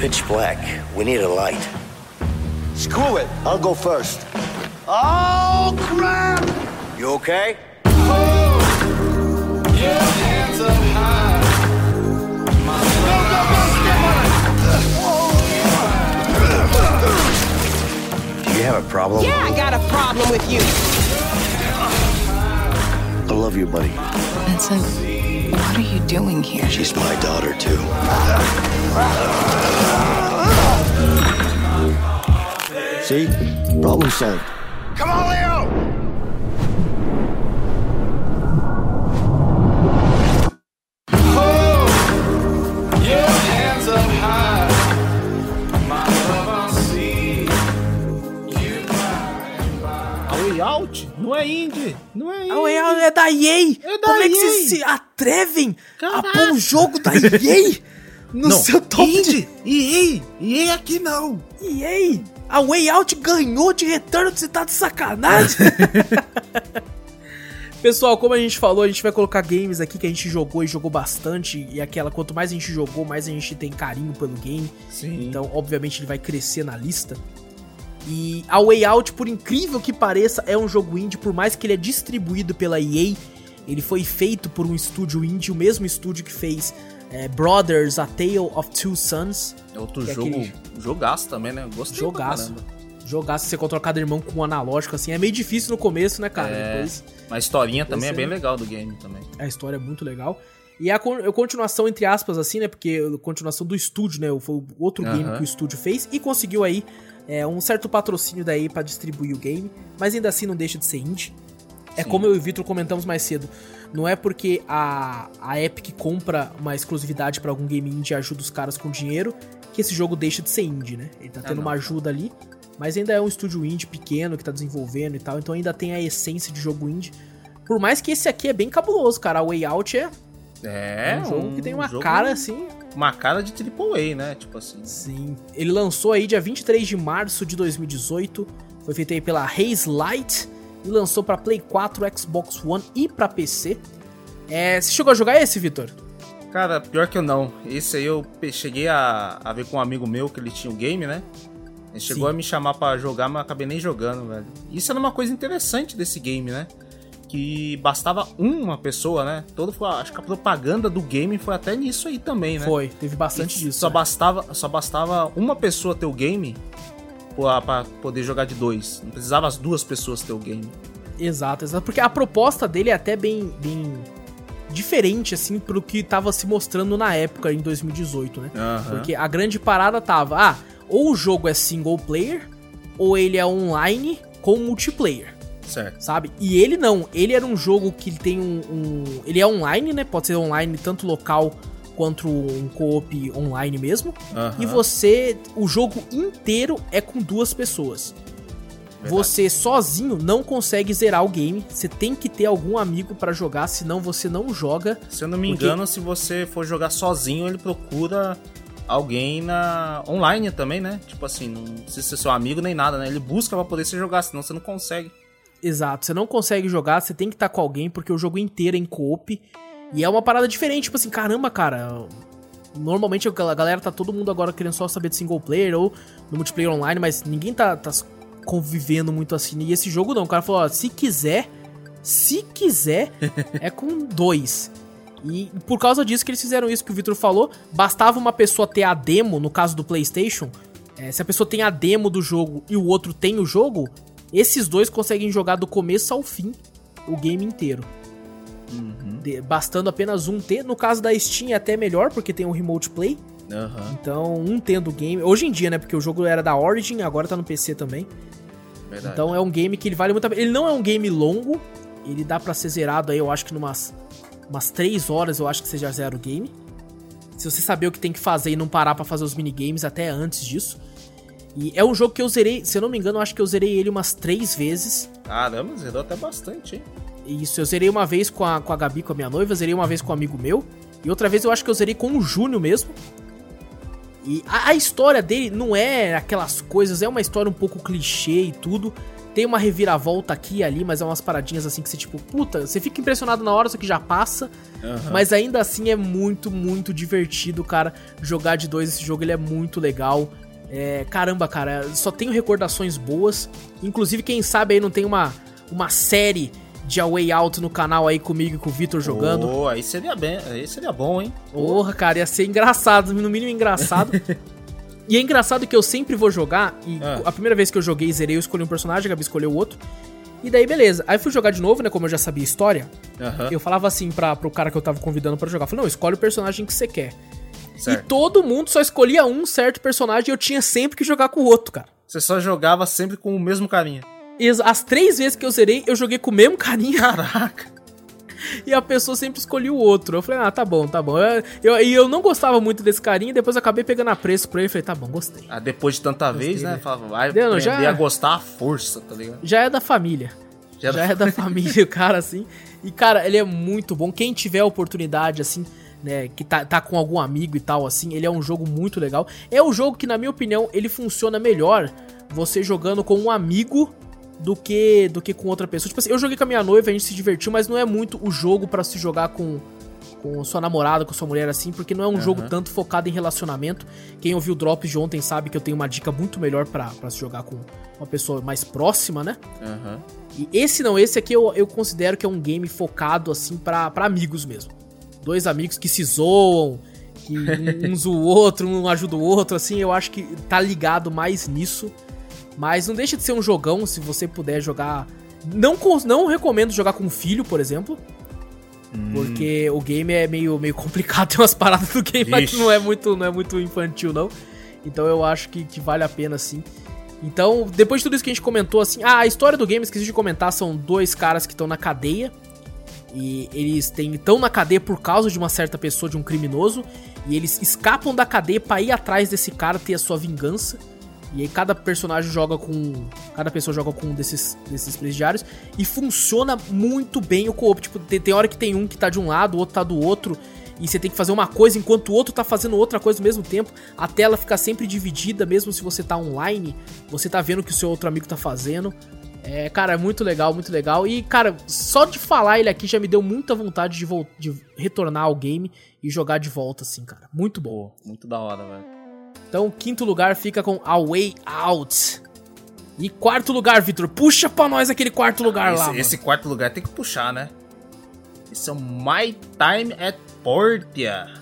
Pitch black. We need a light. Screw it. I'll go first. Oh, crap! You okay? Do you have a problem? Yeah, I got a problem with you. I love you, buddy. Vincent, what are you doing here? She's my daughter, too. See? Problem solved. Come on, Leo! Não é indie. Não é indie. A Way Out é da EA! É da Como é que EA. vocês se atrevem Caraca. a pôr um jogo da EA no não, seu top indie. EA. EA aqui não. EA! A Way Out ganhou de retorno, você tá de sacanagem? <laughs> Pessoal, como a gente falou, a gente vai colocar games aqui que a gente jogou e jogou bastante. E aquela, quanto mais a gente jogou, mais a gente tem carinho pelo game. Sim. Então, obviamente, ele vai crescer na lista. E a Way Out, por incrível que pareça, é um jogo indie, por mais que ele é distribuído pela EA, ele foi feito por um estúdio indie, o mesmo estúdio que fez é, Brothers, A Tale of Two Sons. É outro é jogo, aquele jogaço também, né? Gostei Jogaço. Jogaço, você controla cada irmão com um analógico, assim, é meio difícil no começo, né, cara? É, Depois Mas a historinha também é bem é- legal do game também. a história é muito legal. E a, con- a continuação, entre aspas, assim, né? Porque a continuação do estúdio, né? Foi o outro game que o estúdio fez e conseguiu aí é, um certo patrocínio daí pra distribuir o game. Mas ainda assim não deixa de ser indie. É como eu e o Vitor comentamos mais cedo. Não é porque a, a Epic compra uma exclusividade pra algum game indie e ajuda os caras com dinheiro que esse jogo deixa de ser indie, né? Ele tá Ah, tendo uma ajuda ali. Mas ainda é um estúdio indie pequeno que tá desenvolvendo e tal. Então ainda tem a essência de jogo indie. Por mais que esse aqui é bem cabuloso, cara. A Way Out é É, um jogo que tem uma cara assim. Uma cara de AAA, né? Tipo assim. Sim. Ele lançou aí dia 23 de março de 2018. Foi feito aí pela Haze Light e lançou pra Play 4, Xbox One e pra PC. É, você chegou a jogar esse, Vitor? Cara, pior que eu não. Esse aí eu cheguei a, a ver com um amigo meu que ele tinha o game, né? Ele chegou Sim. a me chamar pra jogar, mas eu acabei nem jogando, velho. Isso era uma coisa interessante desse game, né? Que bastava uma pessoa, né? Todo, acho que a propaganda do game foi até nisso aí também, né? Foi, teve bastante E disso. Só é. bastava, só bastava uma pessoa ter o game pra poder jogar de dois. Não precisava as duas pessoas ter o game. Exato, exato. Porque a proposta dele é até bem, bem diferente, assim, pro que tava se mostrando na época, em 2018, né? Porque a grande parada tava, ah, ou o jogo é single player, ou ele é online com multiplayer. Certo. Sabe? E ele não, ele era um jogo que tem um, um- Ele é online, né? Pode ser online tanto local quanto um co-op online mesmo. E você. O jogo inteiro é com duas pessoas. Você sozinho não consegue zerar o game. Você tem que ter algum amigo pra jogar, senão você não joga. Se eu não me Porque- engano, se você for jogar sozinho, ele procura alguém na online também, né? Tipo assim, não precisa ser seu amigo nem nada, né? Ele busca pra poder se jogar, senão você não consegue. Exato, você não consegue jogar, você tem que estar com alguém, porque o jogo inteiro é em co-op. E é uma parada diferente, tipo assim, caramba, cara. Normalmente a galera tá todo mundo agora querendo só saber de single player ou no multiplayer online, mas ninguém tá, tá convivendo muito assim. E esse jogo não, o cara falou, ó, se quiser, se quiser, <laughs> é com dois. E por causa disso que eles fizeram isso que o Victor falou, bastava uma pessoa ter a demo, no caso do PlayStation, é, se a pessoa tem a demo do jogo e o outro tem o jogo, esses dois conseguem jogar do começo ao fim o game inteiro. De- bastando apenas um ter. No caso da Steam é até melhor, porque tem o Remote Play. Aham. Então, um tendo o game. Hoje em dia, né? Porque o jogo era da Origin, agora tá no PC também. Verdade. Então é um game que ele vale muito a pena. Ele não é um game longo. Ele dá pra ser zerado aí, eu acho que numas umas 3 horas, eu acho que você já zera o game. Se você saber o que tem que fazer e não parar pra fazer os minigames até antes disso. E é um jogo que eu zerei, se eu não me engano, acho que eu zerei ele umas 3 vezes. Caramba, zerou até bastante, hein? Isso, eu zerei uma vez com a, com a Gabi, com a minha noiva, zerei uma vez com um amigo meu. E outra vez eu acho que eu zerei com o Júnior mesmo. E a, a história dele não é aquelas coisas, é uma história um pouco clichê e tudo. Tem uma reviravolta aqui e ali, mas é umas paradinhas assim que você, tipo, puta, você fica impressionado na hora, só que já passa. Aham. Mas ainda assim é muito, muito divertido, cara. Jogar de dois esse jogo ele é muito legal. É, caramba, cara, só tenho recordações boas. Inclusive, quem sabe aí não tem uma, uma série de A Way Out no canal aí comigo e com o Vitor jogando. Oh, aí seria bem, aí seria bom, hein? Porra, cara, ia ser engraçado, no mínimo engraçado. <laughs> e é engraçado que eu sempre vou jogar, e Ah. a primeira vez que eu joguei zerei, eu escolhi um personagem, a Gabi escolheu o outro. E daí, beleza. Aí fui jogar de novo, né? Como eu já sabia a história. Eu falava assim pra, pro cara que eu tava convidando pra jogar. Eu Falei, não, escolhe o personagem que você quer. Certo. E todo mundo só escolhia um certo personagem e eu tinha sempre que jogar com o outro, cara. Você só jogava sempre com o mesmo carinha. E as- três vezes que eu zerei, eu joguei com o mesmo carinha. Caraca. <laughs> E a pessoa sempre escolhia o outro. Eu falei, ah, tá bom, tá bom. Eu- eu- E eu, não gostava muito desse carinha, depois eu acabei pegando a preço pra ele. Falei, tá bom, gostei. Ah, depois de tanta vez, né? né? Falava, vai Deu, aprender já- a gostar à força, tá ligado? Já é da família. Já Já, é da é <laughs> da família, o cara, assim. E, cara, ele é muito bom. Quem tiver a oportunidade, assim, né, que tá, tá com algum amigo e tal, assim, ele é um jogo muito legal. É um jogo que, na minha opinião, ele funciona melhor você jogando com um amigo do que do que com outra pessoa. Tipo assim, eu joguei com a minha noiva, a gente se divertiu, mas não é muito o jogo pra se jogar com com sua namorada, com sua mulher assim, porque não é um Aham. jogo tanto focado em relacionamento. Quem ouviu o Drops de ontem sabe que eu tenho uma dica muito melhor pra pra se jogar com uma pessoa mais próxima, né? Aham. E esse não, esse aqui eu, eu considero que é um game focado, assim, pra amigos mesmo. Dois amigos que se zoam, que um, <laughs> um zoa o outro, um ajuda o outro, assim, eu acho que tá ligado mais nisso. Mas não deixa de ser um jogão, se você puder jogar... Não, não recomendo jogar com filho, por exemplo. Porque o game é meio, meio complicado, <laughs> tem umas paradas do game, mas Ixi. não é muito, não é muito infantil, não. Então eu acho que, que vale a pena, sim. Então, depois de tudo isso que a gente comentou, assim, ah, a história do game, esqueci de comentar, são dois caras que estão na cadeia. E eles estão na cadeia por causa de uma certa pessoa, de um criminoso. E eles escapam da cadeia pra ir atrás desse cara, ter a sua vingança. E aí cada personagem joga com. Cada pessoa joga com um desses, desses presidiários. E funciona muito bem o co-op. Tipo, tem, tem hora que tem um que tá de um lado, o outro tá do outro. E você tem que fazer uma coisa enquanto o outro tá fazendo outra coisa ao mesmo tempo. A tela fica sempre dividida, mesmo se você tá online. Você tá vendo o que o seu outro amigo tá fazendo. É, cara, é muito legal, muito legal. E, cara, só de falar ele aqui já me deu muita vontade de, de retornar ao game e jogar de volta, assim, cara. Muito bom. Muito da hora, velho. Então, quinto lugar fica com A Way Out. E quarto lugar, Victor, puxa pra nós aquele quarto lugar esse, lá. Esse quarto lugar tem que puxar, né? Esse é o My Time at Portia.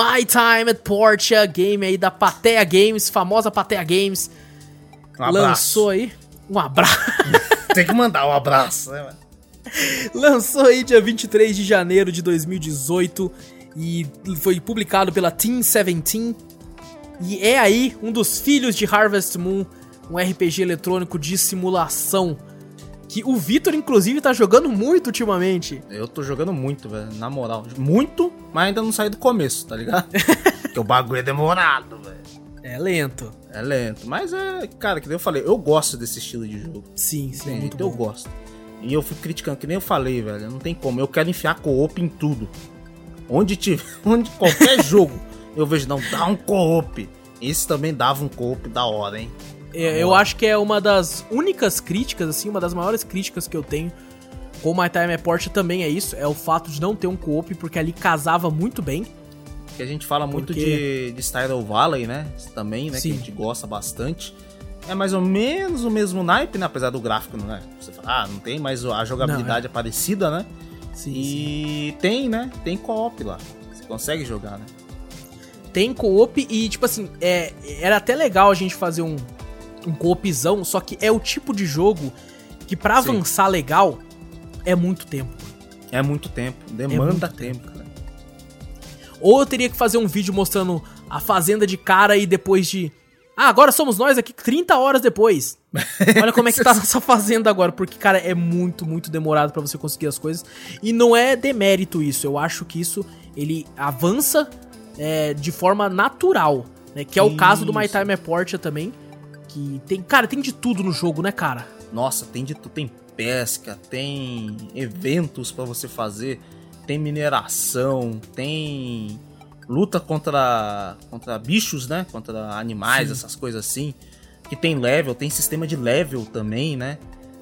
My Time at Portia, game aí da Patea Games, famosa Patea Games. Um abraço. lançou aí um abraço. <laughs> Tem que mandar um abraço, né, mano? lançou aí dia 23 de janeiro de 2018 e foi publicado pela Team 17. E é aí um dos filhos de Harvest Moon, um RPG eletrônico de simulação que o Vitor, inclusive, tá jogando muito ultimamente. Eu tô jogando muito, velho, na moral. Muito, mas ainda não saí do começo, tá ligado? <laughs> Porque o bagulho é demorado, velho. É lento. É lento. Mas é, cara, que nem eu falei, eu gosto desse estilo de jogo. Sim, sim. É muito então eu gosto. E eu fui criticando, que nem eu falei, velho. Não tem como. Eu quero enfiar co-op em tudo. Onde tiver, <laughs> onde qualquer jogo, eu vejo, não, dá um co-op. Esse também dava um co-op da hora, hein? É, eu acho que é uma das únicas críticas, assim, uma das maiores críticas que eu tenho com My Time at Portia também é isso, é o fato de não ter um co-op, porque ali casava muito bem. Que a gente fala muito Porque- de, de Stardew Valley, né? Também, né? Sim. Que a gente gosta bastante. É mais ou menos o mesmo naipe, né? Apesar do gráfico, né? Você fala, ah, não tem, mas a jogabilidade é. parecida, né? Sim, e tem, né? Tem co-op lá. Você consegue jogar, né? Tem co-op e, tipo assim, é, era até legal a gente fazer um, um co-opzão, só que é o tipo de jogo que pra Sim. avançar legal é muito tempo. É muito tempo. É Demanda muito tempo, cara. Ou eu teria que fazer um vídeo mostrando a fazenda de cara e depois de. Ah, agora somos nós aqui 30 horas depois. <laughs> Olha como é que tá nossa fazenda agora, porque, cara, é muito, muito demorado pra você conseguir as coisas. E não é demérito isso, eu acho que isso ele avança é, de forma natural, né? Que é o caso do My. Time at Portia também. Que tem, cara, tem de tudo no jogo, né, cara? Nossa, tem de tudo. Tem pesca, tem eventos pra você fazer, tem mineração, tem luta contra, contra bichos, né? Contra animais, Sim. essas coisas assim. Que tem level, tem sistema de level também, né?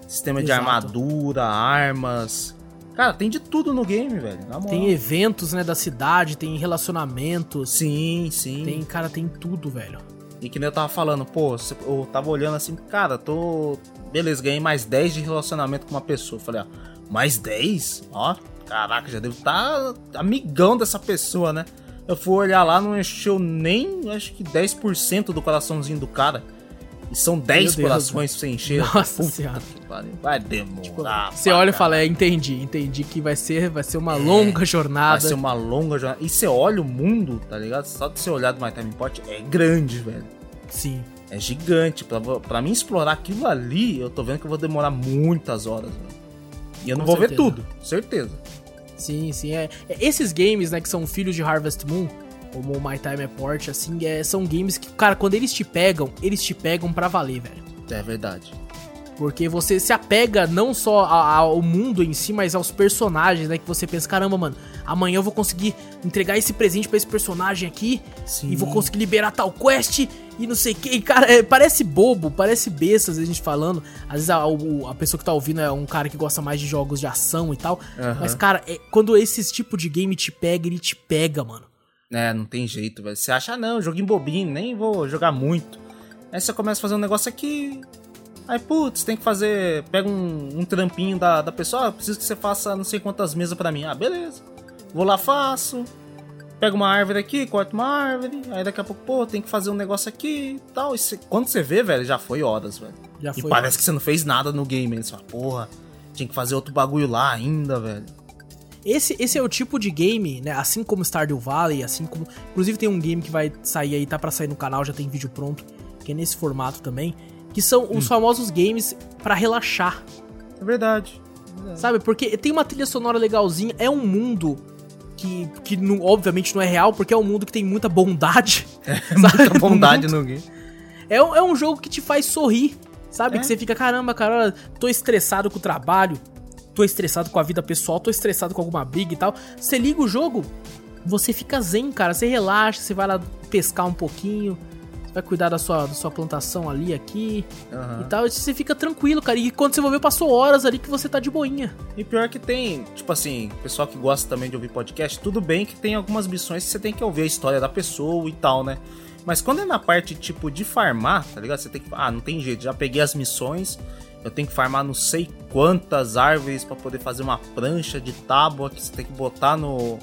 Sistema de Exato. armadura, armas. Cara, tem de tudo no game, velho. Tem eventos, né, da cidade, tem relacionamentos. Sim, sim. Tem, cara, tem tudo, velho. E que nem eu tava falando, pô, eu tava olhando assim, cara, tô. Beleza, ganhei mais 10 de relacionamento com uma pessoa. Falei, ó, mais 10? Ó, caraca, já devo estar amigão dessa pessoa, né? Eu fui olhar lá, não encheu nem, acho que 10% do coraçãozinho do cara. E são 10 Deus, corações pra você encher. Nossa Puta senhora. Vai demorar. Você pra olha e fala, é, entendi, entendi que vai ser, vai ser uma longa jornada. Vai ser uma longa jornada. E você olha o mundo, tá ligado? Só de você olhar do My Time Import é grande, velho. Sim. É gigante. Pra, pra mim explorar aquilo ali, eu tô vendo que eu vou demorar muitas horas, velho. E eu não Com vou ver certeza. tudo, certeza. Sim, sim. É, é, esses games, né, que são filhos de Harvest Moon, como o My Time Report, assim, é, são games que, cara, quando eles te pegam, eles te pegam pra valer, velho. É verdade. Porque você se apega não só ao mundo em si, mas aos personagens, né? Que você pensa, caramba, mano, amanhã eu vou conseguir entregar esse presente pra esse personagem aqui e vou conseguir liberar tal quest e não sei o que. E, cara, é, parece bobo, parece besta às vezes a gente falando. Às vezes a, a pessoa que tá ouvindo é um cara que gosta mais de jogos de ação e tal. Aham. Mas, cara, é- quando esse tipo de game te pega, ele te pega, mano. É, não tem jeito, velho. Você acha, ah, não, joguinho bobinho, nem vou jogar muito. Aí você começa a fazer um negócio aqui. Aí, putz, tem que fazer. Pega um, um trampinho da, da pessoa, ah, preciso que você faça não sei quantas mesas pra mim. Ah, beleza. Vou lá, faço. Pega uma árvore aqui, corta uma árvore. Aí daqui a pouco, pô, tem que fazer um negócio aqui e tal. E quando você vê, velho, já foi horas, velho. Já e foi parece horas. que você não fez nada no game. Você fala, porra, tinha que fazer outro bagulho lá ainda, velho. Esse, esse é o tipo de game, né? Assim como Stardew Valley, assim como. Inclusive tem um game que vai sair aí, tá pra sair no canal, já tem vídeo pronto, que é nesse formato também. Que são os famosos games pra relaxar. É verdade. Sabe? Porque tem uma trilha sonora legalzinha, é um mundo que, que não- obviamente não é real, porque é um mundo que tem muita bondade. <laughs> Muita bondade no game. É, um- é um jogo que te faz sorrir, sabe? É. Que você fica, caramba, cara, tô estressado com o trabalho, tô estressado com a vida pessoal, tô estressado com alguma briga e tal. Você liga o jogo, você fica zen, cara. Você relaxa, você vai lá pescar um pouquinho, vai cuidar da sua, da sua plantação ali, aqui Aham. e tal. E você fica tranquilo, cara. E quando você vai ver, passou horas ali que você tá de boinha. E pior que tem, tipo assim, pessoal que gosta também de ouvir podcast, tudo bem que tem algumas missões que você tem que ouvir a história da pessoa e tal, né? Mas quando é na parte, tipo, de farmar, tá ligado? Você tem que. Ah, não tem jeito, já peguei as missões, eu tenho que farmar não sei quantas árvores pra poder fazer uma prancha de tábua que você tem que botar no.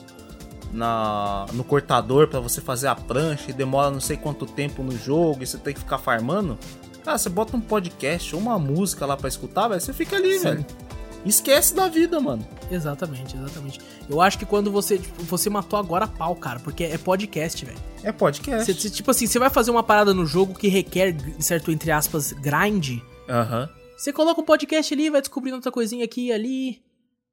Na, no cortador pra você fazer a prancha e demora não sei quanto tempo no jogo e você tem que ficar farmando. Cara, você bota um podcast ou uma música lá pra escutar, velho, você fica ali, Sim. velho. Esquece da vida, mano. Exatamente, exatamente. Eu acho que quando você. tipo, você matou agora a pau, cara, porque é podcast, velho. É podcast. Você- você- tipo assim, você vai fazer uma parada no jogo que requer, certo, entre aspas, grind. Aham. Você coloca um podcast ali, vai descobrindo outra coisinha aqui e ali.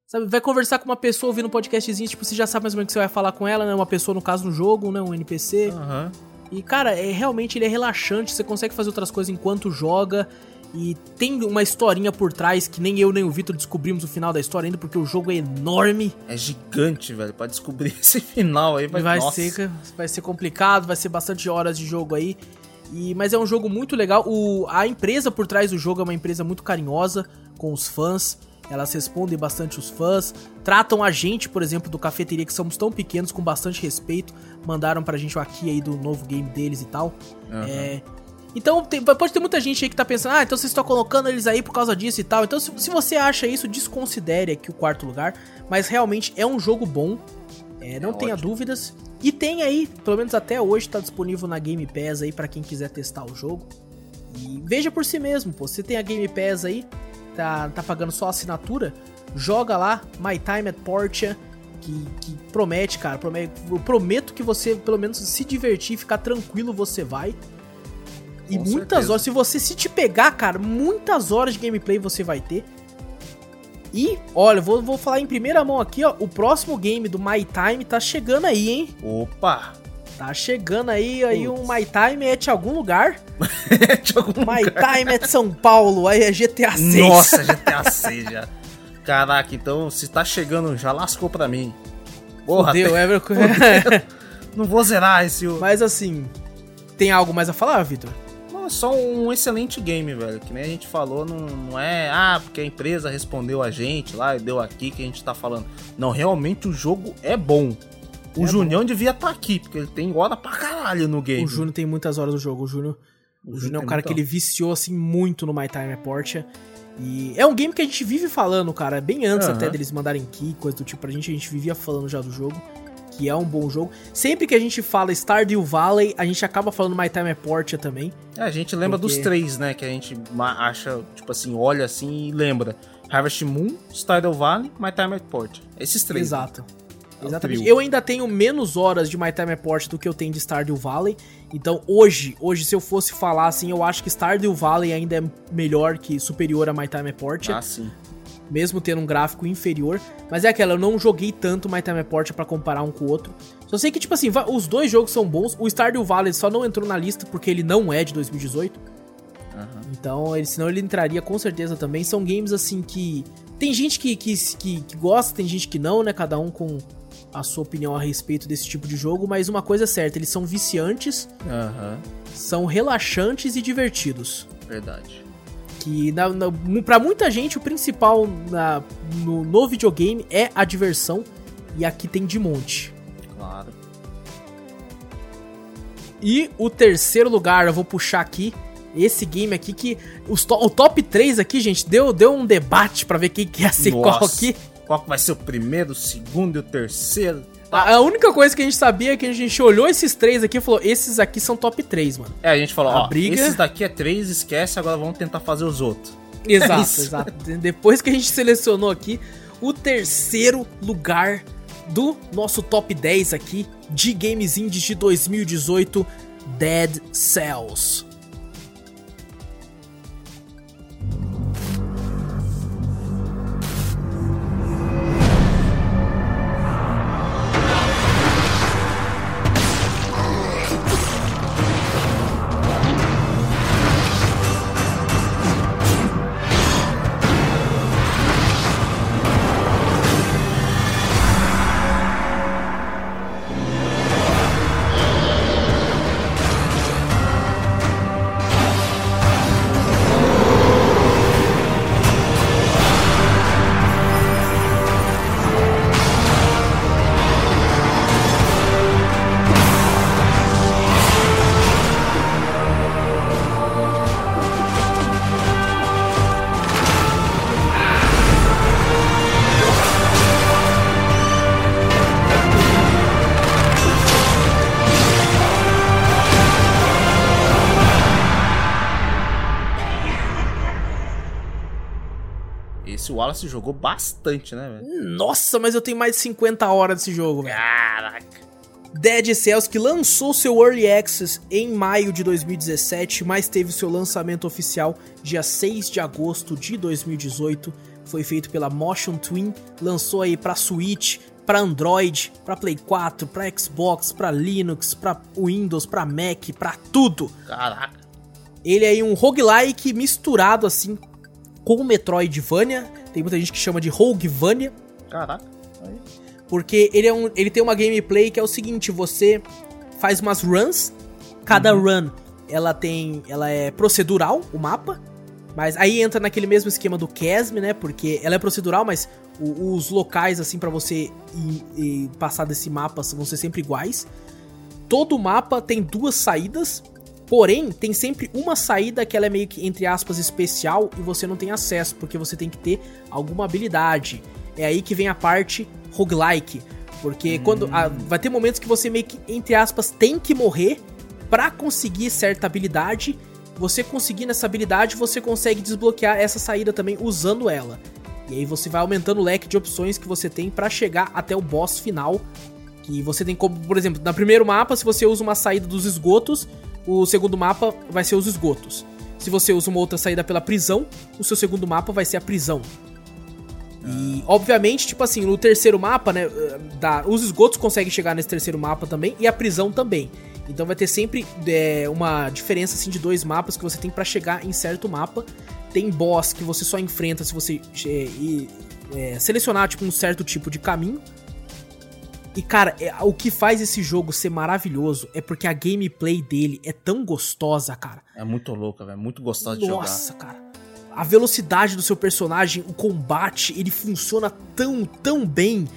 Sabe, vai conversar com uma pessoa ouvindo um podcastzinho, tipo, você já sabe mais ou menos o que você vai falar com ela, né? Uma pessoa, no caso, no jogo, né? Um NPC. Aham. E, cara, é realmente ele é relaxante, você consegue fazer outras coisas enquanto joga. E tem uma historinha por trás que nem eu nem o Vitor descobrimos o final da história ainda, porque o jogo é enorme. É gigante, velho. Pra descobrir <laughs> esse final aí vai, Vai nossa. ser, vai ser complicado, vai ser bastante horas de jogo aí. E, mas é um jogo muito legal. O, a empresa por trás do jogo é uma empresa muito carinhosa com os fãs. Elas respondem bastante os fãs. Tratam a gente, por exemplo, do Cafeteria, que somos tão pequenos, com bastante respeito. Mandaram pra gente o aqui aí do novo game deles e tal. Aham. É, então, tem- pode ter muita gente aí que tá pensando, ah, então vocês estão colocando eles aí por causa disso e tal. Então, se, se você acha isso, desconsidere aqui o quarto lugar. Mas realmente é um jogo bom. É, não tenha dúvidas. E tem aí, pelo menos até hoje, tá disponível na Game Pass aí pra quem quiser testar o jogo. E veja por si mesmo, pô. Você tem a Game Pass aí, tá, tá pagando só a assinatura, joga lá, My Time at Portia, que, que promete, cara. Promete, eu prometo que você, pelo menos, se divertir, ficar tranquilo, você vai. E Com muitas certeza. horas, se você se te pegar, cara, muitas horas de gameplay você vai ter. E, olha, vou, vou falar em primeira mão aqui, ó. O próximo game do My Time tá chegando aí, hein? Opa! Tá chegando aí, aí um My Time é de algum lugar. <laughs> de algum My Time é de São Paulo, aí é GTA 6. Nossa, GTA 6 já. Caraca, então se tá chegando já lascou pra mim. Porra, Fudeu, tem- é, Fudeu. <laughs> Não vou zerar esse. Mas assim, tem algo mais a falar, Vitor? É só um excelente game, velho. Que nem a gente falou, não, não é, ah, porque a empresa respondeu a gente lá e deu aqui que a gente tá falando. Não, realmente o jogo é bom. O É Junião devia estar aqui, porque ele tem hora pra caralho no game. O Júnior tem muitas horas do jogo. O Júnior, o Júnior é um cara que ele viciou assim muito no My Time Portia. E é um game que a gente vive falando, cara, bem antes até deles mandarem key, coisa do tipo pra gente, a gente vivia falando já do jogo. Que é um bom jogo. Sempre que a gente fala Stardew Valley, a gente acaba falando My Time at Portia também. É, a gente lembra Porque- dos três, né? Que a gente acha, tipo assim, olha assim e lembra. Harvest Moon, Stardew Valley, My Time at Port. Esses três. Exato. É o Exatamente. Eu ainda tenho menos horas de My Time at Portia do que eu tenho de Stardew Valley. Então, hoje, hoje se eu fosse falar assim, eu acho que Stardew Valley ainda é melhor que superior a My Time at Portia. Ah, sim. Mesmo tendo um gráfico inferior. Mas é aquela, eu não joguei tanto My Time at Portia pra comparar um com o outro. Só sei que, tipo assim, os dois jogos são bons. O Stardew Valley só não entrou na lista porque ele não é de 2018. Então, ele, senão ele entraria com certeza também. São games assim que. Tem gente que, que, que, que gosta, tem gente que não, né? Cada um com a sua opinião a respeito desse tipo de jogo. Mas uma coisa é certa, eles são viciantes, Aham, são relaxantes e divertidos. verdade. Que na, na, pra muita gente o principal na- no, no videogame é a diversão. E aqui tem de monte. Claro. E o terceiro lugar, eu vou puxar aqui. Esse game aqui que. Os to- o top 3 aqui, gente, deu, deu um debate pra ver quem que ia ser qual Nossa, aqui. Qual que vai ser o primeiro, o segundo e o terceiro? A, a única coisa que a gente sabia é que a gente olhou esses três aqui e falou: esses aqui são top 3, mano. É, a gente falou, A ó, briga- esses daqui é três, esquece, agora vamos tentar fazer os outros. <laughs> É Exato, isso. exato. De- Depois que a gente selecionou aqui o terceiro lugar do nosso top 10 aqui de games indies de 2018, Dead Cells. Wallace jogou bastante, né? Nossa, mas eu tenho mais de 50 horas desse jogo, velho. Caraca. Dead Cells, que lançou seu Early Access em maio de 2017, mas teve seu lançamento oficial dia 6 de agosto de 2018. Foi feito pela Motion Twin, lançou aí pra Switch, pra Android, pra Play 4, pra Xbox, pra Linux, pra Windows, pra Mac, pra tudo. Caraca. Ele é aí um roguelike misturado assim com o Metroidvania. Tem muita gente que chama de Roguevania. Caraca. Aí. Porque ele, é um, ele tem uma gameplay que é o seguinte, você faz umas runs, cada run ela tem. Ela é procedural, o mapa. Mas aí entra naquele mesmo esquema do Chasm, né? Porque ela é procedural, mas o- os locais, assim, pra você ir, ir passar desse mapa vão ser sempre iguais. Todo mapa tem duas saídas, porém, tem sempre uma saída que ela é meio que, entre aspas, especial e você não tem acesso, porque você tem que ter alguma habilidade. É aí que vem a parte roguelike. Porque quando. ah, vai ter momentos que você meio que, entre aspas, tem que morrer pra conseguir certa habilidade. Você conseguindo essa habilidade, você consegue desbloquear essa saída também usando ela. E aí você vai aumentando o leque de opções que você tem pra chegar até o boss final. Que você tem como, por exemplo, no primeiro mapa, se você usa uma saída dos esgotos, o segundo mapa vai ser os esgotos. Se você usa uma outra saída pela prisão, o seu segundo mapa vai ser a prisão. E, obviamente, tipo assim, no terceiro mapa, né, da, os esgotos conseguem chegar nesse terceiro mapa também, e a prisão também. Então vai ter sempre é, uma diferença, assim, de dois mapas que você tem pra chegar em certo mapa. Tem boss que você só enfrenta se você é, é, selecionar, tipo, um certo tipo de caminho. E, cara, é- o que faz esse jogo ser maravilhoso é porque a gameplay dele é tão gostosa, cara. É muito louca, velho. Muito gostosa de Nossa, jogar. cara. A velocidade do seu personagem, o combate, ele funciona tão, tão bem.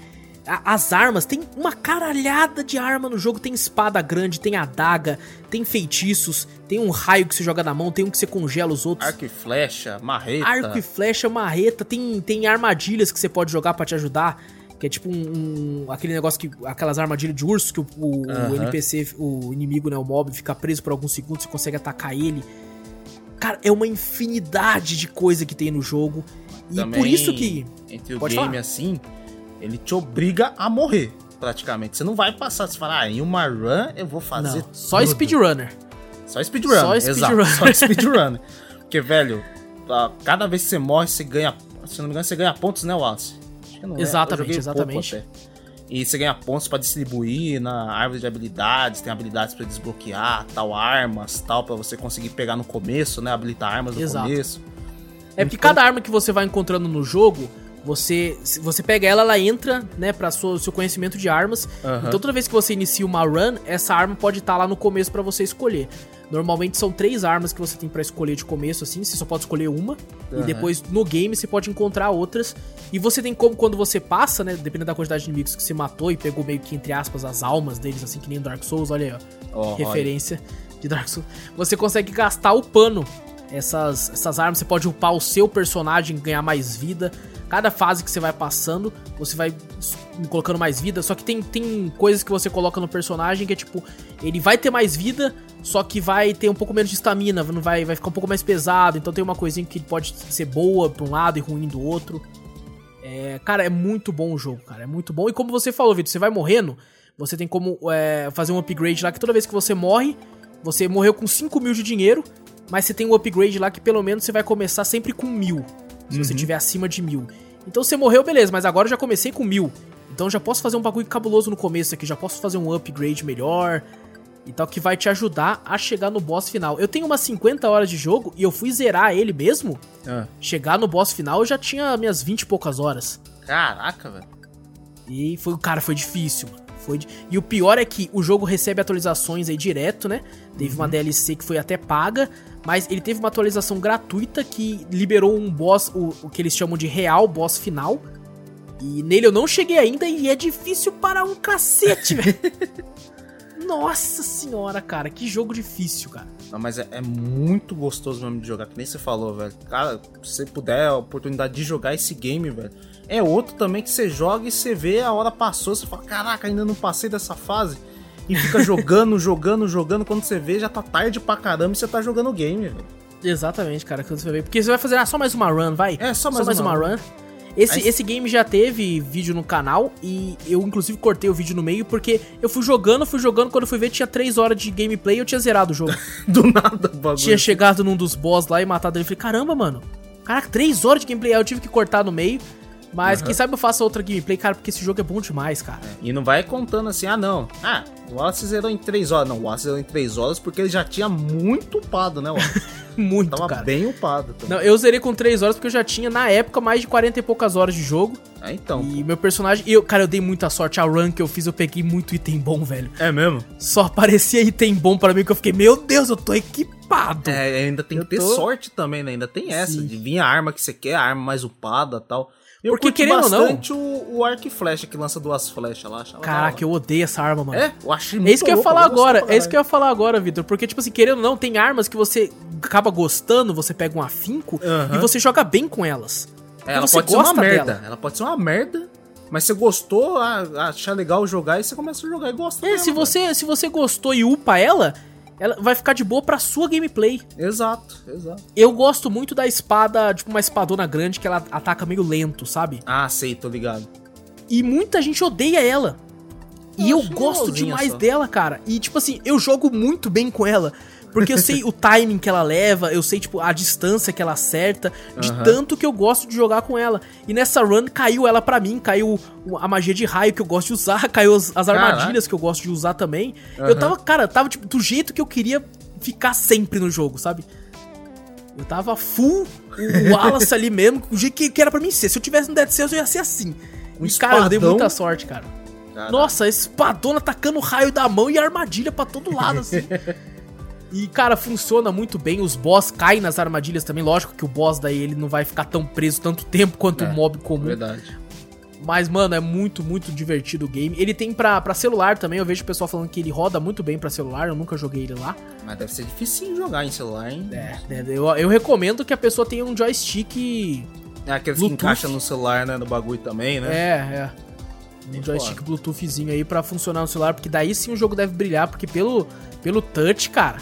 A- As armas, tem uma caralhada de arma no jogo. Tem espada grande, tem adaga, tem feitiços, tem um raio que você joga na mão, tem um que você congela os outros. Arco e flecha, marreta. Arco e flecha, marreta, tem, tem armadilhas que você pode jogar pra te ajudar. Que é tipo um, um- aquele negócio que. Aquelas armadilhas de urso que o, o- o Aham. NPC, o inimigo, né? O mob fica preso por alguns segundos, você consegue atacar ele. Cara, é uma infinidade de coisa que tem no jogo. E Também, por isso que. Entre o Pode game falar. assim, ele te obriga a morrer, praticamente. Você não vai passar, você fala, ah, em uma run eu vou fazer. Não, só tudo. speedrunner. Só speedrun, Só speedrunner. <laughs> Só speedrun. Porque, velho, cada vez que você morre, você ganha. Se não me engano, você ganha pontos, né, Wallace? Acho que não é. Eu Exatamente, exatamente. E você ganha pontos pra distribuir na árvore de habilidades, tem habilidades pra desbloquear, tal, armas, tal, pra você conseguir pegar no começo, né? Habilitar armas no Exato. começo. É porque cada arma que você vai encontrando no jogo, você se você pega ela, ela entra, né, para seu seu conhecimento de armas. Aham. Então toda vez que você inicia uma run, essa arma pode estar lá no começo pra você escolher. Normalmente são três armas que você tem pra escolher de começo, assim, você só pode escolher uma. E Aham. depois no game você pode encontrar outras. E você tem como, quando você passa, né, dependendo da quantidade de inimigos que você matou e pegou meio que, entre aspas, as almas deles, assim, que nem Dark Souls, olha aí, ó. Ó, referência de Dark Souls. Você consegue gastar o pano essas, essas armas, você pode upar o seu personagem, ganhar mais vida. Cada fase que você vai passando, você vai colocando mais vida. Só que tem, tem coisas que você coloca no personagem que é tipo, ele vai ter mais vida, só que vai ter um pouco menos de estamina, não vai, vai ficar um pouco mais pesado. Então tem uma coisinha que pode ser boa pra um lado e ruim do outro. É, cara, é muito bom o jogo, cara. É muito bom. E como você falou, Vitor, você vai morrendo, você tem como é, fazer um upgrade lá que toda vez que você morre, você morreu com 5 mil de dinheiro, mas você tem um upgrade lá que pelo menos você vai começar sempre com mil. Se você Uhum. tiver acima de mil. Então você morreu, beleza, mas agora eu já comecei com mil. Então eu já posso fazer um bagulho cabuloso no começo aqui, já posso fazer um upgrade melhor e tal, que vai te ajudar a chegar no boss final. Eu tenho umas 50 horas de jogo e eu fui zerar ele mesmo. Ah, Chegar no boss final eu já tinha minhas 20 e poucas horas. Caraca, velho. E foi, cara, foi difícil, mano. E o pior é que o jogo recebe atualizações aí direto, né? Teve Uhum. uma DLC que foi até paga, mas ele teve uma atualização gratuita que liberou um boss, o, o que eles chamam de real boss final. E nele eu não cheguei ainda e é difícil para um cacete, <laughs> velho. Nossa senhora, cara, que jogo difícil, cara. Não, mas é, é muito gostoso mesmo de jogar, que nem você falou, velho. Cara, se você puder a oportunidade de jogar esse game, velho. É outro também que você joga e você vê a hora passou, você fala, caraca, ainda não passei dessa fase. E fica <laughs> jogando, jogando, jogando. Quando você vê, já tá tarde pra caramba e você tá jogando o game, velho. Exatamente, cara, quando você ver. Porque você vai fazer ah, só mais uma run, vai? É, só mais uma, uma run. Esse, Aí- esse game já teve vídeo no canal e eu inclusive cortei o vídeo no meio porque eu fui jogando, fui jogando, quando eu fui ver tinha 3 horas de gameplay e eu tinha zerado o jogo. <laughs> Do nada, bagulho. tinha chegado num dos boss lá e matado ele. Falei, caramba, mano. Caraca, 3 horas de gameplay. Aí eu tive que cortar no meio. Mas Aham. quem sabe eu faça outra gameplay, cara, porque esse jogo é bom demais, cara. E não vai contando assim, ah não. Ah, o Wallace zerou em 3 horas. Não, o Wallace zerou em 3 horas porque ele já tinha muito upado, né? <laughs> Muito, Tava cara. bem upado. também. Não, eu zerei com 3 horas porque eu já tinha, na época, mais de 40 e poucas horas de jogo. Ah, então. E meu personagem. Eu, cara, eu dei muita sorte. A run que eu fiz, eu peguei muito item bom, velho. É mesmo? Só aparecia item bom pra mim que eu fiquei, meu Deus, eu tô equipado. É, ainda tem que ter tô- sorte também, né? Ainda tem essa, Sim. de vir a arma que você quer, a arma mais upada e tal. Eu Porque, querendo ou não- o, o arco e flecha que lança duas flechas lá. Caraca, eu odeio essa arma, mano. É, eu achei muito É isso que eu ia falar agora. É isso que eu ia falar agora, Vitor. Porque, tipo assim, querendo ou não, tem armas que você acaba gostando, você pega um afinco Aham. e você joga bem com elas. É, ela você pode ser uma merda. dela. Ela pode ser uma merda, mas você gostou, achar legal jogar e você começa a jogar e gosta É, dela, se você, se você gostou e upa ela, ela vai ficar de boa pra sua gameplay. Exato, exato. Eu gosto muito da espada, tipo uma espadona grande que ela ataca meio lento, sabe? Ah, sei, tô ligado. E muita gente odeia ela. E eu acho gosto demais só. dela, cara. E, tipo assim, eu jogo muito bem com ela. Porque eu sei o timing que ela leva, eu sei, tipo, a distância que ela acerta, de Aham. tanto que eu gosto de jogar com ela. E nessa run caiu ela pra mim, caiu a magia de raio que eu gosto de usar, <laughs> caiu as, as armadilhas que eu gosto de usar também. Eu Aham. tava, cara, tava, tipo, do jeito que eu queria ficar sempre no jogo, sabe? Eu tava full o <laughs> Wallace ali mesmo, o jeito que, que era pra mim ser. Se eu tivesse no Dead Cells, eu ia ser assim. Um e, cara, eu dei muita sorte, cara. Caraca. Nossa, espadona tacando raio da mão e armadilha pra todo lado, assim. <laughs> e, cara, funciona muito bem. Os boss caem nas armadilhas também. Lógico que o boss daí ele não vai ficar tão preso tanto tempo quanto É, o mob comum. Verdade. Mas, mano, é muito, muito divertido o game. Ele tem pra, pra celular também. Eu vejo o pessoal falando que ele roda muito bem pra celular. Eu nunca joguei ele lá. Mas deve ser difícil jogar em celular, hein? É, né, eu, eu recomendo que a pessoa tenha um joystick. É aqueles Bluetooth. que encaixam no celular, né? No bagulho também, né? É, é. Um joystick Bluetoothzinho aí pra funcionar no celular, porque daí sim o jogo deve brilhar, porque pelo, pelo touch, cara.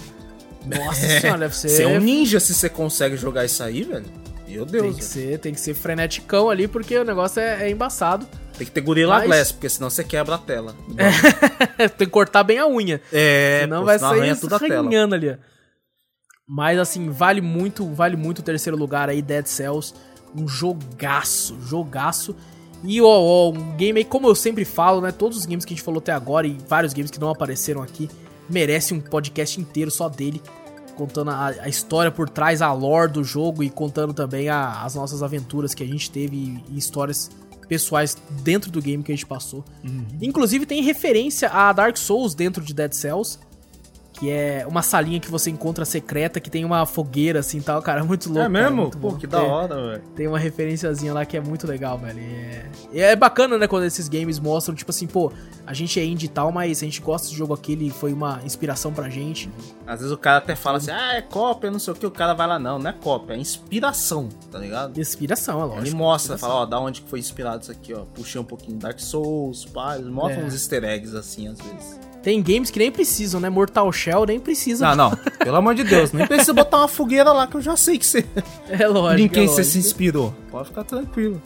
Nossa <laughs> senhora, deve ser. Você é um ninja se você consegue jogar isso aí, velho. Meu Deus. Tem que, ser, tem que ser freneticão ali, porque o negócio é, é embaçado. Tem que ter Gorilla Mas- Glass, porque senão você quebra a tela. <laughs> tem que cortar bem a unha. É, Senão pô, vai senão sair toda arranhando ali. ó. Mas assim, vale muito, vale muito o terceiro lugar aí, Dead Cells. Um jogaço, jogaço. E ó, ó, um game aí, como eu sempre falo, né? Todos os games que a gente falou até agora e vários games que não apareceram aqui, merece um podcast inteiro só dele. Contando a, a história por trás, a lore do jogo e contando também a- as nossas aventuras que a gente teve e, e histórias pessoais dentro do game que a gente passou. Inclusive tem referência a Dark Souls dentro de Dead Cells, que é uma salinha que você encontra secreta, que tem uma fogueira assim e tal, cara, <laughs> muito louco. É cara, mesmo? muito Pô, bom. que da hora, velho. Tem uma referenciazinha lá que é muito legal, velho. E É... é bacana, né, quando esses games mostram, tipo assim, pô, a gente é indie e tal, mas a gente gosta desse jogo aqui, ele foi uma inspiração pra gente. Às vezes o cara até fala assim, ah, é cópia, não sei o que, o cara vai lá, não, não é cópia, é inspiração, tá ligado? Inspiração, é lógico. Ele mostra, fala, ó, da onde que foi inspirado isso aqui, ó. Puxei um pouquinho Dark Souls, pá, eles mostram É. uns easter eggs assim, às vezes. Tem games que nem precisam, né? Mortal Shell nem precisa. Não, não, <laughs> pelo amor de Deus, nem precisa botar uma fogueira lá que eu já sei que você. É lógico. em quem é você se inspirou. Pode ficar tranquilo.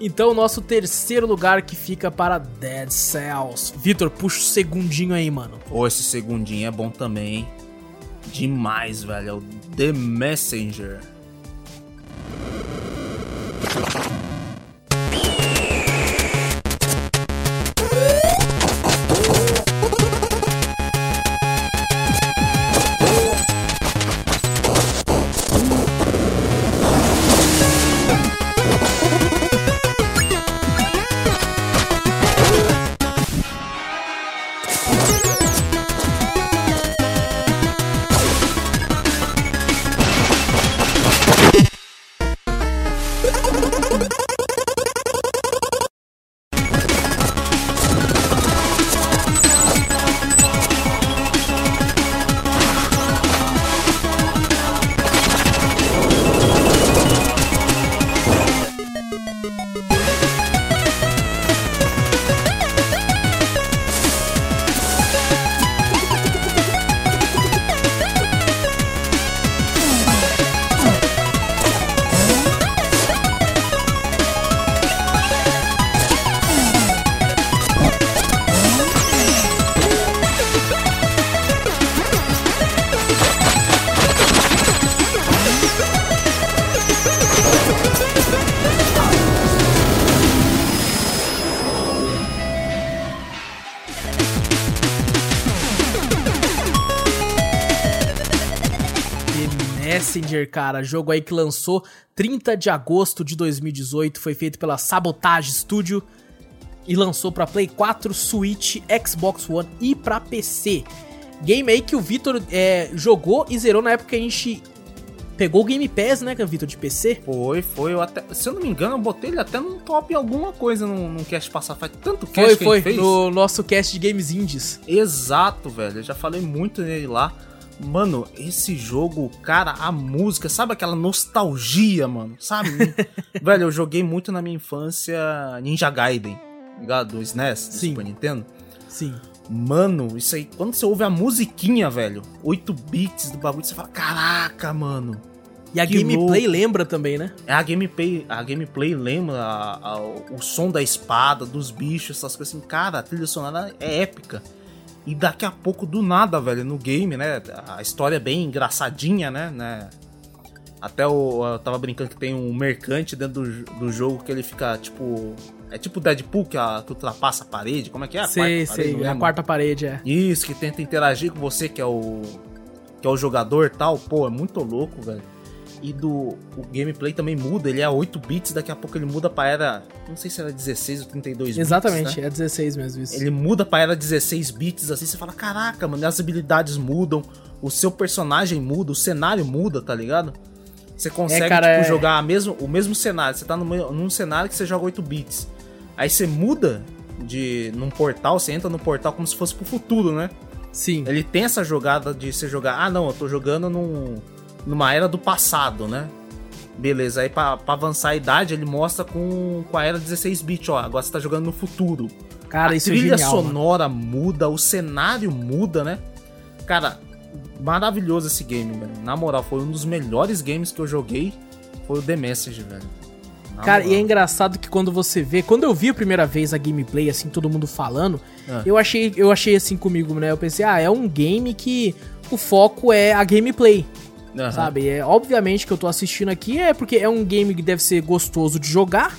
Então, o nosso terceiro lugar que fica para Dead Cells. Vitor, puxa o segundinho aí, mano. Pô, esse segundinho é bom também, hein? Demais, velho. É o The Messenger. Cara, jogo aí que lançou 30 de agosto de 2018, foi feito pela Sabotage Studio e lançou pra Play 4, Switch, Xbox One e pra PC. Game aí que o Vitor é, jogou e zerou na época que a gente pegou o Game Pass, né, Vitor, de PC? Foi, foi. Eu até, se eu não me engano, eu botei ele até num top alguma coisa num, num cast passado. Faz tanto cast Foi, que foi, gente fez. no nosso cast de Games Indies. Exato, velho. Eu já falei muito nele lá. Mano, esse jogo, cara, a música, sabe aquela nostalgia, mano? Sabe? <laughs> velho, eu joguei muito na minha infância Ninja Gaiden, ligado? Do SNES, do Sim. Super Nintendo. Sim. Mano, isso aí, quando você ouve a musiquinha, velho, 8 bits do bagulho, você fala, caraca, mano. E a gameplay louco." lembra também, né? É, a gameplay, a gameplay lembra a- a- o som da espada, dos bichos, essas coisas assim. Cara, a trilha sonora é épica. E daqui a pouco, do nada, velho, no game, né? A história é bem engraçadinha, né? né? Até o, eu tava brincando que tem um mercante dentro do, do jogo que ele fica tipo. É tipo Deadpool que, a, que ultrapassa a parede. Como é que é? A sei, quarta parede, sei, é a quarta parede, é. Isso, que tenta interagir com você, que é o. que é o jogador e tal. Pô, é muito louco, velho. E do. O gameplay também muda, ele é 8 bits, daqui a pouco ele muda pra era. Não sei se era 16 ou 32 Exatamente, bits. né? é 16 mesmo isso. Ele muda pra era 16 bits, assim, você fala, caraca, mano, as habilidades mudam, o seu personagem muda, o cenário muda, tá ligado? Você consegue, cara, tipo, é- jogar a mesmo, o mesmo cenário. Você tá no meio- num cenário que você joga 8 bits. Aí você muda de num portal, você entra no portal como se fosse pro futuro, né? Sim. Ele tem essa jogada de você jogar, ah não, eu tô jogando num, numa era do passado, né? Beleza, aí pra, pra avançar a idade, ele mostra com, com a era 16-bit, ó. Agora você tá jogando no futuro. Cara, a isso é trilha genial, sonora muda, o cenário muda, né? Cara, maravilhoso esse game, velho. Na moral, foi um dos melhores games que eu joguei. Foi o The Message, velho. Na Cara, moral. e é engraçado que quando você vê, quando eu vi a primeira vez a gameplay, assim, todo mundo falando, Ah. eu achei, eu achei assim comigo, né? Eu pensei, ah, é um game que o foco é a gameplay. Aham. Sabe? É, obviamente que eu tô assistindo aqui é porque é um game que deve ser gostoso de jogar.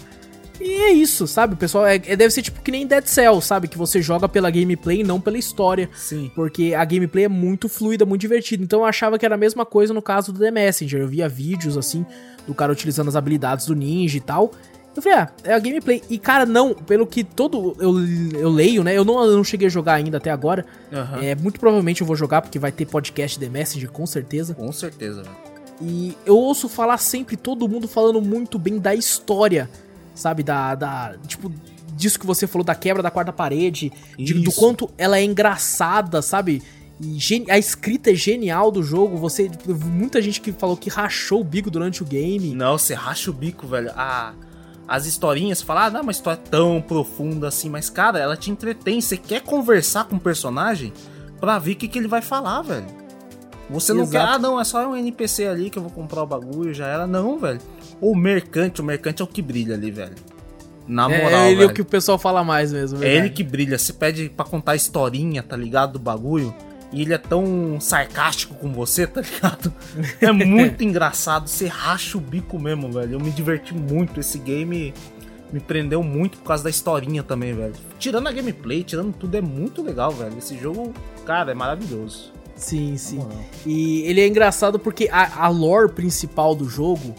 E é isso, sabe? O pessoal é, é- deve ser tipo que nem Dead Cell, sabe? Que você joga pela gameplay e não pela história. Sim. Porque a gameplay é muito fluida, muito divertida. Então eu achava que era a mesma coisa no caso do The Messenger. Eu via vídeos assim do cara utilizando as habilidades do ninja e tal. Eu falei, ah, é a gameplay. E, cara, não, pelo que todo eu, eu leio, né? Eu não, eu não cheguei a jogar ainda até agora. Aham. É, muito provavelmente eu vou jogar, porque vai ter podcast The Messenger, com certeza. Com certeza, velho. E eu ouço falar sempre todo mundo falando muito bem da história, sabe? Da. da tipo, disso que você falou, da quebra da quarta parede, de- do quanto ela é engraçada, sabe? E a escrita é genial do jogo. Você. Muita gente que falou que rachou o bico durante o game. Não, você racha o bico, velho. Ah, as historinhas, você fala, ah, não, é uma história tão profunda assim, mas, cara, ela te entretém. Você quer conversar com o personagem pra ver o que, que ele vai falar, velho. Você não Exato. quer, ah, não, é só um NPC ali que eu vou comprar o bagulho, já era. Não, velho. O mercante, o mercante é o que brilha ali, velho. Na É, moral, ele é velho. o que o pessoal fala mais mesmo. É ele que brilha. Você pede pra contar a historinha, tá ligado? Do bagulho. E ele é tão sarcástico com você, tá ligado? <laughs> É muito engraçado. Você racha o bico mesmo, velho. Eu me diverti muito. Esse game me prendeu muito por causa da historinha também, velho. Tirando a gameplay, tirando tudo, é muito legal, velho. Esse jogo, cara, é maravilhoso. Sim, sim. E ele é engraçado porque a, a lore principal do jogo,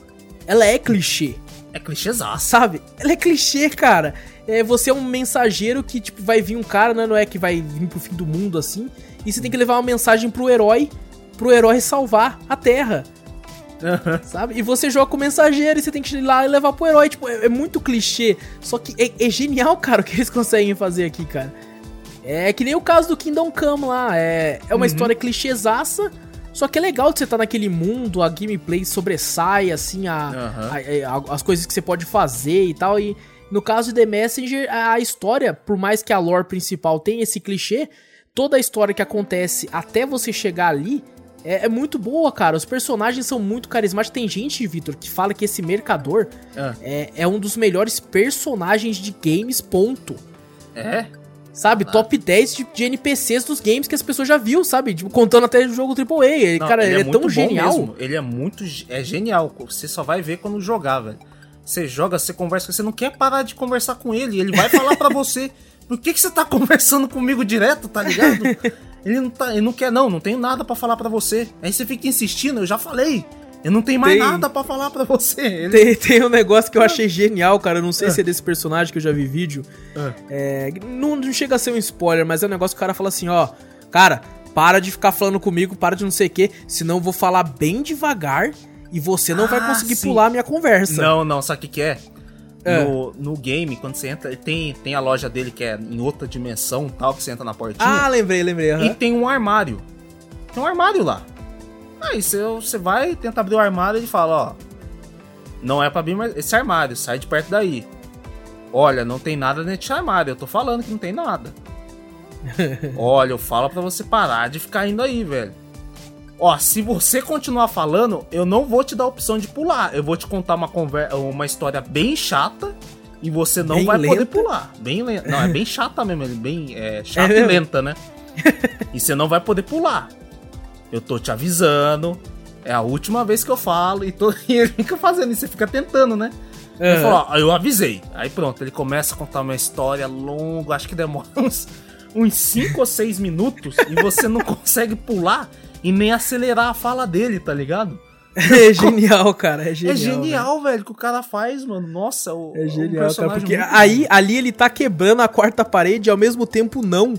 ela é clichê. É clichêzaço. Sabe? Ela é clichê, cara. É, você é um mensageiro que, tipo, vai vir um cara, né? Não é que vai vir pro fim do mundo assim. E você tem que levar uma mensagem pro herói, pro herói salvar a Terra. Sabe? E você joga com o mensageiro e você tem que ir lá e levar pro herói. Tipo, é, é muito clichê. Só que é, é genial, <laughs> cara, o que eles conseguem fazer aqui, cara. É que nem o caso do Kingdom Come lá. É, é uma história clichêzaça. Só que é legal de você estar naquele mundo, a gameplay sobressai, assim, a, Aham. a- a- as coisas que você pode fazer e tal. E no caso de The Messenger, a história, por mais que a lore principal tenha esse clichê, toda a história que acontece até você chegar ali é, é muito boa, cara. Os personagens são muito carismáticos. Tem gente, Vitor, que fala que esse mercador Ah. é, é um dos melhores personagens de games, ponto. É? Sabe? Top 10 de, de NPCs dos games que as pessoas já viu, sabe? Tipo, contando até o jogo AAA. Ele, Não, cara, ele, é, muito tão bom genial. mesmo. Ele é muito. É genial. Você só vai ver quando jogar, velho. Você joga, você conversa, você não quer parar de conversar com ele. Ele vai falar pra <laughs> você. Por que, que você tá <laughs> conversando comigo direto, tá ligado? <laughs> Ele não, tá, ele não quer, não, não tenho nada pra falar pra você. Aí você fica insistindo, eu já falei. Eu não tenho mais Tem- nada pra falar pra você. Ele- Tem, tem um negócio que eu achei genial, cara. Eu não sei se é desse personagem que eu já vi vídeo. Ah. É, não, não chega a ser um spoiler, mas é um negócio que o cara fala assim, ó. Cara, para de ficar falando comigo, para de não sei o que, senão eu vou falar bem devagar e você não vai Ah, conseguir sim. pular a minha conversa. Não, não, sabe o que, que é? É. No, no game, quando você entra, tem, tem a loja dele que é em outra dimensão tal, que você entra na portinha. Ah, lembrei, lembrei. aham. E tem um armário. Tem um armário lá. Aí você, você vai, tenta abrir o armário e ele fala, ó. Não é pra abrir esse armário, sai de perto daí. Olha, não tem nada nesse armário, eu tô falando que não tem nada. <laughs> Olha, eu falo pra você parar de ficar indo aí, velho. Ó, se você continuar falando, eu não vou te dar a opção de pular. Eu vou te contar uma, conver uma história bem chata e você não Bem vai poder lenta? pular. Bem lenta. Não, é bem chata mesmo, ele bem é, <laughs> chata É e lenta, né? <laughs> e você não vai poder pular. Eu tô te avisando. É a última vez que eu falo e, tô... <laughs> e ele fica fazendo isso, você fica tentando, né? Ele Aham. falou, ó, eu avisei. Aí pronto, ele começa a contar uma história longa, acho que demora uns, uns 5 ou 6 minutos e você não consegue pular e nem acelerar a fala dele, tá ligado? <laughs> É genial, cara. É genial. é genial, velho, que o cara faz, mano. Nossa, o, É genial, cara, personagem porque muito aí, ali ele tá quebrando a quarta parede e ao mesmo tempo não.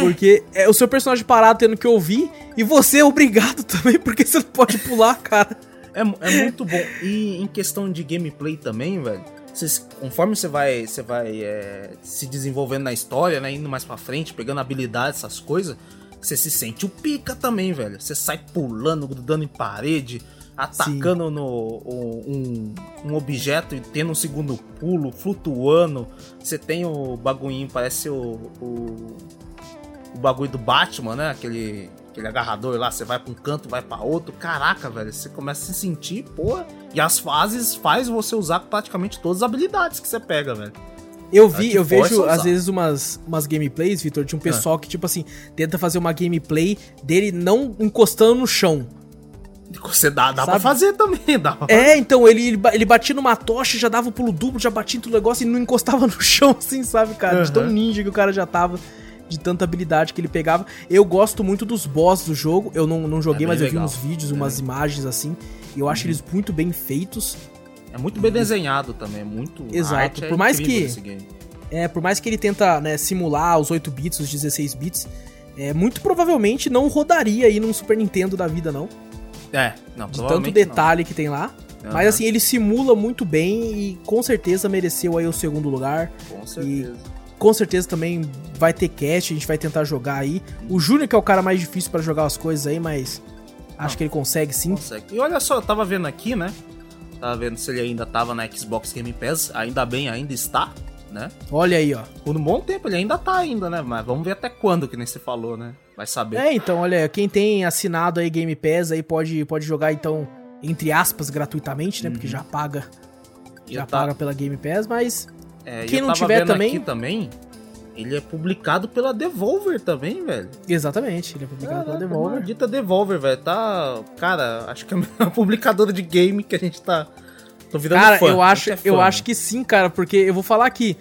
Porque é o seu personagem parado tendo que ouvir e você é obrigado <laughs> também, porque você não pode pular, cara. É, é muito bom. E em questão de gameplay também, velho. vocês- conforme você vai, você vai é, se desenvolvendo na história, né? Indo mais pra frente, pegando habilidades, essas coisas. Você se sente o pica também, velho. Você sai pulando, grudando em parede. atacando no, um, um objeto e tendo um segundo pulo, flutuando. Você tem o bagulhinho, parece o, o, o bagulho do Batman, né? Aquele, aquele agarrador lá, você vai pra um canto, vai para outro. Caraca, velho, você começa a se sentir, porra. E as fases faz você usar praticamente todas as habilidades que você pega, velho. Eu vi, eu vejo às vezes umas, umas gameplays, Vitor, de um pessoal é. que, tipo assim, tenta fazer uma gameplay dele não encostando no chão. Você dá, dá pra fazer também, dá pra É, fazer. então, ele, ele batia numa tocha, já dava o pulo duplo, já batia em todo o negócio e não encostava <laughs> no chão, assim, sabe, cara? Uhum. De tão ninja que o cara já tava, de tanta habilidade que ele pegava. Eu gosto muito dos boss do jogo, eu não, não joguei, é mas legal. eu vi uns vídeos, umas é. imagens assim, e eu acho uhum. eles muito bem feitos. É muito bem desenhado também, muito. Exato. por mais que. É, por mais que ele tenta né, simular os 8 bits, os 16 bits, é, muito provavelmente não rodaria aí num Super Nintendo da vida, não. É, não, De tanto detalhe não. que tem lá. Uhum. Mas assim, ele simula muito bem e com certeza mereceu aí o segundo lugar. Com certeza. E com certeza também vai ter cast, a gente vai tentar jogar aí. O Júnior que é o cara mais difícil para jogar as coisas aí, mas não. acho que ele consegue sim. Consegue. E olha só, eu tava vendo aqui, né? Tava vendo se ele ainda tava na Xbox Game Pass. Ainda bem, ainda está, né? Olha aí, ó. Por um bom tempo ele ainda tá ainda, né? Mas vamos ver até quando que nem você falou, né? Vai saber. É, então, olha, quem tem assinado aí Game Pass aí pode, pode jogar, então, entre aspas, gratuitamente, né? Uhum. Porque já paga. Já tá... paga pela Game Pass, mas. É, quem não tiver também. também. Ele é publicado pela Devolver também, velho. Exatamente, ele é publicado Caraca, pela Devolver. Dita Devolver, velho. Tá. Cara, acho que é a <laughs> publicadora de game que a gente tá. Tô virando cara, fã. eu acho, é fã, eu acho que sim, cara, porque eu vou falar aqui.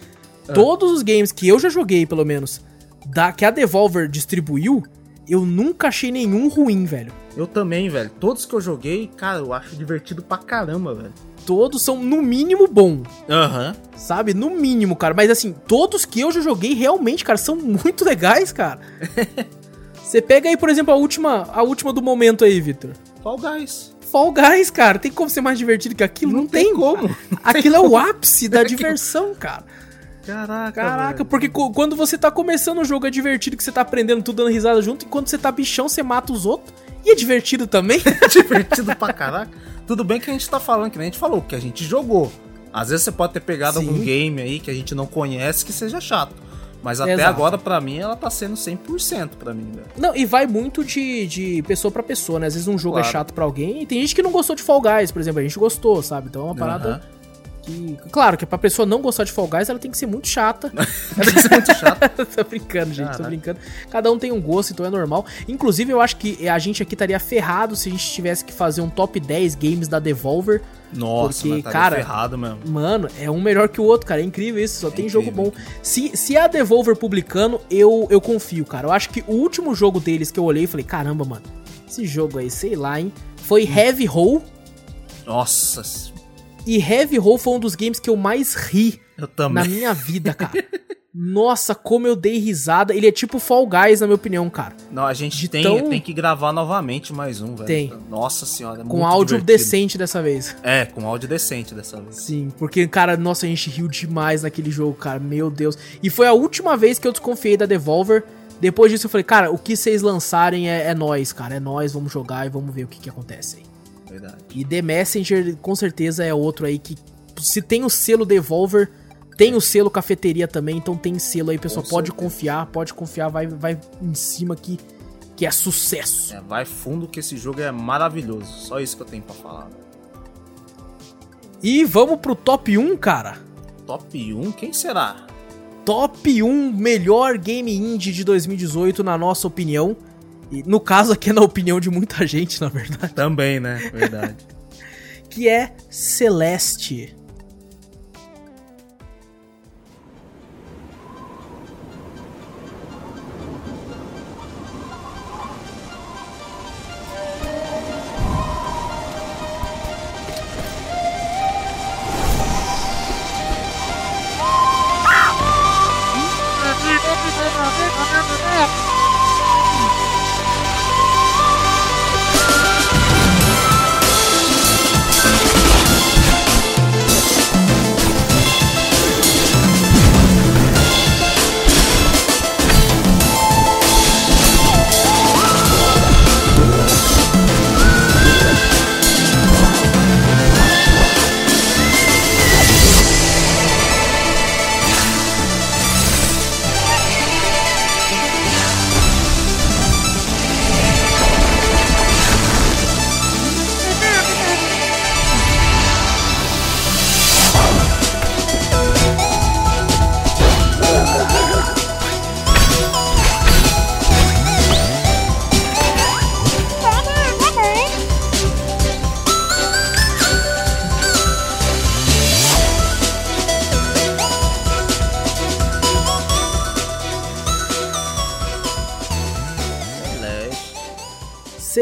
Ah. Todos os games que eu já joguei, pelo menos, da, que a Devolver distribuiu, eu nunca achei nenhum ruim, velho. Eu também, velho. Todos que eu joguei, cara, eu acho divertido pra caramba, velho. Todos são, no mínimo, bom. Aham. Uhum. Sabe? No mínimo, cara. Mas assim, todos que eu já joguei, realmente, cara, são <laughs> muito legais, cara. Você pega aí, por exemplo, a última, a última do momento aí, Victor. Fall Guys. Fall Guys, cara. Tem como ser mais divertido que aquilo? Não, não tem, tem, como. <laughs> Aquilo é o ápice da diversão, cara. Caraca. Caraca, velho. porque quando você tá começando o jogo é divertido que você tá aprendendo tudo dando risada junto, e quando você tá bichão, você mata os outros. E é divertido também. <laughs> é divertido pra caraca. Tudo bem que a gente tá falando, que nem a gente falou, que a gente jogou. Às vezes você pode ter pegado Sim. algum game aí que a gente não conhece que seja chato. Mas até Exato. agora, para mim, ela tá sendo 100% para mim, velho. Não, e vai muito de, de pessoa para pessoa, né? Às vezes um jogo é claro. é chato para alguém e tem gente que não gostou de Fall Guys, por exemplo. A gente gostou, sabe? Então é uma parada que. Claro que pra pessoa não gostar de Fall Guys, ela tem que ser muito chata. <laughs> tem que ser muito chata. <laughs> tô brincando, gente, Caraca. tô brincando. Cada um tem um gosto, então é normal. Inclusive, eu acho que a gente aqui estaria ferrado se a gente tivesse que fazer um top 10 games da Devolver. Nossa, porque, cara, ferrado mesmo. Mano, é um melhor que o outro, cara. É incrível isso, só é tem incrível, jogo bom. Se, se a Devolver publicando, eu, eu confio, cara. Eu acho que o último jogo deles que eu olhei e falei, caramba, mano, esse jogo aí, sei lá, hein? Foi Heavy Roll. Nossa, e Heavy Roll foi um dos games que eu mais ri eu na minha vida, cara. <laughs> Nossa, como eu dei risada. Ele é tipo Fall Guys, na minha opinião, cara. Não, a gente De tem, tão... tem que gravar novamente mais um, velho. Tem. Nossa senhora. É com áudio divertido. decente dessa vez. É, com áudio decente dessa vez. Sim, porque, cara, nossa, a gente riu demais naquele jogo, cara. Meu Deus. E foi a última vez que eu desconfiei da Devolver. Depois disso eu falei, cara, o que vocês lançarem é, é nós, cara. É nós, vamos jogar e vamos ver o que, que acontece aí. Verdade. E The Messenger, com certeza, é outro aí que. Se tem o selo Devolver, tem o selo cafeteria também, então tem selo aí, pessoal. pode confiar, pode confiar, vai, vai em cima que, que é sucesso. É, vai fundo que esse jogo é maravilhoso. Só isso que eu tenho pra falar. E vamos pro top 1, cara. Top 1? Quem será? Top 1 melhor game indie de 2018, na nossa opinião. E no caso aqui é na opinião de muita gente, na verdade. Também, né? Verdade. <laughs> que é Celeste.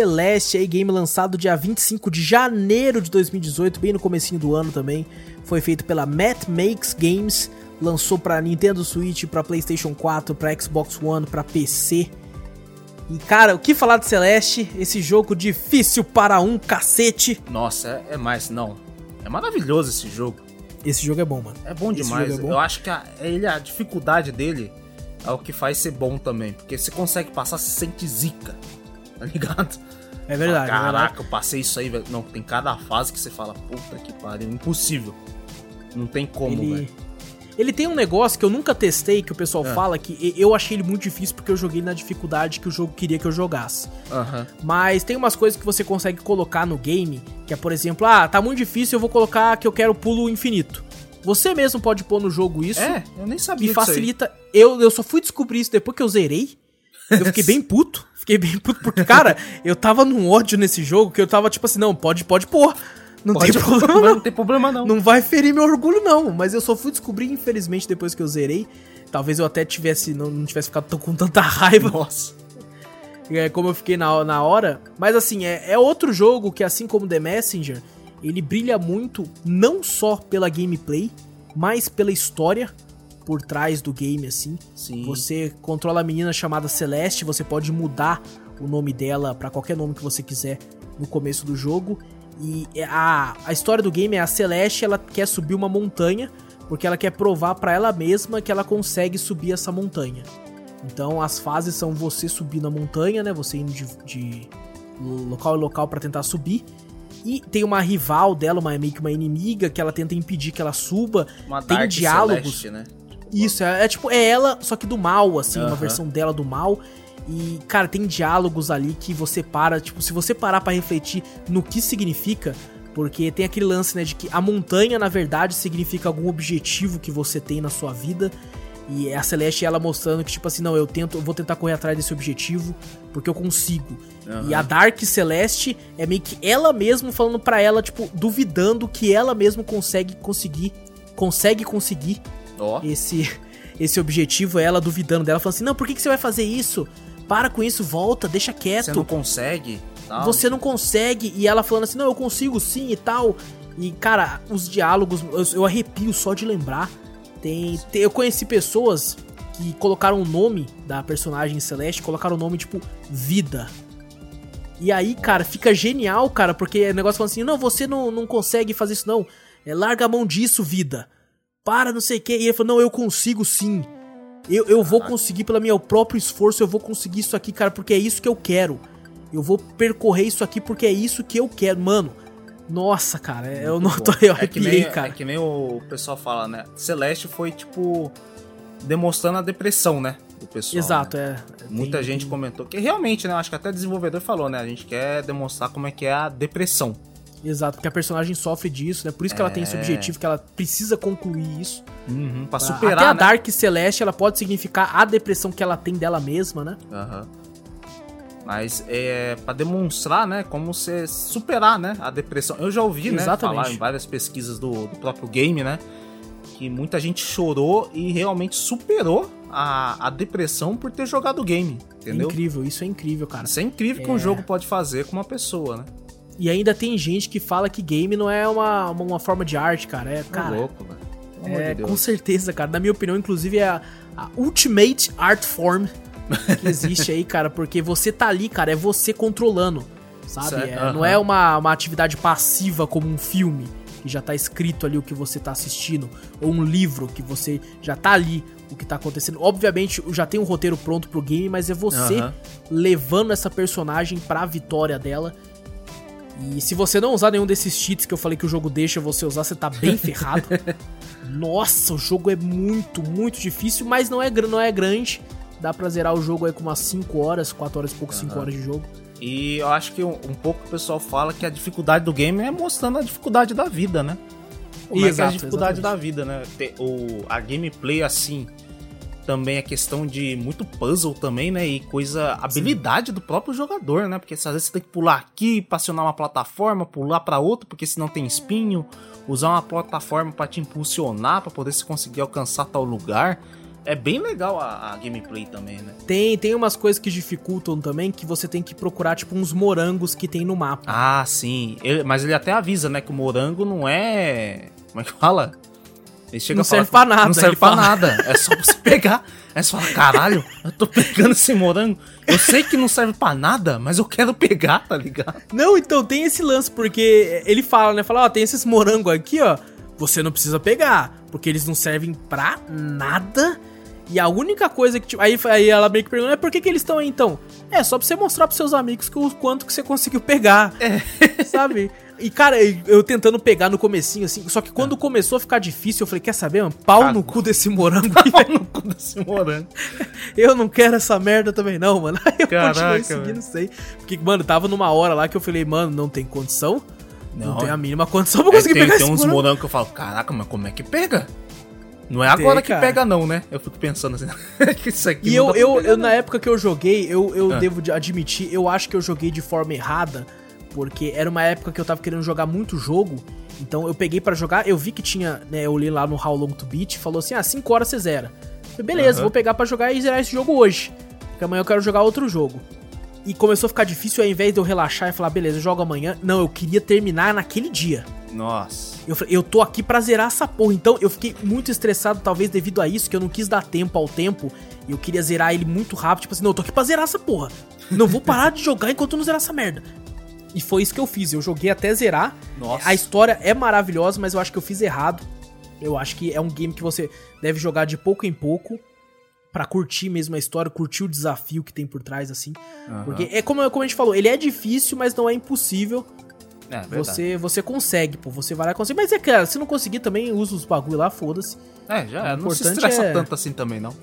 Celeste aí, game lançado dia 25 de janeiro de 2018, bem no comecinho do ano também. Foi feito pela Matt Makes Games, lançou para Nintendo Switch, para PlayStation 4, para Xbox One, para PC. E cara, o que falar de Celeste? Esse jogo difícil para um cacete. Nossa, é, é mais, não. É maravilhoso esse jogo. Esse jogo é bom, mano. É bom demais. É bom. Eu acho que a, ele, a dificuldade dele é o que faz ser bom também. Porque você consegue passar, se sente zica. Tá ligado? É verdade. Ah, caraca, é verdade. eu passei isso aí, velho. Não, tem cada fase que você fala, puta que pariu, impossível. Não tem como, velho. Ele tem um negócio que eu nunca testei, que o pessoal É. fala que eu achei ele muito difícil porque eu joguei na dificuldade que o jogo queria que eu jogasse. Aham. Mas tem umas coisas que você consegue colocar no game, que é, por exemplo, ah, tá muito difícil, eu vou colocar que eu quero pulo infinito. Você mesmo pode pôr no jogo isso. É, eu nem sabia Que facilita. Eu, eu só fui descobrir isso depois que eu zerei. Eu fiquei bem puto. Fiquei bem puto, porque, cara, eu tava num ódio nesse jogo que eu tava tipo assim, não, pode, pode pôr. Não Pode tem problema, não. não tem problema não. Não vai ferir meu orgulho, não. Mas eu só fui descobrir, infelizmente, depois que eu zerei. Talvez eu até tivesse, não, não tivesse ficado com tanta raiva. Nossa. É, como eu fiquei na, na hora. Mas assim, é, é outro jogo que, assim como The Messenger, ele brilha muito, não só pela gameplay, mas pela história por trás do game, assim. Sim. Você controla a menina chamada Celeste, você pode mudar o nome dela pra qualquer nome que você quiser no começo do jogo. E é a, a história do game é a Celeste, ela quer subir uma montanha, porque ela quer provar pra ela mesma que ela consegue subir essa montanha. Então as fases são você subir na montanha, né? Você indo de, de local em local pra tentar subir. E tem uma rival dela, uma, meio que uma inimiga, que ela tenta impedir que ela suba. Uma tem diálogos. Celeste, né? Isso, é, é tipo, é ela, só que do mal, assim, uma Aham. versão dela do mal. E, cara, tem diálogos ali que você para, tipo, se você parar pra refletir no que significa, porque tem aquele lance, né, de que a montanha, na verdade, significa algum objetivo que você tem na sua vida. E a Celeste ela mostrando que, tipo assim, não, eu tento, eu vou tentar correr atrás desse objetivo, porque eu consigo. Aham. E a Dark Celeste é meio que ela mesma falando pra ela, tipo, duvidando que ela mesma consegue conseguir, consegue conseguir Ó. esse esse objetivo, é ela duvidando dela, falando assim: "Não, por que, que você vai fazer isso? Para com isso, volta, deixa quieto. Você não consegue. tal. Você não consegue". E ela falando assim: "Não, eu consigo sim" e tal. E cara, os diálogos, eu, eu arrepio só de lembrar. Tem, tem- eu conheci pessoas que colocaram o nome da personagem Celeste, colocaram o nome tipo Vida. E aí, cara, fica genial, cara, porque o negócio fala assim: "Não, você não, não consegue fazer isso não. É, larga a mão disso, vida" para, não sei o que. E ele falou, não, eu consigo sim. Eu, eu vou conseguir pelo meu próprio esforço, eu vou conseguir isso aqui, cara, porque é isso que eu quero. Eu vou percorrer isso aqui porque é isso que eu quero. Mano, nossa, cara, eu não tô, eu é que, arrepiei, nem, cara. é que nem o pessoal fala, né? Celeste foi, tipo, demonstrando a depressão, né? Do pessoal. Exato, né? é. Muita Tem- gente comentou que realmente, né? Acho que até desenvolvedor falou, né? A gente quer demonstrar como é que é a depressão. Exato, porque a personagem sofre disso, né? Por isso que ela tem esse É. objetivo, que ela precisa concluir isso. Uhum, pra Pra- superar, Até a né? Dark Celeste, ela pode significar a depressão que ela tem dela mesma, né? Aham. Mas é pra demonstrar, né, como você superar, né, a depressão. Eu já ouvi, né, Exatamente. falar em várias pesquisas do, do próprio game, né, que muita gente chorou e realmente superou a, a depressão por ter jogado o game, entendeu? É incrível, isso é incrível, cara. Isso é incrível que um É. jogo pode fazer com uma pessoa, né? E ainda tem gente que fala que game não é uma, uma, uma forma de arte, cara. É, Cara, cara, louco, velho. Pelo amor É, de com certeza, cara. Na minha opinião, inclusive, é a, a Ultimate Art Form <laughs> que existe aí, cara. Porque você tá ali, cara, é você controlando, sabe? É, aham. Não é uma, uma atividade passiva como um filme, que já tá escrito ali o que você tá assistindo. Ou um livro, que você já tá ali o que tá acontecendo. Obviamente, já tem um roteiro pronto pro game, mas é você Aham. levando essa personagem pra vitória dela. E se você não usar nenhum desses cheats que eu falei que o jogo deixa você usar, você tá bem <laughs> ferrado. Nossa, o jogo é muito, muito difícil, mas não é, não é grande. Dá pra zerar o jogo aí com umas 5 horas, 4 horas e pouco, 5 Aham. horas de jogo. E eu acho que um, um pouco o pessoal fala que a dificuldade do game é mostrando a dificuldade da vida, né? Como é que é a Exato, dificuldade exatamente. da vida, né? O, a gameplay, assim, também é questão de muito puzzle também, né? E coisa, habilidade do próprio jogador, né? Porque às vezes você tem que pular aqui pra acionar uma plataforma, pular pra outra, porque senão tem espinho, usar uma plataforma pra te impulsionar, pra poder se conseguir alcançar tal lugar. É bem legal a, a gameplay também, né? Tem, tem umas coisas que dificultam também, que você tem que procurar, tipo, uns morangos que tem no mapa. Ah, sim. Ele- mas ele até avisa, né, que o morango não é. Como é que fala? Ele chega Não falar serve pra nada, Não serve pra fala. nada. É só você pegar. Aí você fala, caralho, eu tô pegando esse morango. Eu sei que não serve pra nada, mas eu quero pegar, tá ligado? Não, então tem esse lance, porque ele fala, né? Fala, ó, tem esses morangos aqui, ó. Você não precisa pegar, porque eles não servem pra nada. E a única coisa que. tipo, Aí, aí ela meio que pergunta, "É, por que, que eles estão aí então? É, só pra você mostrar pros seus amigos que o quanto que você conseguiu pegar. Sabe? E, cara, eu tentando pegar no comecinho, assim, só que quando começou a ficar difícil, eu falei, quer saber, mano? Pau no cu desse morango <laughs> Pau no cu desse morango. Eu não quero essa merda também, não, mano. <laughs> Aí eu Caraca, continuei seguindo, não sei. Porque, mano, tava numa hora lá que eu falei, mano, não tem condição. Não, Não. tem a mínima condição pra É, conseguir tem, pegar tem esse uns morango. morangos que eu falo, caraca, mas como é que pega? Não é agora que cara. pega, não, né? Eu fico pensando assim, <laughs> que isso aqui E eu, eu, pegar, eu na época que eu joguei, eu, eu Ah. devo de admitir, eu acho que eu joguei de forma errada, porque era uma época que eu tava querendo jogar muito jogo. Então eu peguei pra jogar, eu vi que tinha, né, eu li lá no How Long to Beat, falou assim: "Ah, 5 horas você zera". Falei, beleza, vou pegar pra jogar e zerar esse jogo hoje. Porque amanhã eu quero jogar outro jogo. E começou a ficar difícil, ao invés de eu relaxar e falar, beleza, eu jogo amanhã. Não, eu queria terminar naquele dia. Nossa. Eu falei, eu tô aqui pra zerar essa porra. Então eu fiquei muito estressado, talvez devido a isso, que eu não quis dar tempo ao tempo. E eu queria zerar ele muito rápido. Tipo assim, não, eu tô aqui pra zerar essa porra. Não vou parar de jogar enquanto eu não zerar essa merda. E foi isso que eu fiz. Eu joguei até zerar. Nossa. A história é maravilhosa, mas eu acho que eu fiz errado. Eu acho que é um game que você deve jogar de pouco em pouco. Pra curtir mesmo a história, curtir o desafio que tem por trás, assim. Aham. Porque é como, como a gente falou, ele é difícil, mas não é impossível. É, verdade. Você, você consegue, pô. Você vai lá e consegue. Mas é, cara, se não conseguir também, usa os bagulho lá, foda-se. É, já é, não se estressa é- tanto assim também, não.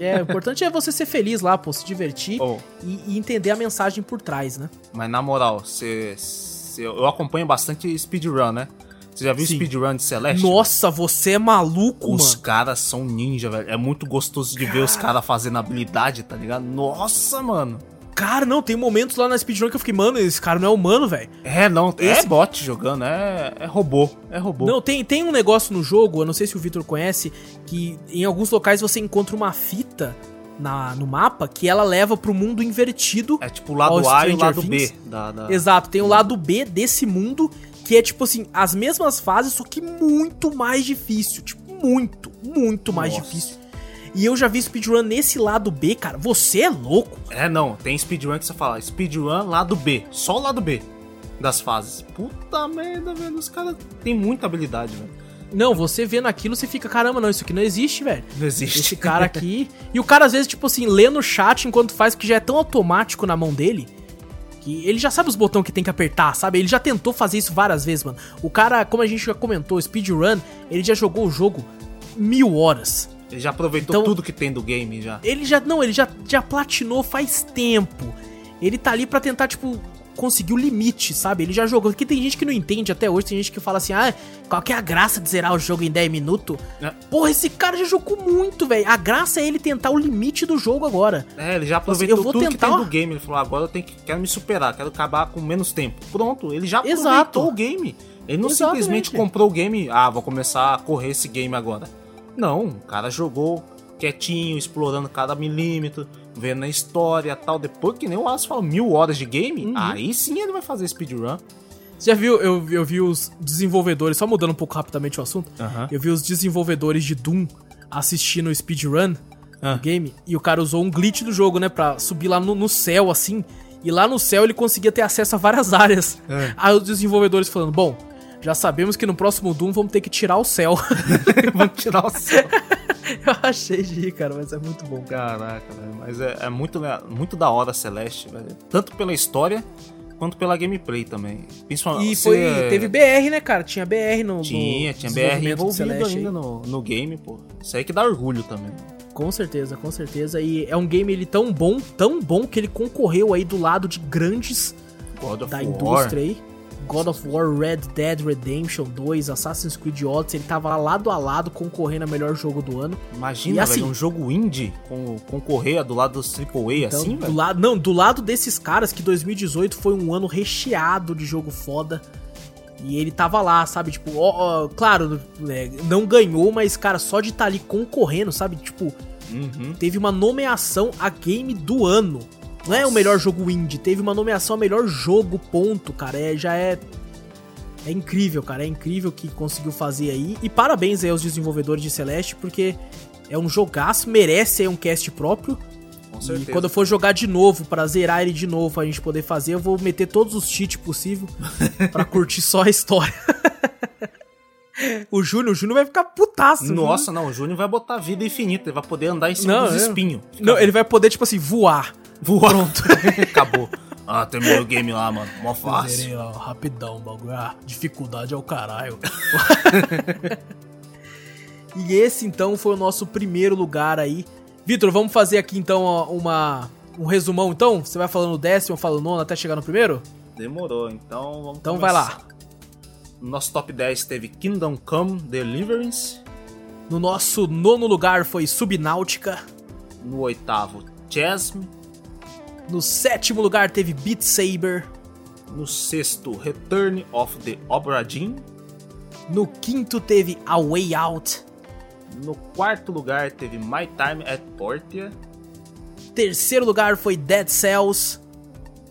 É, o importante é você ser feliz lá, pô, se divertir Oh. e, e entender a mensagem por trás, né? Mas na moral, você, você- eu acompanho bastante speedrun, né? Você já viu Sim. speedrun de Celeste? Nossa, você é maluco, Os mano. caras são ninja, velho. É muito gostoso de ver os caras fazendo habilidade, tá ligado? Nossa, mano. Cara, não, tem momentos lá na speedrun que eu fiquei, mano, esse cara não é humano, velho. É, não, é Esse- bot jogando, é, é robô, é robô. Não, tem, tem um negócio no jogo, eu não sei se o Victor conhece, que em alguns locais você encontra uma fita na, no mapa que ela leva pro mundo invertido. É tipo o lado A e o lado Things. B da, da- Exato, tem o lado B desse mundo, que é tipo assim, as mesmas fases, só que muito mais difícil. Tipo, muito, muito mais Nossa. difícil. E eu já vi speedrun nesse lado B, cara. Você é louco. É, não, tem speedrun que você fala, speedrun lado B, só o lado B das fases. Puta merda, velho, os caras têm muita habilidade, velho. Não, você vendo aquilo, você fica, caramba, não, isso aqui não existe, velho. Não existe. Esse cara aqui. <laughs> e o cara, às vezes, tipo assim, lê no chat enquanto faz, porque já é tão automático na mão dele. Que ele já sabe os botões que tem que apertar, sabe? Ele já tentou fazer isso várias vezes, mano. O cara, como a gente já comentou, speedrun, ele já jogou o jogo mil horas. Ele já aproveitou Então- tudo que tem do game já. Ele já. Não, ele já, já platinou faz tempo. Ele tá ali pra tentar, tipo, conseguir o limite, sabe? Ele já jogou. Porque tem gente que não entende até hoje, tem gente que fala assim, ah, qual que é a graça de zerar o jogo em 10 minutos? É. Porra, esse cara já jogou muito, velho. A graça é ele tentar o limite do jogo agora. É, ele já aproveitou eu vou tudo tentar- que tem do game. Ele falou, agora eu tenho que, quero me superar, quero acabar com menos tempo. Pronto, ele já aproveitou Exato. o game. Ele não Exatamente. simplesmente comprou o game, ah, vou começar a correr esse game agora. Não, o cara jogou quietinho, explorando cada milímetro, vendo a história e tal. Depois que nem o Aço fala, mil horas de game, Uhum. aí sim ele vai fazer speedrun. Você já viu, eu, eu vi os desenvolvedores, só mudando um pouco rapidamente o assunto, Aham. eu vi os desenvolvedores de Doom assistindo o speedrun Ah. do game, e o cara usou um glitch do jogo, né, pra subir lá no, no céu, assim, e lá no céu ele conseguia ter acesso a várias <laughs> áreas. É. Aí os desenvolvedores falando, bom, já sabemos que no próximo Doom vamos ter que tirar o céu. <laughs> Vamos tirar o céu. <laughs> eu achei de rir, cara, mas é muito bom. Caraca, velho. Mas é, é muito, né, muito da hora Celeste, velho. Tanto pela história quanto pela gameplay também. Principalmente. E foi, teve BR, né, cara? Tinha BR no. Tinha, no tinha BR envolvido Celeste ainda no, no game, pô. Isso aí que dá orgulho também. Com certeza, com certeza. E é um game ele tão bom, tão bom que ele concorreu aí do lado de grandes God of da War. indústria aí. God of War, Red Dead Redemption 2, Assassin's Creed Odyssey, ele tava lá lado a lado concorrendo a melhor jogo do ano. Imagina, E assim- velho, um jogo indie com, concorrer do lado dos AAA Então, assim, do lado, não, do lado desses caras que 2018 foi um ano recheado de jogo foda. E ele tava lá, sabe? Tipo, ó, ó, claro, né, não ganhou, mas, cara, só de estar ali concorrendo, sabe? Tipo, Uhum. teve uma nomeação a game do ano. Não é o melhor jogo indie, teve uma nomeação a melhor jogo, ponto, cara. É, já é. É incrível, cara. É incrível que conseguiu fazer aí. E parabéns aí aos desenvolvedores de Celeste, porque é um jogaço, merece aí um cast próprio. Com E certeza. quando eu for jogar de novo, pra zerar ele de novo, pra gente poder fazer, eu vou meter todos os cheats possível <laughs> pra curtir só a história. <laughs> o Júnior, o Júnior vai ficar putaço. viu? Nossa, não, o Júnior vai botar vida infinita, ele vai poder andar em cima Não, dos é. espinhos. Não, ele vai poder, tipo assim, voar. Voar. Pronto. <laughs> Acabou. Ah, terminou o game lá, mano. Mó fácil. Zerei, ó, rapidão, bagulho. Ah, dificuldade é o caralho. <laughs> e esse, então, foi o nosso primeiro lugar aí. Vitor, vamos fazer aqui, então, uma, um resumão, então? Você vai falando o décimo, eu falo o nono, até chegar no primeiro? Demorou, então vamos Então vai lá. começar. No nosso top 10 teve Kingdom Come Deliverance. No nosso nono lugar foi Subnáutica. No oitavo, Jasmine. No sétimo lugar teve Beat Saber. No sexto, Return of the Obra Dinn. No quinto teve A Way Out. No quarto lugar teve My Time at Portia. Terceiro lugar foi Dead Cells.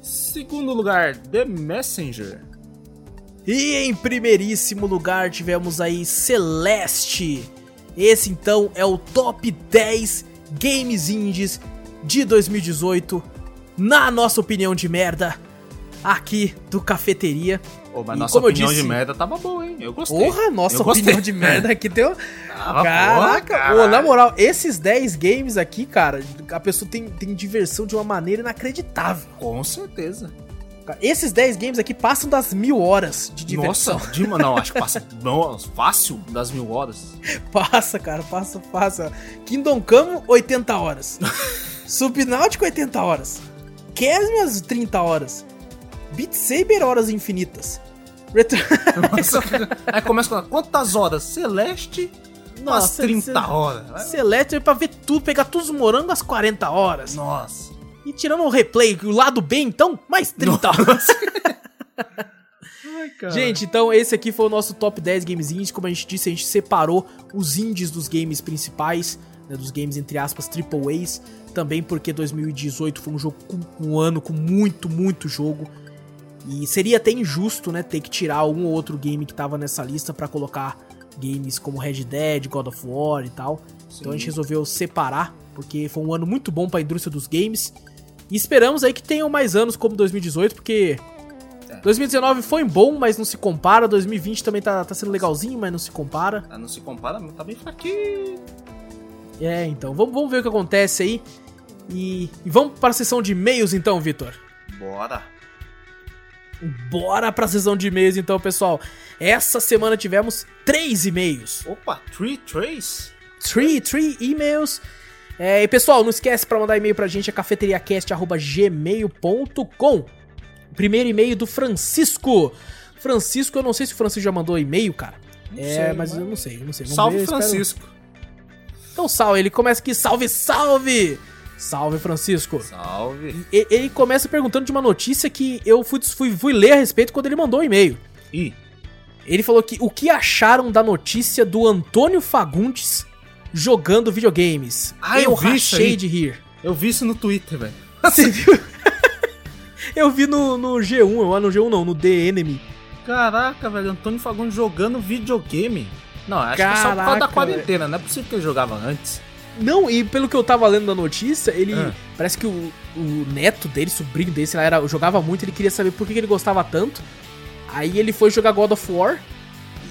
Segundo lugar, The Messenger. E em primeiríssimo lugar tivemos aí Celeste. Esse então é o top 10 games indies de 2018, na nossa opinião de merda, aqui do Cafeteria. Ô, mas E nossa opinião disse- de merda tava boa, hein? Eu gostei. Porra, nossa Eu gostei. opinião de merda <laughs> aqui tem. um- Tava Caraca, boa, ô, na moral, esses 10 games aqui, cara, a pessoa tem, tem diversão de uma maneira inacreditável. Com certeza. Esses 10 games aqui passam das mil horas de diversão. Nossa, Dima, não, acho que passa <laughs> não, fácil das mil horas. Passa, cara, passa, passa. Kingdom Come, 80 horas. <laughs> Subnáutico, 80 horas. Casmias, 30 horas. Beat Saber, horas infinitas. Retro... Nossa, <laughs> aí começa com quantas horas? Celeste, umas Nossa, 30 Cel- horas. Celeste é pra ver tudo, pegar todos os morangos às 40 horas. Nossa. E tirando o replay, o lado B, então, mais 30 horas. <laughs> Gente, então esse aqui foi o nosso top 10 games indies. Como a gente disse, a gente separou os indies dos games principais, né, dos games entre aspas triple A's, também porque 2018 foi um jogo com, um ano com muito, muito jogo. E seria até injusto, né, ter que tirar um ou outro game que tava nessa lista pra colocar games como Red Dead, God of War e tal. Então a gente resolveu separar, porque foi um ano muito bom pra indústria dos games. E esperamos aí que tenham mais anos como 2018, porque 2019 foi bom, mas não se compara. 2020 também tá, tá sendo legalzinho, mas não se compara. Ah, não se compara, mas tá bem fraquinho. É, então, vamos, vamos ver o que acontece aí. E, e vamos para a sessão de e-mails então, Vitor. Bora. Bora pra sessão de e-mails então, pessoal. Essa semana tivemos três e-mails. Opa, Tree Trace? Three, three e-mails. É, e pessoal, não esquece para mandar e-mail pra gente, é cafeteriacast.gmail.com. Primeiro e-mail do Francisco. Francisco, eu não sei se o Francisco já mandou e-mail, cara. Não é, sei, mas mas- eu não sei, eu não sei. Vamos Salve, ver, espero- Francisco. Então salve, ele começa aqui, salve, salve! Salve, Francisco. Salve. E- ele começa perguntando de uma notícia que eu fui, fui, fui ler a respeito quando ele mandou o e-mail. Ih. Ele falou que o que acharam da notícia do Antônio Fagundes jogando videogames. Ah, eu vi isso rachei de rir. Eu vi isso no Twitter, velho. Você <laughs> viu? <laughs> eu vi no, no G1, eu no G1 não, no The Enemy. Caraca, velho, Antônio Fagundes jogando videogame. Não, acho que é só por causa da Caraca, quarentena, não é possível que ele jogava antes. Não, e pelo que eu tava lendo na notícia, ele. Ah. Parece que o, o neto dele, sobrinho dele, sei lá, era, jogava muito, ele queria saber por que, que ele gostava tanto. Aí ele foi jogar God of War.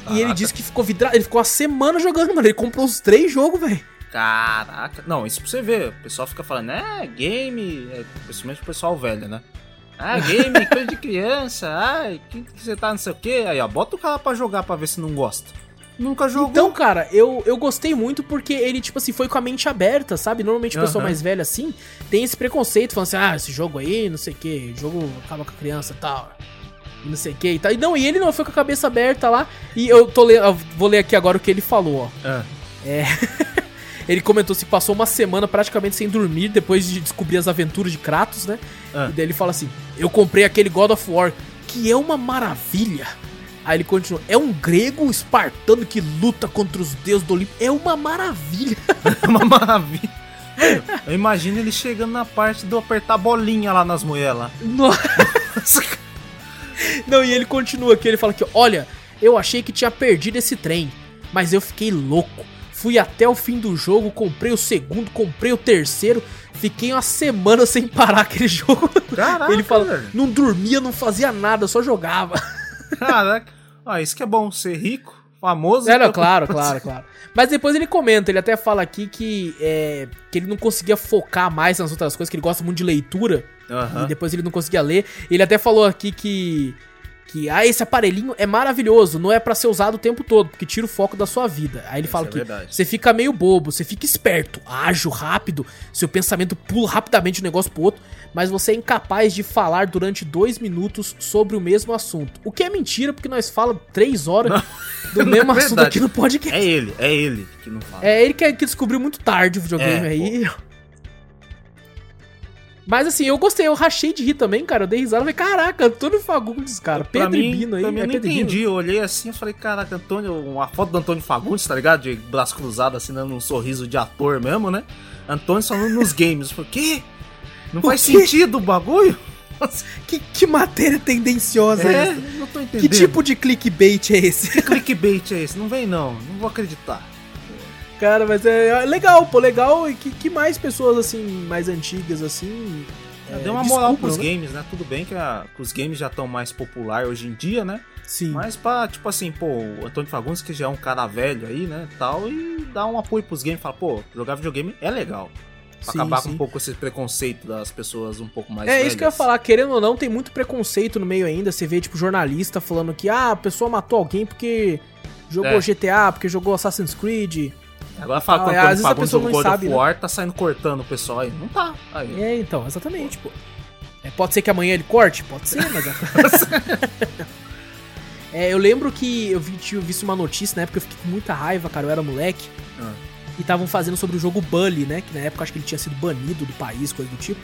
E ele Caraca. disse que ficou vidrado. Ele ficou uma semana jogando, mano. Ele comprou os três jogos, velho. Caraca. Não, isso pra você ver. O pessoal fica falando, é, game. É, principalmente o pessoal velho, né? Ah, game, <laughs> coisa de criança. Ai, que, que você tá não sei o quê. Aí, ó, bota o cara pra jogar pra ver se não gosta. Nunca jogou. Então, cara, eu, eu gostei muito porque ele, tipo assim, foi com a mente aberta, sabe? Normalmente pessoal Aham. mais velho assim tem esse preconceito, falando assim, ah, esse jogo aí, não sei o que, jogo acaba com a criança e tal. Não sei o que e tal. E não, e ele não foi com a cabeça aberta lá. E eu tô lendo, eu vou ler aqui agora o que ele falou, ó. Ah. É. <laughs> ele comentou se passou uma semana praticamente sem dormir depois de descobrir as aventuras de Kratos, né? Ah. E daí ele fala assim: Eu comprei aquele God of War, que é uma maravilha. Aí ele continua: É um grego espartano que luta contra os deuses do Olimpo. É uma maravilha. <laughs> É uma maravilha. Eu imagino ele chegando na parte do apertar bolinha lá nas lá. Nossa. Não, e ele continua aqui, ele fala que, olha, eu achei que tinha perdido esse trem, mas eu fiquei louco. Fui até o fim do jogo, comprei o segundo, comprei o terceiro, fiquei uma semana sem parar aquele jogo. Caraca, ele fala, não dormia, não fazia nada, só jogava. Caraca. Ah, isso que é bom, ser rico, famoso. É, não, claro, claro, claro. Mas depois ele comenta, ele até fala aqui que, é, que ele não conseguia focar mais nas outras coisas, que ele gosta muito de leitura. E depois ele não conseguia ler. Ele até falou aqui que. Que, ah, esse aparelhinho é maravilhoso, não é pra ser usado o tempo todo, porque tira o foco da sua vida. Aí ele fala é que verdade. você fica meio bobo, você fica esperto, ágil, rápido, seu pensamento pula rapidamente de um negócio pro outro, mas você é incapaz de falar durante dois minutos sobre o mesmo assunto. O que é mentira, porque nós falamos três horas do mesmo <laughs> Não é assunto aqui no podcast. É ele, é ele que não fala. É ele que, que descobriu muito tarde o videogame É, aí. <laughs> Mas assim, eu gostei, eu rachei de rir também, cara. Eu dei risada, falei, caraca, Antônio Fagundes, cara. Pra Pedro mim, e Bino aí. pra mim, eu é não Pedro e Bino? entendi. Eu olhei assim e falei, caraca, Antônio, uma foto do Antônio Fagundes, tá ligado? De braço cruzado, assim, dando um sorriso de ator mesmo, né? Antônio falando nos games. Eu falei, quê? Não O faz quê? sentido o bagulho? <laughs> Que, que matéria tendenciosa é, É, essa? não tô entendendo. Que tipo de clickbait é esse? Que clickbait é esse? Não vem não, não vou acreditar. Cara, mas é é legal, pô, legal. E que, que mais pessoas, assim, mais antigas, assim. é, Deu uma moral pros né? games, né? Tudo bem que, a- que os games já estão mais popular hoje em dia, né? Sim. Mas pra, tipo assim, pô, o Antônio Fagundes, que já é um cara velho aí, né, tal, e dá um apoio pros games, fala, pô, jogar videogame é legal. Pra Sim, acabar com sim. um pouco esse preconceito das pessoas um pouco mais É isso que eu ia velhas. falar, querendo ou não, tem muito preconceito no meio ainda. Você vê, tipo, jornalista falando que, ah, a pessoa matou alguém porque jogou É. GTA, porque jogou Assassin's Creed. Agora fala o Ah, a Fagundes pessoa jogou não God sabe, of né? War, tá saindo cortando o pessoal aí. Não tá. Aí. É, então, exatamente, pô. É, pode ser que amanhã ele corte? Pode ser, mas. é, <laughs> eu lembro que eu vi, tinha visto uma notícia na época, eu fiquei com muita raiva, cara, eu era moleque. Ah. E estavam fazendo sobre o jogo Bully, né? Que na época eu acho que ele tinha sido banido do país, coisa do tipo.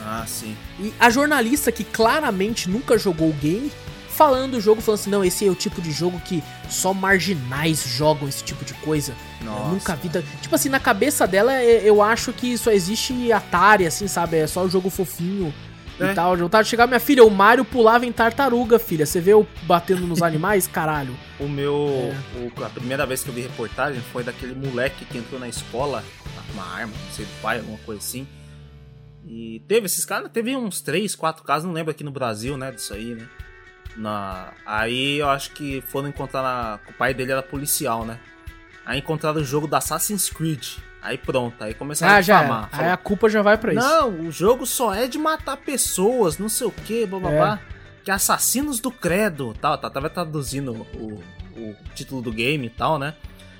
Ah, sim. E a jornalista que claramente nunca jogou o game, falando do jogo, falando assim: não, esse é o tipo de jogo que só marginais jogam esse tipo de coisa. Nossa, Eu nunca vi. da- Tipo assim, na cabeça dela, é- eu acho que só existe Atari, assim, sabe? É só o jogo fofinho É. e tal. Vontade de chegar, minha filha, o Mario pulava em tartaruga, filha. Você vê eu batendo nos animais? <laughs> Caralho. O meu. É. o- a primeira vez que eu vi reportagem foi daquele moleque que entrou na escola com uma arma, não sei do pai, alguma coisa assim. E teve esses caras, teve uns 3, 4 casos, não lembro aqui no Brasil, né, disso aí, né? Na, aí eu acho que foram encontrar. na- o pai dele era policial, né? Aí encontraram o jogo da Assassin's Creed. Aí pronto, aí começaram Ah, a já. difamar. Aí a culpa já vai pra isso. Não, o jogo só é de matar pessoas, não sei o que, blá blá É. blá. Que assassinos do credo, tal, tá, tava traduzindo o, o título do game e tal, né?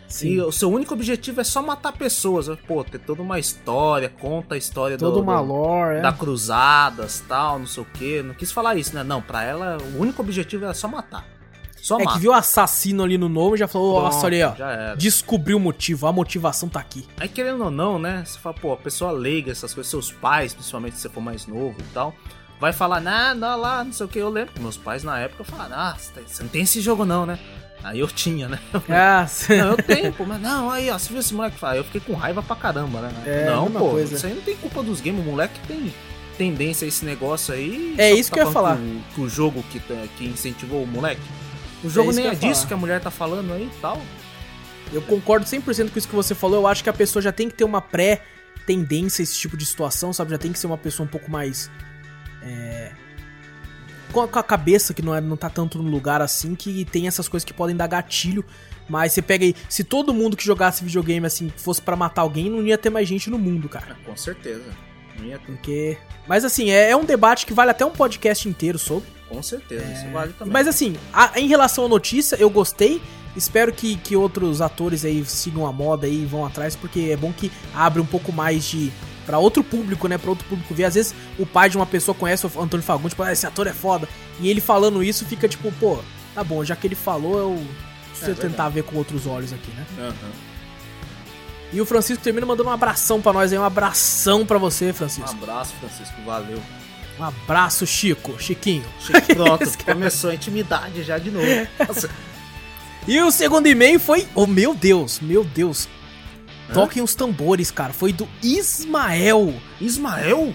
Sim. E o seu único objetivo é só matar pessoas. Pô, ter toda uma história, conta a história Toda do, uma lore, é. da cruzadas, tal, não sei o que. Não quis falar isso, né? Não, pra ela o único objetivo era só matar. Só É mata. que viu o assassino ali no nome e já falou, Pronto, nossa, olha aí, ó. Descobriu o motivo, a motivação tá aqui. Aí querendo ou não, né? Você fala, pô, a pessoa leiga, essas coisas, seus pais, principalmente se você for mais novo e tal, vai falar, nah, não, lá, não sei o que. Eu lembro que meus pais na época falaram, ah, você tá- você não tem esse jogo não, né? Aí eu tinha, né? <laughs> Ah, Não, eu tenho, pô, mas não, aí, ó, você viu esse moleque falar? Eu fiquei com raiva pra caramba, né? É, não, pô, coisa. isso aí não tem culpa dos games, o moleque tem tendência a esse negócio aí. É isso tá que eu ia falar. Que o, jogo que, tá- que incentivou o moleque. O jogo isso nem é disso falar. que a mulher tá falando aí e tal. Eu concordo 100% com isso que você falou. Eu acho que a pessoa já tem que ter uma pré-tendência a esse tipo de situação, sabe? Já tem que ser uma pessoa um pouco mais. É, com, a, com a cabeça que não, é, não tá tanto no lugar assim, que tem essas coisas que podem dar gatilho. Mas você pega aí. Se todo mundo que jogasse videogame assim fosse pra matar alguém, não ia ter mais gente no mundo, cara. Com certeza. Não ia ter. Porque. Mas assim, é, é um debate que vale até um podcast inteiro sobre. Com certeza, isso vale também. Mas assim, a- em relação à notícia, eu gostei. Espero que, que outros atores aí sigam a moda aí e vão atrás, porque é bom que abre um pouco mais de. Pra outro público, né? Pra outro público ver. Às vezes o pai de uma pessoa conhece o Antônio Fagundes, tipo, ah, esse ator é foda. E ele falando isso fica tipo, pô, tá bom, já que ele falou, eu. Deixa É eu tentar ver com outros olhos aqui, né? Aham. E o Francisco termina mandando um abração pra nós aí, um abração pra você, Um Francisco. abraço, Francisco, valeu. Um abraço, Chico, Chiquinho. <laughs> Pronto, começou a intimidade já de novo. Nossa, <laughs> E o segundo e-mail foi. Oh, meu Deus, meu Deus. Toquem os tambores, cara. Foi do Ismael. Ismael?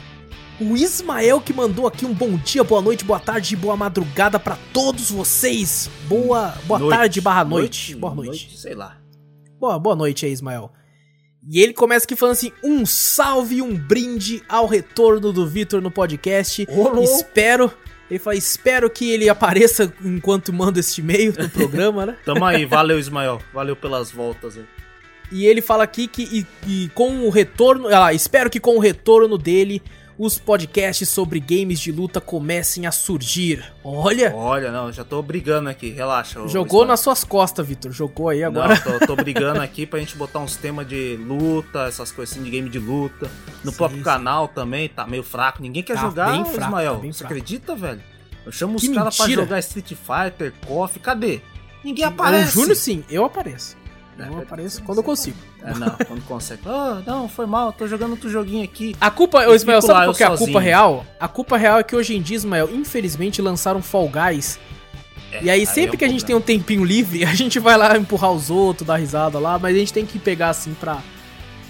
O Ismael que mandou aqui um bom dia, boa noite, boa tarde e boa madrugada pra todos vocês. Boa, boa Noite. tarde barra noite. Boa noite. Sei lá. Boa, boa noite aí, Ismael. E ele começa aqui falando assim: um salve e um brinde ao retorno do Vitor no podcast. Espero. Ele fala, espero que ele apareça enquanto manda este e-mail no programa, né? Tamo aí, valeu, Ismael. Valeu pelas voltas aí. E ele fala aqui que e, e com o retorno. Ah, espero que com o retorno dele, os podcasts sobre games de luta comecem a surgir. Olha! Olha, não, já tô brigando aqui, relaxa. Jogou nas suas costas, Vitor. Jogou aí agora. Não, tô, tô <laughs> brigando aqui pra gente botar uns temas de luta, essas coisas assim de game de luta. No Sim, próprio sim. canal também, tá meio fraco. Ninguém quer Tá jogar, bem fraco, Ismael. tá bem Você fraco. acredita, velho? Eu chamo os Que caras pra jogar Street Fighter, KOF, cadê? Ninguém O aparece. Júnior, sim, eu apareço. É, Eu apareço quando eu consigo. É, não, quando consegue. Ah, não, foi mal, tô jogando outro joguinho aqui. A culpa, ô Ismael, sabe qual que é a culpa real? A culpa real é que hoje em dia, Ismael, infelizmente lançaram Fall Guys. e aí, aí sempre é um que a gente tem um tempinho livre, <laughs> a gente vai lá empurrar os outros, dar risada lá, mas a gente tem que pegar assim pra,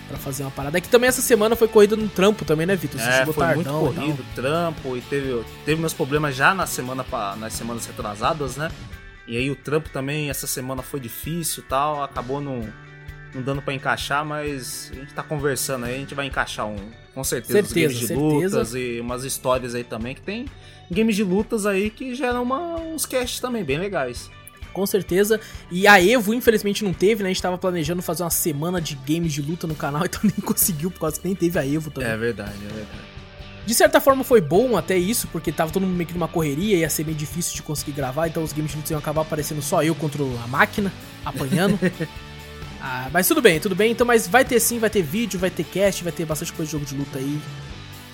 pra fazer uma parada. É que também essa semana foi corrida no trampo também, né, Vitor? Você É, chegou foi muito tardão tal. corrido, trampo, e teve, teve meus problemas já na semana nas semanas retrasadas, né? E aí o trampo também, essa semana foi difícil e tal, acabou não, não dando pra encaixar, mas a gente tá conversando aí, a gente vai encaixar um, com certeza, os Certeza, games de certeza. lutas e umas histórias aí também, que tem games de lutas aí que geram uma, uns casts também bem legais. Com certeza. E a Evo, infelizmente, não teve, né? A gente tava planejando fazer uma semana de games de luta no canal, <laughs> então nem conseguiu, por causa que nem teve a Evo também. É verdade, é verdade. De certa forma foi bom até isso, porque tava todo mundo meio que numa correria, ia ser meio difícil de conseguir gravar, então os games de luta iam acabar aparecendo só eu contra a máquina, apanhando. <laughs> Ah, mas tudo bem, tudo bem. Então, mas vai ter sim, vai ter vídeo, vai ter cast, vai ter bastante coisa de jogo de luta aí.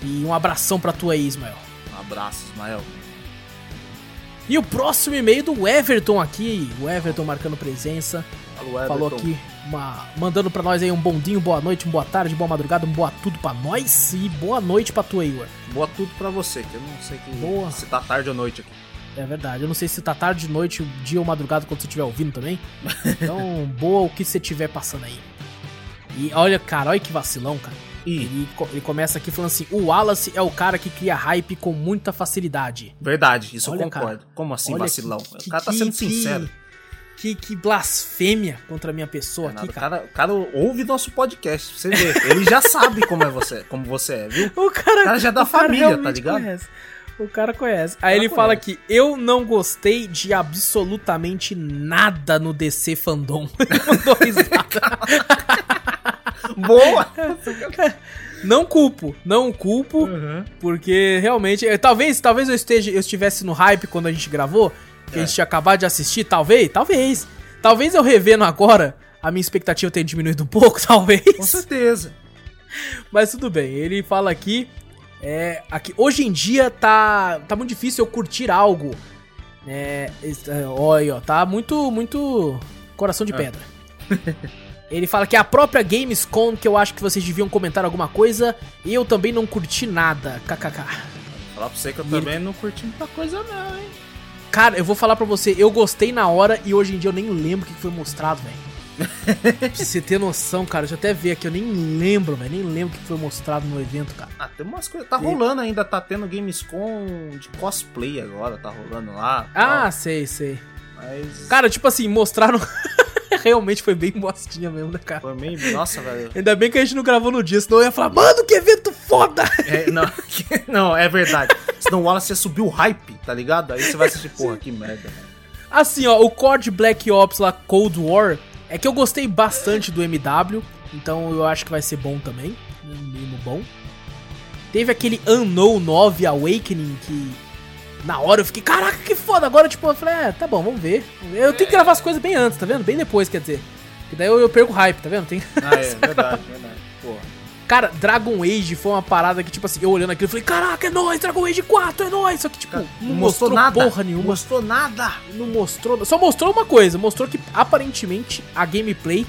E um abração pra tu aí, Ismael. Um abraço, Ismael. E o próximo e-mail do Everton aqui, o Everton marcando presença. Falou, Falou Everton. aqui, uma- mandando pra nós aí um bom dia, boa noite, uma boa tarde, boa madrugada, um boa tudo pra nós e boa noite pra tu Igor. Boa tudo pra você, que eu não sei que Boa. se tá tarde ou noite aqui. É verdade, eu não sei se tá tarde, noite, dia ou madrugada quando você estiver ouvindo também. Então, <laughs> boa o que você estiver passando aí. E olha, cara, olha que vacilão, cara. Ele, ele começa aqui falando assim: o Wallace é o cara que cria hype com muita facilidade. Verdade, isso Olha, eu concordo. cara, Como assim, olha vacilão? que- o cara tá sendo que- sincero. Que, que blasfêmia contra a minha pessoa nada, aqui, o, cara. cara, o cara ouve nosso podcast, pra você ver. Ele já sabe como é você, como você é, viu? O cara, O cara já é da cara família, tá ligado? conhece. O cara conhece. Aí ele fala que eu não gostei de absolutamente nada no DC Fandom. <laughs> Ele mandou risada. <laughs> Boa! Não culpo, não culpo, Uhum. porque realmente, eh, talvez, talvez eu esteja, eu estivesse no hype quando a gente gravou, que a É. gente tinha acabado de assistir, talvez, talvez. Talvez eu revendo agora, a minha expectativa tenha diminuído um pouco, <laughs> talvez. Com certeza. Mas tudo bem, ele fala aqui, é, aqui hoje em dia tá, tá muito difícil eu curtir algo. É, é, olha, ó, tá muito, muito coração de É. pedra. <laughs> Ele fala que é a própria Gamescom que eu acho que vocês deviam comentar alguma coisa e eu também não curti nada. KKK. Falar pra você que eu E também não curti muita coisa, não, hein? Cara, eu vou falar pra você, eu gostei na hora e hoje em dia eu nem lembro o que foi mostrado, velho. <laughs> pra você ter noção, cara, deixa eu até ver aqui, eu nem lembro, velho, nem lembro o que foi mostrado no evento, cara. Ah, tem umas coisas. Tá E- rolando ainda, tá tendo Gamescom de cosplay agora, tá rolando lá. Ah, tal. sei, sei. Mas. Cara, tipo assim, mostraram. <laughs> <laughs> Realmente foi bem bostinha mesmo, né, cara? Foi meio. Nossa, velho. Ainda bem que a gente não gravou no dia, senão eu ia falar, mano, que evento foda! É, não, <laughs> não, é verdade. Senão o Wallace ia subir o hype, tá ligado? Aí você vai assistir, porra, que merda, velho. Assim, ó, o COD Black Ops lá, Cold War, é que eu gostei bastante do MW, então eu acho que vai ser bom também. No mínimo bom. Teve aquele Unknown 9 Awakening que. Na hora eu fiquei, caraca, que foda! Agora, tipo, eu falei, é, tá bom, vamos ver. Eu tenho que gravar as coisas bem antes, tá vendo? Bem depois, quer dizer. Que daí eu, eu perco o hype, tá vendo? Tem... Ah, é, <laughs> verdade, verdade. Porra. Cara, Dragon Age foi uma parada que, tipo assim, eu olhando aquilo, eu falei, caraca, é nóis, Dragon Age 4, é nóis. Só que, tipo, não, não mostrou, mostrou nada. porra nenhuma. Mostrou nada. Não mostrou. Só mostrou uma coisa, mostrou que aparentemente a gameplay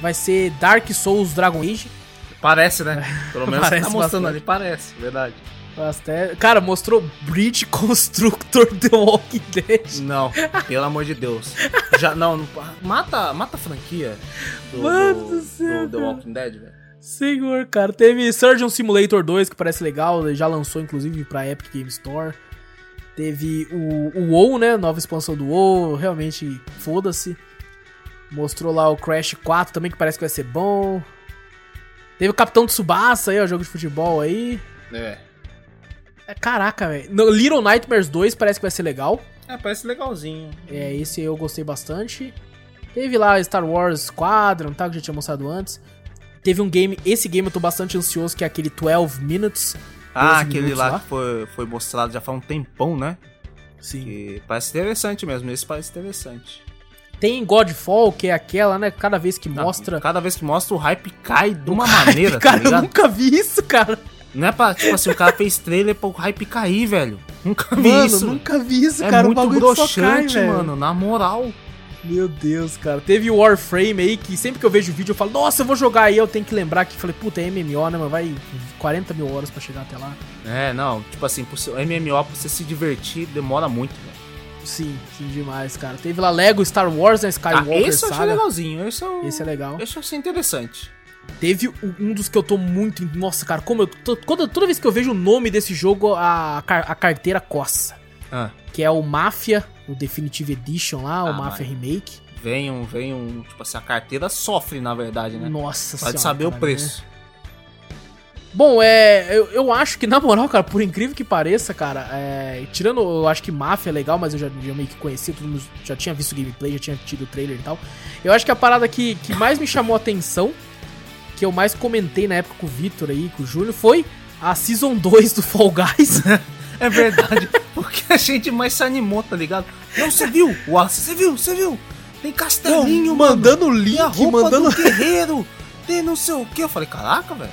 vai ser Dark Souls Dragon Age. Parece, né? <laughs> Pelo menos Parece tá mostrando bastante. ali, parece, verdade. Até... Cara, mostrou Bridge <laughs> Constructor The Walking Dead. Não, pelo amor de Deus. Já, não, não- mata, mata a franquia do, Mano do- do céu, do The Walking Dead, velho. Senhor, cara. Teve Surgeon Simulator 2, que parece legal. Já lançou, inclusive, pra Epic Game Store. Teve o, o WoW, né? Nova expansão do WoW. Realmente, foda-se. Mostrou lá o Crash 4 também, que parece que vai ser bom. Teve o Capitão Tsubasa aí, ó, jogo de futebol aí. É. Caraca, velho. Little Nightmares 2 parece que vai ser legal. É, parece legalzinho. É, esse eu gostei bastante. Teve lá Star Wars Squadron, tá? Que eu já tinha mostrado antes. Teve um game, esse game eu tô bastante ansioso, que é aquele 12 Minutes. Ah, 12 aquele minutos lá, que foi, foi mostrado já faz um tempão, né? Sim. Que parece interessante mesmo, esse parece interessante. Tem Godfall, que é aquela, né? Cada vez que mostra. Cada vez que mostra, o hype cai de uma maneira, <laughs> cara, tá ligado? eu nunca vi isso, cara. Não é pra, tipo assim, o cara fez trailer pro hype cair, velho. Nunca vi Mano, isso. nunca vi isso, é cara. O muito bagulho só broxante, cai, mano, na moral. Meu Deus, cara. Teve o Warframe aí, que sempre que eu vejo o vídeo eu falo, nossa, eu vou jogar aí. Eu tenho que lembrar que falei, puta, é MMO, né, mano? Vai 40 mil horas pra chegar até lá. É, não, tipo assim, pro seu MMO pra você se divertir demora muito, velho. Sim, sim, demais, cara. Teve lá Lego Star Wars, né? Ah, Skywalker esse eu achei legalzinho, esse eu, Esse é legal. esse eu achei interessante. Teve um dos que eu tô muito. Nossa, cara, como eu. tô- quando- toda vez que eu vejo o nome desse jogo, a, a carteira coça. Ah, Que é o Mafia, o Definitive Edition lá, Ah, o Mafia Remake. vem um, vem um, tipo assim, a carteira sofre, na verdade, né? Nossa Pode senhora, saber o cara, preço. Bom, é. Eu, eu acho que, na moral, cara, por incrível que pareça, cara, é, tirando. Eu acho que Mafia é legal, mas eu já, já meio que conheci, todo mundo já tinha visto gameplay, já tinha tido o trailer e tal. Eu acho que a parada que, que mais me chamou a atenção, que eu mais comentei na época com o Vitor aí, com o Júnior, foi a Season 2 do Fall Guys. <laughs> É verdade, porque a gente mais se animou, tá ligado? Não, você viu? Você viu? Você viu? Tem castelinho, Não, mano. mandando link, Tem a roupa mandando- do guerreiro. Tem não sei o que. Eu falei, caraca, velho.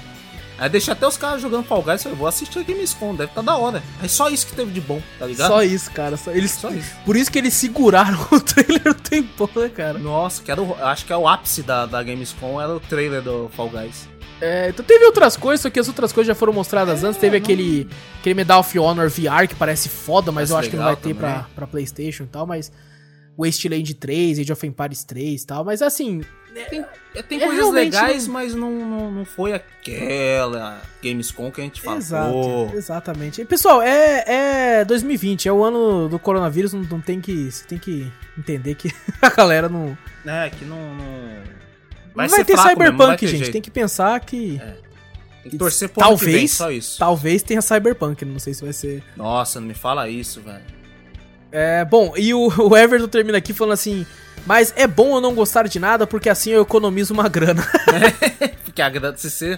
Aí deixei até os caras jogando Fall Guys. Eu vou assistir a Gamescom, deve tá da hora. É só isso que teve de bom, tá ligado? Só isso, cara. Só, eles, Só isso. Por isso que eles seguraram <laughs> o trailer o tempão, né, cara? Nossa, que era o, acho que é o ápice da, da Gamescom, era o trailer do Fall Guys. É, então teve outras coisas, só que as outras coisas já foram mostradas antes. Teve aquele, aquele Medal of Honor VR que parece foda, mas Parece eu acho que não vai ter pra, pra PlayStation e tal. Mas Wasteland 3, Age of Empires 3 e tal. Mas assim. Tem, é, tem É, coisas realmente legais, mas não, não, não foi aquela Gamescom que a gente falou. Exato, exatamente. E, pessoal, é, é 2020, é o ano do coronavírus, não, não tem que. Você tem que entender que <laughs> a galera não. É, que não. não... Vai, vai ser ter fraco Cyberpunk, vai ter gente. jeito. Tem que pensar que. Tem que torcer ano que vem, talvez, só isso. talvez tenha Cyberpunk, não sei se vai ser. Nossa, não me fala isso, velho. É, bom, e o, <laughs> o Everton termina aqui falando assim: Mas é bom eu não gostar de nada porque assim eu economizo uma grana. <laughs> Porque a grana, se você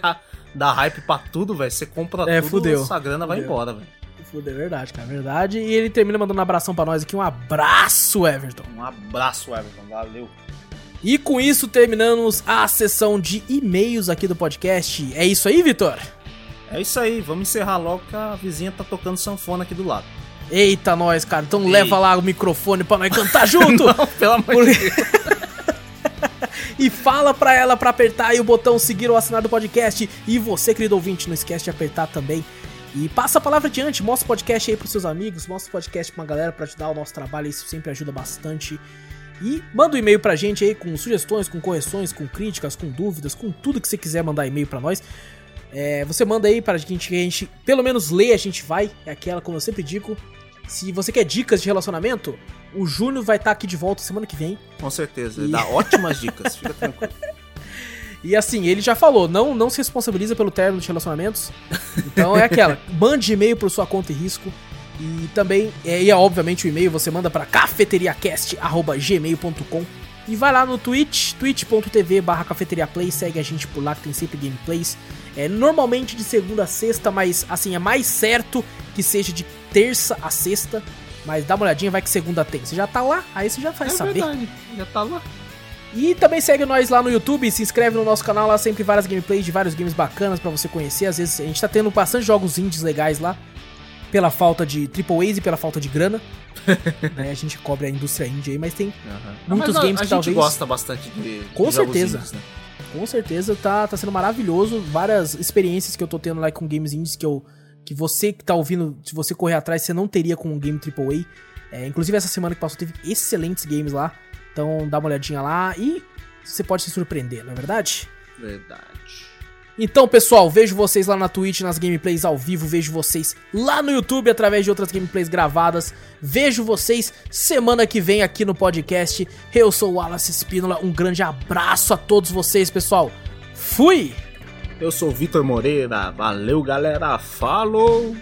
dá hype pra tudo, velho, você compra É, tudo, fudeu. essa grana vai Fudeu. embora, velho. Foda, é verdade, cara, é verdade. E ele termina mandando um abração pra nós aqui. Um abraço, Everton. Um abraço, Everton. Valeu. E com isso terminamos a sessão de e-mails aqui do podcast. É isso aí, Vitor? É isso aí, vamos encerrar logo que a vizinha tá tocando sanfona aqui do lado. Eita, nós, cara. Então Ei. leva lá o microfone pra nós cantar junto. <laughs> Não, pelo amor de Deus. <laughs> E fala pra ela pra apertar aí o botão seguir ou assinar do podcast. E você, querido ouvinte, não esquece de apertar também. E passa a palavra adiante, mostra o podcast aí pros seus amigos, mostra o podcast pra uma galera pra ajudar o nosso trabalho, isso sempre ajuda bastante. E manda um e-mail pra gente aí com sugestões, com correções, com críticas, com dúvidas, com tudo que você quiser mandar e-mail pra nós. É, você manda aí pra gente que a gente pelo menos lê, a gente vai. É aquela, como eu sempre digo. Se você quer dicas de relacionamento, o Júnior vai estar aqui de volta semana que vem. Com certeza, ele E- dá <laughs> ótimas dicas, fica tranquilo. E assim, ele já falou, não, não se responsabiliza pelo término de relacionamentos. Então é aquela, mande e-mail por sua conta e risco. E também, é, e é obviamente o e-mail você manda para cafeteriacast.gmail.com e vai lá no Twitch, twitch.tv barra cafeteriaplay, segue a gente por lá que tem sempre gameplays. É normalmente de segunda a sexta, mas assim, é mais certo que seja de terça a sexta. Mas dá uma olhadinha, vai que segunda tem. Você já tá lá, aí você já faz É saber. verdade, já tá lá. E também segue nós lá no YouTube, se inscreve no nosso canal lá, sempre várias gameplays de vários games bacanas pra você conhecer. Às vezes a gente tá tendo bastante jogos indies legais lá, pela falta de Triple A's e pela falta de grana. <laughs> né, a gente cobre a indústria indie aí, mas tem muitos Mas a, games a que gente talvez. gosta bastante de, de Com jogos certeza. indies, né? Com certeza tá, tá sendo maravilhoso. Várias experiências que eu tô tendo lá com games indies que eu, que você que tá ouvindo, se você correr atrás, você não teria com um game AAA. É, inclusive essa semana que passou teve excelentes games lá. Então dá uma olhadinha lá e você pode se surpreender, não é verdade? Verdade. Então, pessoal, vejo vocês lá na Twitch, nas gameplays ao vivo, vejo vocês lá no YouTube através de outras gameplays gravadas. Vejo vocês semana que vem aqui no podcast. Eu sou o Wallace Espínola, um grande abraço a todos vocês, pessoal. Fui! Eu sou Vitor Moreira, valeu galera, falou!